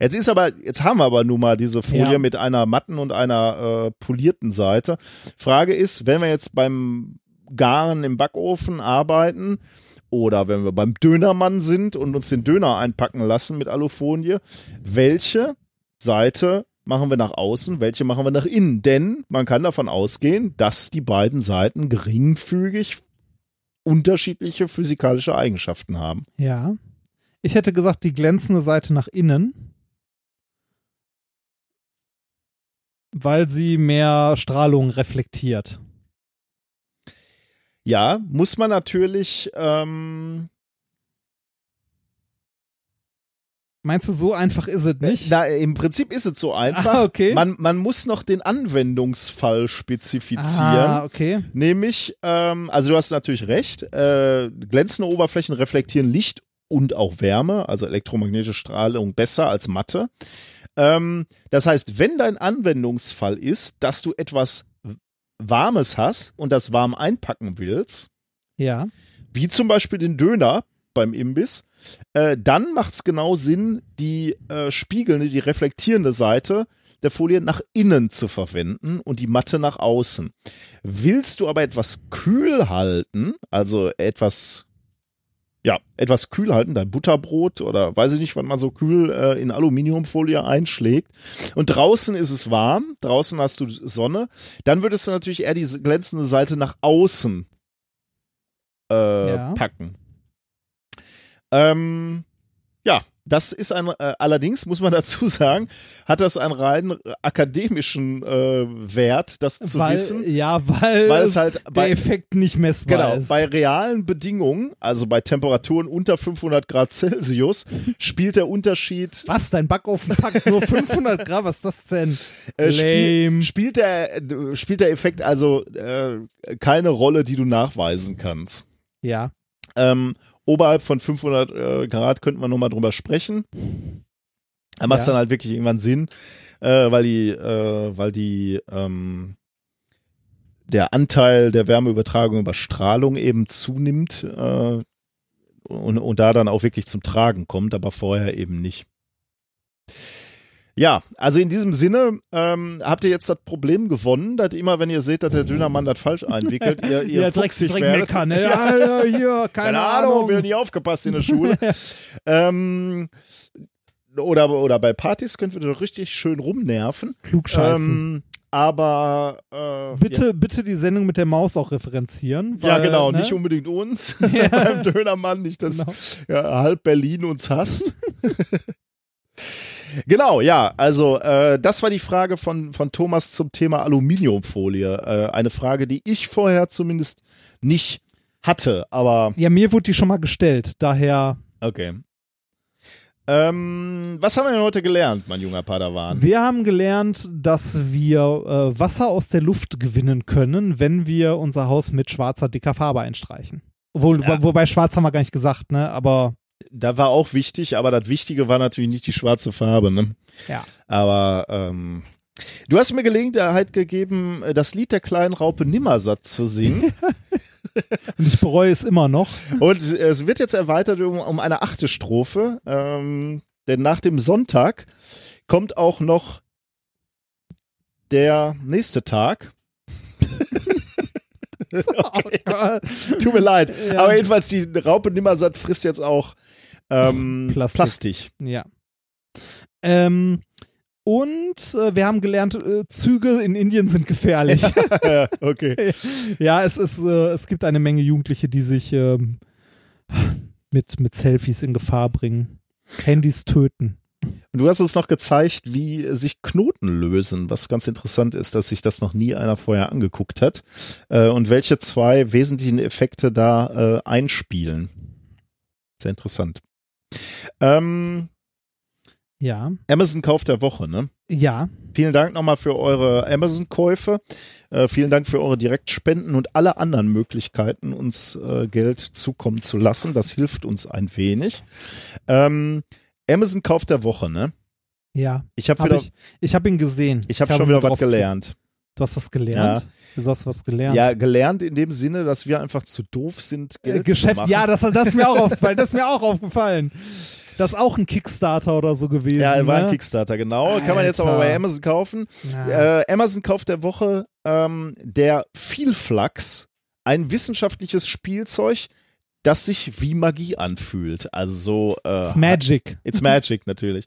Jetzt ist aber jetzt haben wir aber nun mal diese Folie Ja. mit einer matten und einer äh, polierten Seite. Frage ist, wenn wir jetzt beim Garen im Backofen arbeiten oder wenn wir beim Dönermann sind und uns den Döner einpacken lassen mit Alufolie, welche Seite machen wir nach außen, welche machen wir nach innen? Denn man kann davon ausgehen, dass die beiden Seiten geringfügig unterschiedliche physikalische Eigenschaften haben. Ja. Ich hätte gesagt, die glänzende Seite nach innen. Weil sie mehr Strahlung reflektiert. Ja, muss man natürlich ähm, Meinst du, so einfach ist es nicht? Na, im Prinzip ist es so einfach. Ah, okay. Man, man muss noch den Anwendungsfall spezifizieren. Ah, okay. Nämlich, ähm, also du hast natürlich recht, äh, glänzende Oberflächen reflektieren Licht und auch Wärme, also elektromagnetische Strahlung besser als Matte. Ähm, das heißt, wenn dein Anwendungsfall ist, dass du etwas Warmes hast und das warm einpacken willst, Ja. wie zum Beispiel den Döner beim Imbiss, äh, dann macht es genau Sinn, die äh, spiegelnde, die reflektierende Seite der Folie nach innen zu verwenden und die Matte nach außen. Willst du aber etwas kühl halten, also etwas ja, etwas kühl halten, dein Butterbrot oder weiß ich nicht, wann man so kühl äh, in Aluminiumfolie einschlägt. Und draußen ist es warm, draußen hast du Sonne, dann würdest du natürlich eher diese glänzende Seite nach außen äh, Ja. packen. Ähm, ja, das ist ein, äh, allerdings muss man [laughs] dazu sagen, hat das einen rein äh, akademischen äh, Wert, das zu weil, wissen. Ja, weil, Weil es halt der bei- Effekt nicht messbar Genau, ist. bei realen Bedingungen, also bei Temperaturen unter 500 Grad Celsius, spielt der Unterschied Was, dein Backofen packt nur 500 Grad? Was ist das denn? [laughs] äh, spiel, spielt der äh, spielt der Effekt also äh, keine Rolle, die du nachweisen kannst. Ja. Ähm, oberhalb von 500 äh, Grad könnte man nochmal drüber sprechen. Da macht es Ja. dann halt wirklich irgendwann Sinn, äh, weil die, äh, weil die, ähm, der Anteil der Wärmeübertragung über Strahlung eben zunimmt äh, und, und da dann auch wirklich zum Tragen kommt, aber vorher eben nicht. Ja, also in diesem Sinne ähm, habt ihr jetzt das Problem gewonnen, dass immer, wenn ihr seht, dass der Dönermann das falsch einwickelt, [laughs] ihr, ihr ja, direkt, fuchsig direkt werdet. meckern, ne? Ja, ja, hier, [laughs] keine, Keine Ahnung, Ahnung. wir haben nie aufgepasst in der Schule. [laughs] ähm, oder, oder bei Partys könnt ihr doch richtig schön rumnerven. Klugscheißen. Ähm, aber äh, bitte, bitte die Sendung mit der Maus auch referenzieren. Ja, ja weil, genau, ne? nicht unbedingt uns beim Dönermann, nicht, dass Genau. ja, halb Berlin uns hasst. Genau, ja, also äh, das war die Frage von, von Thomas zum Thema Aluminiumfolie. Äh, eine Frage, die ich vorher zumindest nicht hatte, aber Ja, mir wurde die schon mal gestellt, daher. Okay. Ähm, was haben wir denn heute gelernt, mein junger Padawan? Wir haben gelernt, dass wir äh, Wasser aus der Luft gewinnen können, wenn wir unser Haus mit schwarzer, dicker Farbe einstreichen. Obwohl, Ja. Wobei schwarz haben wir gar nicht gesagt, ne? Aber Da war auch wichtig, aber das Wichtige war natürlich nicht die schwarze Farbe, ne? ja. Aber ähm, du hast mir Gelegenheit gegeben, das Lied der kleinen Raupe Nimmersatt zu singen. [laughs] Und ich bereue es immer noch. Und es wird jetzt erweitert um, um eine achte Strophe, ähm, denn nach dem Sonntag kommt auch noch der nächste Tag. [laughs] [laughs] okay. Tut mir leid. Ja. Aber jedenfalls, die Raupe Nimmersatt frisst jetzt auch ähm, Plastik. Plastik. Ja. Ähm, und äh, wir haben gelernt, äh, Züge in Indien sind gefährlich. [laughs] okay. ja, es ist, äh, es gibt eine Menge Jugendliche, die sich ähm, mit, mit Selfies in Gefahr bringen. Handys töten. Und du hast uns noch gezeigt, wie sich Knoten lösen, was ganz interessant ist, dass sich das noch nie einer vorher angeguckt hat. Äh, und welche zwei wesentlichen Effekte da äh, einspielen. Sehr interessant. Ähm, Ja. Amazon-Kauf der Woche, ne? Ja. Vielen Dank nochmal für eure Amazon-Käufe. Äh, vielen Dank für eure Direktspenden und alle anderen Möglichkeiten, uns äh, Geld zukommen zu lassen. Das hilft uns ein wenig. Ähm, Amazon-Kauf der Woche, ne? Ja. Ich habe Hab wieder, ich ich habe ihn gesehen. ich habe schon wieder was gelernt. Du hast was gelernt? Du hast was gelernt? Ja, gelernt in dem Sinne, dass wir einfach zu doof sind, Äh, Geld zu Geschäft, machen. ja, das, das ist mir auch aufgefallen. Das ist mir auch aufgefallen. Das ist auch ein Kickstarter oder so gewesen. Ja, war ein ne? Kickstarter, genau. Kann man jetzt aber Alter. bei Amazon kaufen. Ja. Äh, Amazon kauft der Woche ähm, der Vielflachs, ein wissenschaftliches Spielzeug, das sich wie Magie anfühlt. Also so äh, It's Magic. [laughs] It's Magic natürlich.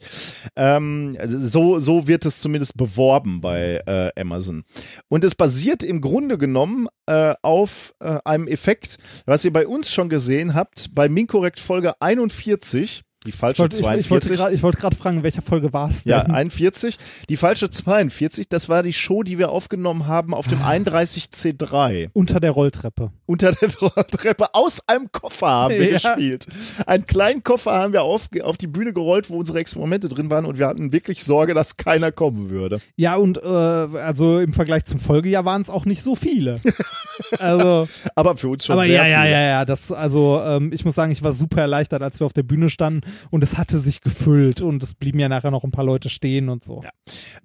Ähm, also so, so wird es zumindest beworben bei äh, Amazon. Und es basiert im Grunde genommen äh, auf äh, einem Effekt, was ihr bei uns schon gesehen habt, bei Minkorrekt Folge 41, die Ich falsche ich, ich wollte 42. grad- ich wollte gerade fragen, in welcher Folge war es denn? Ja, 41. Die falsche 42, das war die Show, die wir aufgenommen haben auf dem 31C3. Unter der Rolltreppe. Unter der Treppe aus einem Koffer haben wir Ja. gespielt. Einen kleinen Koffer haben wir auf, auf die Bühne gerollt, wo unsere Experimente drin waren und wir hatten wirklich Sorge, dass keiner kommen würde. Ja, und äh, also im Vergleich zum Folgejahr waren es auch nicht so viele. [laughs] also, Aber für uns schon aber sehr ja, ja, viele. ja, ja. Das, also, ähm, ich muss sagen, ich war super erleichtert, als wir auf der Bühne standen und es hatte sich gefüllt und es blieben ja nachher noch ein paar Leute stehen und so. Ja.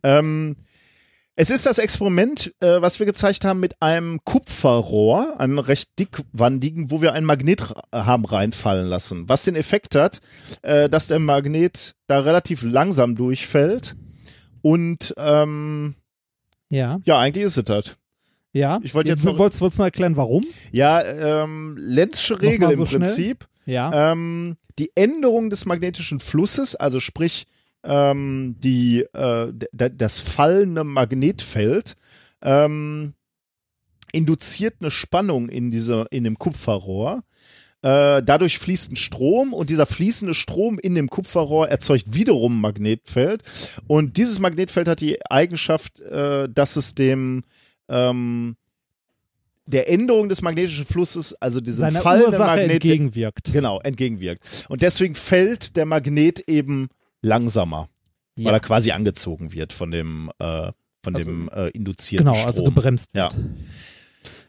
Ähm, es ist das Experiment, äh, was wir gezeigt haben mit einem Kupferrohr, einem recht dickwandigen, wo wir ein Magnet haben reinfallen lassen. Was den Effekt hat, äh, dass der Magnet da relativ langsam durchfällt. Und ähm, Ja, ja, eigentlich ist es das. ja. Ich wollte jetzt du noch- wolltest, wolltest du erklären, warum? Ja, ähm, Lenzsche Regel im so schnell? Prinzip. Ja. Ähm, die Änderung des magnetischen Flusses, also sprich ähm, die, äh, das fallende Magnetfeld, ähm, induziert eine Spannung in, diese, in dem Kupferrohr. Äh, dadurch fließt ein Strom und dieser fließende Strom in dem Kupferrohr erzeugt wiederum ein Magnetfeld. Und dieses Magnetfeld hat die Eigenschaft, äh, dass es dem ähm, der Änderung des magnetischen Flusses, also diesem Seiner fallenden Ursache Magnet, entgegenwirkt. Genau, entgegenwirkt. Und deswegen fällt der Magnet eben langsamer, Ja. weil er quasi angezogen wird von dem, äh, von dem äh, induzierten Genau, Strom. also gebremst Ja. wird. Sch-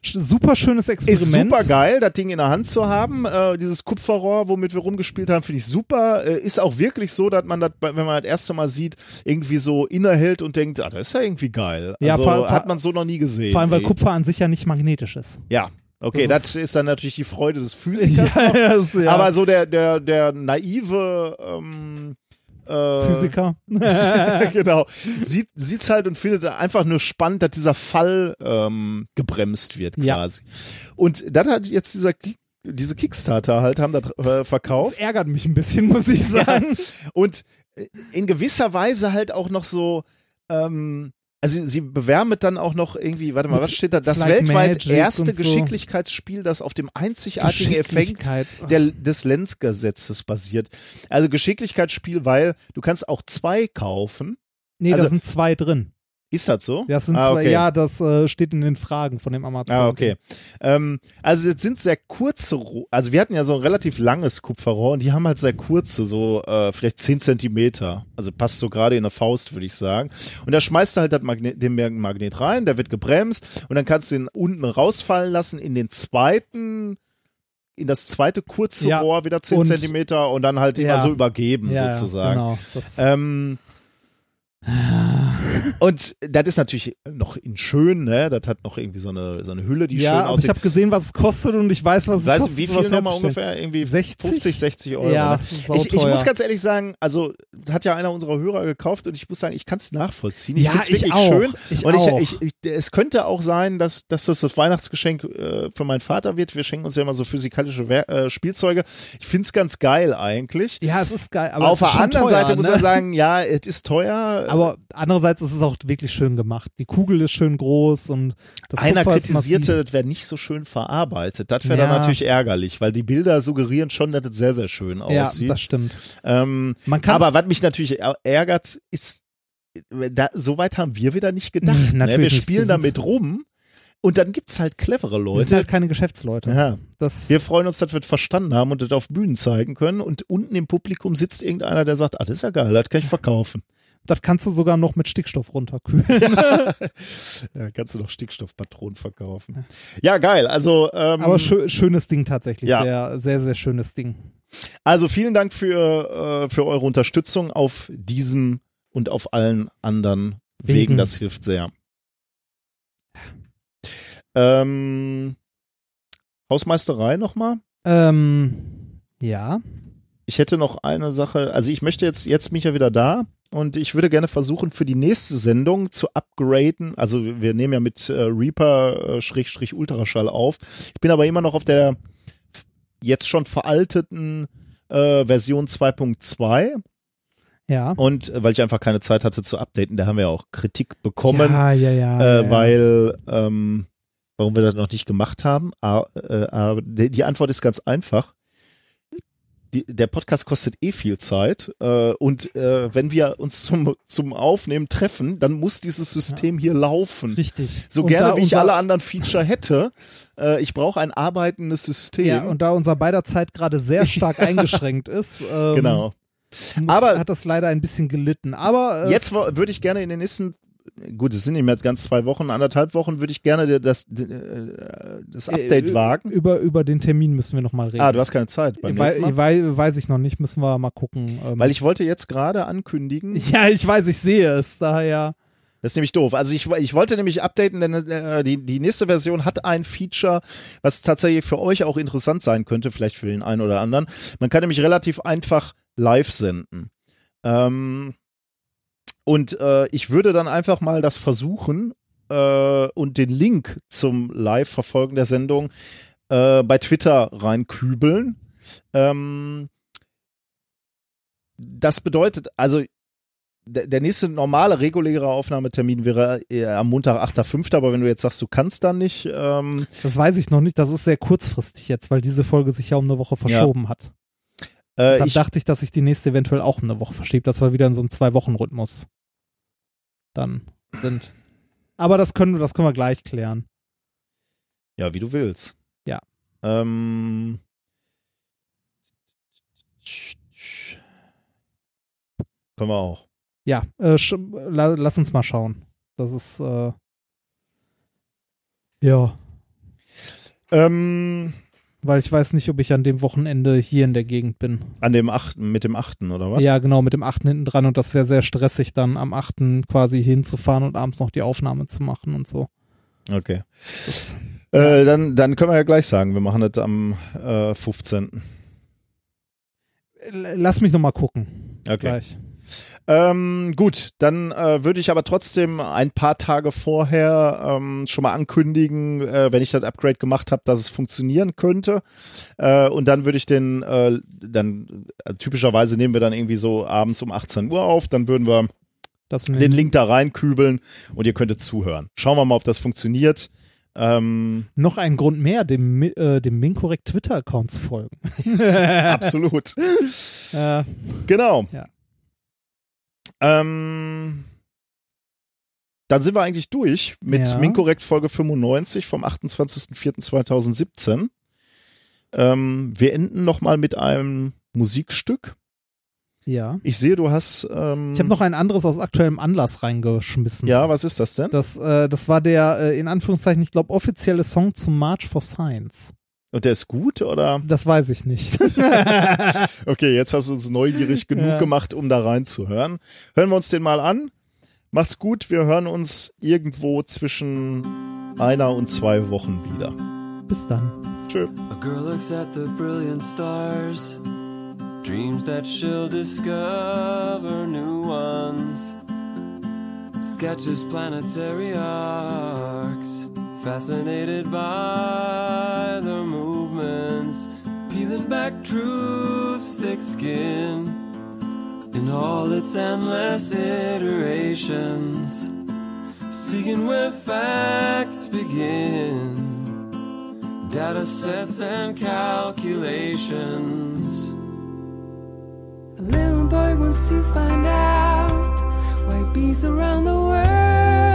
Super schönes Ist Experiment. super geil, das Ding in der Hand zu haben. Äh, dieses Kupferrohr, womit wir rumgespielt haben, finde ich super. Äh, ist auch wirklich so, dass man das, wenn man das erste Mal sieht, irgendwie so innehält und denkt, ah, das ist ja irgendwie geil. Ja, Also vor- hat man so noch nie gesehen. Vor allem, weil ey. Kupfer an sich ja nicht magnetisch ist. Ja, okay, Das das, ist dann natürlich die Freude des Physikers. [laughs] Ja, noch. ja. Aber so der, der, der naive ähm, äh, Physiker. [laughs] [laughs] genau. Sieht, sieht's halt und findet einfach nur spannend, dass dieser Fall ähm, gebremst wird Ja. quasi. Und das hat jetzt dieser Kick- diese Kickstarter halt haben das äh, Das verkauft ärgert mich ein bisschen, [laughs] muss ich sagen. und äh, in gewisser Weise halt auch noch so ähm, also sie bewerben mit dann auch noch irgendwie, warte mal, was steht da? Das like weltweit magic erste so. Geschicklichkeitsspiel, das auf dem einzigartigen Effekt der, des Lenzgesetzes basiert. Also Geschicklichkeitsspiel, weil du kannst auch zwei kaufen. Nee, also- da sind zwei drin. Ist das so? Das sind ah, zwei, okay. ja, das äh, steht in den Fragen von dem Amazon. Ah, okay. Ähm, also jetzt sind sehr kurze, also wir hatten ja so ein relativ langes Kupferrohr und die haben halt sehr kurze, so äh, vielleicht 10 Zentimeter. Also passt so gerade in der Faust, würde ich sagen. Und da schmeißt du halt das Magnet, den Magnet rein, der wird gebremst und dann kannst du ihn unten rausfallen lassen in den zweiten in das zweite kurze Ja, Rohr wieder 10 und- Zentimeter und dann halt Ja. immer so übergeben Ja, sozusagen. Genau. Das, Ähm, Und das ist natürlich noch in schön, ne? Das hat noch irgendwie so eine, so eine Hülle, die ja, schön aber aussieht. ich habe gesehen, was es kostet und ich weiß, was es Weißt kostet. du, wie viel nochmal ungefähr? Irgendwie 60? 50, 60 Euro. Ja, ne? ich, ich muss ganz ehrlich sagen, also hat ja einer unserer Hörer gekauft und ich muss sagen, ich kann es nachvollziehen. Ich Ja, find's ich wirklich auch. schön. Ich und auch. Ich, ich, es könnte auch sein, dass, dass das das Weihnachtsgeschenk äh, für meinen Vater wird. Wir schenken uns ja immer so physikalische Wer äh, Spielzeuge. Ich find's ganz geil eigentlich. Ja, es ist geil. Aber Auf es der anderen teuer, Seite muss ne? man sagen, ja, es ist teuer. Aber andererseits ist es auch wirklich schön gemacht. Die Kugel ist schön groß und das einer Kupfer ist kritisierte, das wäre nicht so schön verarbeitet. Das wäre Ja. dann natürlich ärgerlich, weil die Bilder suggerieren schon, dass es sehr, sehr schön Ja, aussieht. das stimmt. Ähm, Man kann aber was mich natürlich ärgert, ist, da, so weit haben wir wieder nicht gedacht. Ne? Wir spielen sind- damit rum und dann gibt's halt clevere wir sind Leute. halt keine Geschäftsleute. ja. Das, Wir freuen uns, dass wir das verstanden haben und das auf Bühnen zeigen können. Und unten im Publikum sitzt irgendeiner, der sagt, ah, das ist ja geil, das kann ich verkaufen. Das kannst du sogar noch mit Stickstoff runterkühlen. Ja, [laughs] kannst du doch Stickstoffpatronen verkaufen. Ja, geil. Also, ähm, Aber schö schönes Ding tatsächlich. Ja. Sehr, sehr, sehr schönes Ding. Also vielen Dank für, äh, für eure Unterstützung auf diesem und auf allen anderen Wegen. Wegen. Das hilft sehr. Ähm, Hausmeisterei nochmal. Ähm, ja. Ich hätte noch eine Sache. Also ich möchte jetzt, jetzt bin ich ja wieder da und ich würde gerne versuchen, für die nächste Sendung zu upgraden. Also wir nehmen ja mit äh, Reaper äh, auf. Ich bin aber immer noch auf der jetzt schon veralteten äh, Version 2.2 Ja. und äh, weil ich einfach keine Zeit hatte zu updaten, da haben wir auch Kritik bekommen, Ja, ja, ja. äh, ja, weil ähm, warum wir das noch nicht gemacht haben. Ah, äh, ah, die Antwort ist ganz einfach. Die, der Podcast kostet eh viel Zeit äh, und äh, wenn wir uns zum, zum Aufnehmen treffen, dann muss dieses System hier laufen. Richtig. So Und gerne wie ich alle anderen Feature hätte, äh, ich brauche ein arbeitendes System. Ja, und da unser beider Zeit gerade sehr stark [laughs] eingeschränkt ist, ähm, genau. muss, Aber- hat das leider ein bisschen gelitten. Aber äh, Jetzt würde ich gerne in den nächsten, gut, es sind nicht mehr ganz zwei Wochen, anderthalb Wochen, würde ich gerne das, äh, das Update äh, wagen. Über, über den Termin müssen wir nochmal reden. Ah, du hast keine Zeit beim Wei- wei- weiß ich noch nicht, müssen wir mal gucken. Ähm, Weil ich wollte jetzt gerade ankündigen, [laughs] ja, ich weiß, ich sehe es, daher. das ist nämlich doof. Also ich, ich wollte nämlich updaten, denn äh, die, die nächste Version hat ein Feature, was tatsächlich für euch auch interessant sein könnte, vielleicht für den einen oder anderen. Man kann nämlich relativ einfach live senden. Ähm, und äh, ich würde dann einfach mal das versuchen äh, und den Link zum Live-Verfolgen der Sendung äh, bei Twitter reinkübeln. Ähm, das bedeutet, also der, nächste normale, reguläre Aufnahmetermin wäre eher am Montag, 8.5., aber wenn du jetzt sagst, du kannst dann nicht, ähm, Das weiß ich noch nicht. Das ist sehr kurzfristig jetzt, weil diese Folge sich ja um eine Woche verschoben hat. Äh, Deshalb ich, dachte ich, dass sich die nächste eventuell auch eine Woche verschiebt, dass wir wieder in so einem Zwei-Wochen-Rhythmus dann sind. Aber das können, wir- das können wir gleich klären. ja, wie du willst. Ja. Ähm, können wir auch. Ja, äh, la lass uns mal schauen. Das ist, äh, ja, Ähm, weil ich weiß nicht, ob ich an dem Wochenende hier in der Gegend bin. an dem 8., mit dem 8., oder was? Ja, genau, mit dem 8. hinten dran und das wäre sehr stressig, dann am 8. quasi hinzufahren und abends noch die Aufnahme zu machen und so. Okay. Das, Äh, dann, dann können wir ja gleich sagen, wir machen das am äh, 15. L- lass mich nochmal gucken. Okay. Gleich. Ähm, gut, dann äh, würde ich aber trotzdem ein paar Tage vorher ähm, schon mal ankündigen, äh, wenn ich das Upgrade gemacht habe, dass es funktionieren könnte. Äh, und dann würde ich den, äh, dann äh, typischerweise nehmen wir dann irgendwie so abends um 18 Uhr auf, dann würden wir den Link da reinkübeln und ihr könntet zuhören. Schauen wir mal, ob das funktioniert. Ähm, Noch ein Grund mehr, dem, äh, dem Minkorrekt Twitter-Account zu folgen. [laughs] absolut. [laughs] Äh, Genau. Ja. Ähm, dann sind wir eigentlich durch mit Ja. Minkorrekt Folge 95 vom 28.04.2017. Ähm, wir enden nochmal mit einem Musikstück. ja. Ich sehe, du hast. Ähm, Ich habe noch ein anderes aus aktuellem Anlass reingeschmissen. Ja, was ist das denn? Das, äh, das war der, äh, in Anführungszeichen, ich glaube, offizielle Song zum March for Science. Und der ist gut oder? Das weiß ich nicht. [laughs] Okay, jetzt hast du uns neugierig genug Ja. gemacht, um da reinzuhören. Hören wir uns den mal an. Macht's gut, wir hören uns irgendwo zwischen einer und zwei Wochen wieder. Bis dann. Tschö. A girl looks at the brilliant stars, dreams that she'll discover new ones. Sketches planetary arcs, fascinated by their movements, peeling back truth's thick skin in all its endless iterations, seeking where facts begin data sets and calculations. A little boy wants to find out why bees around the world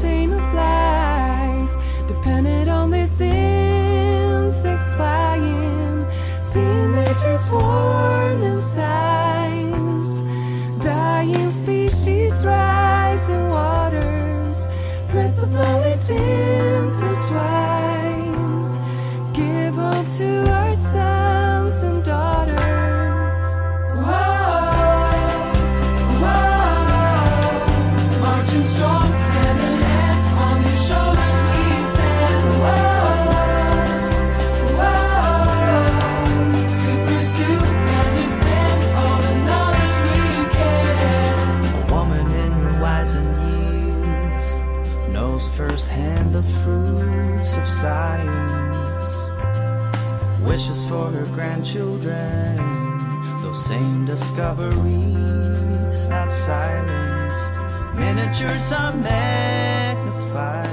chain of life, dependent on these insects flying. Seeing nature's warning signs. Dying species, rising waters, threads of knowledge intertwine. Science. Wishes for her grandchildren, those same discoveries not silenced. Miniatures are magnified,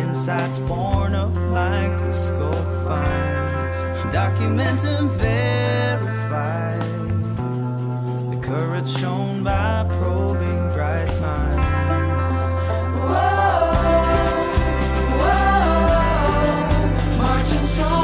insights born of microscope finds. Document and verify the courage shown by probing song.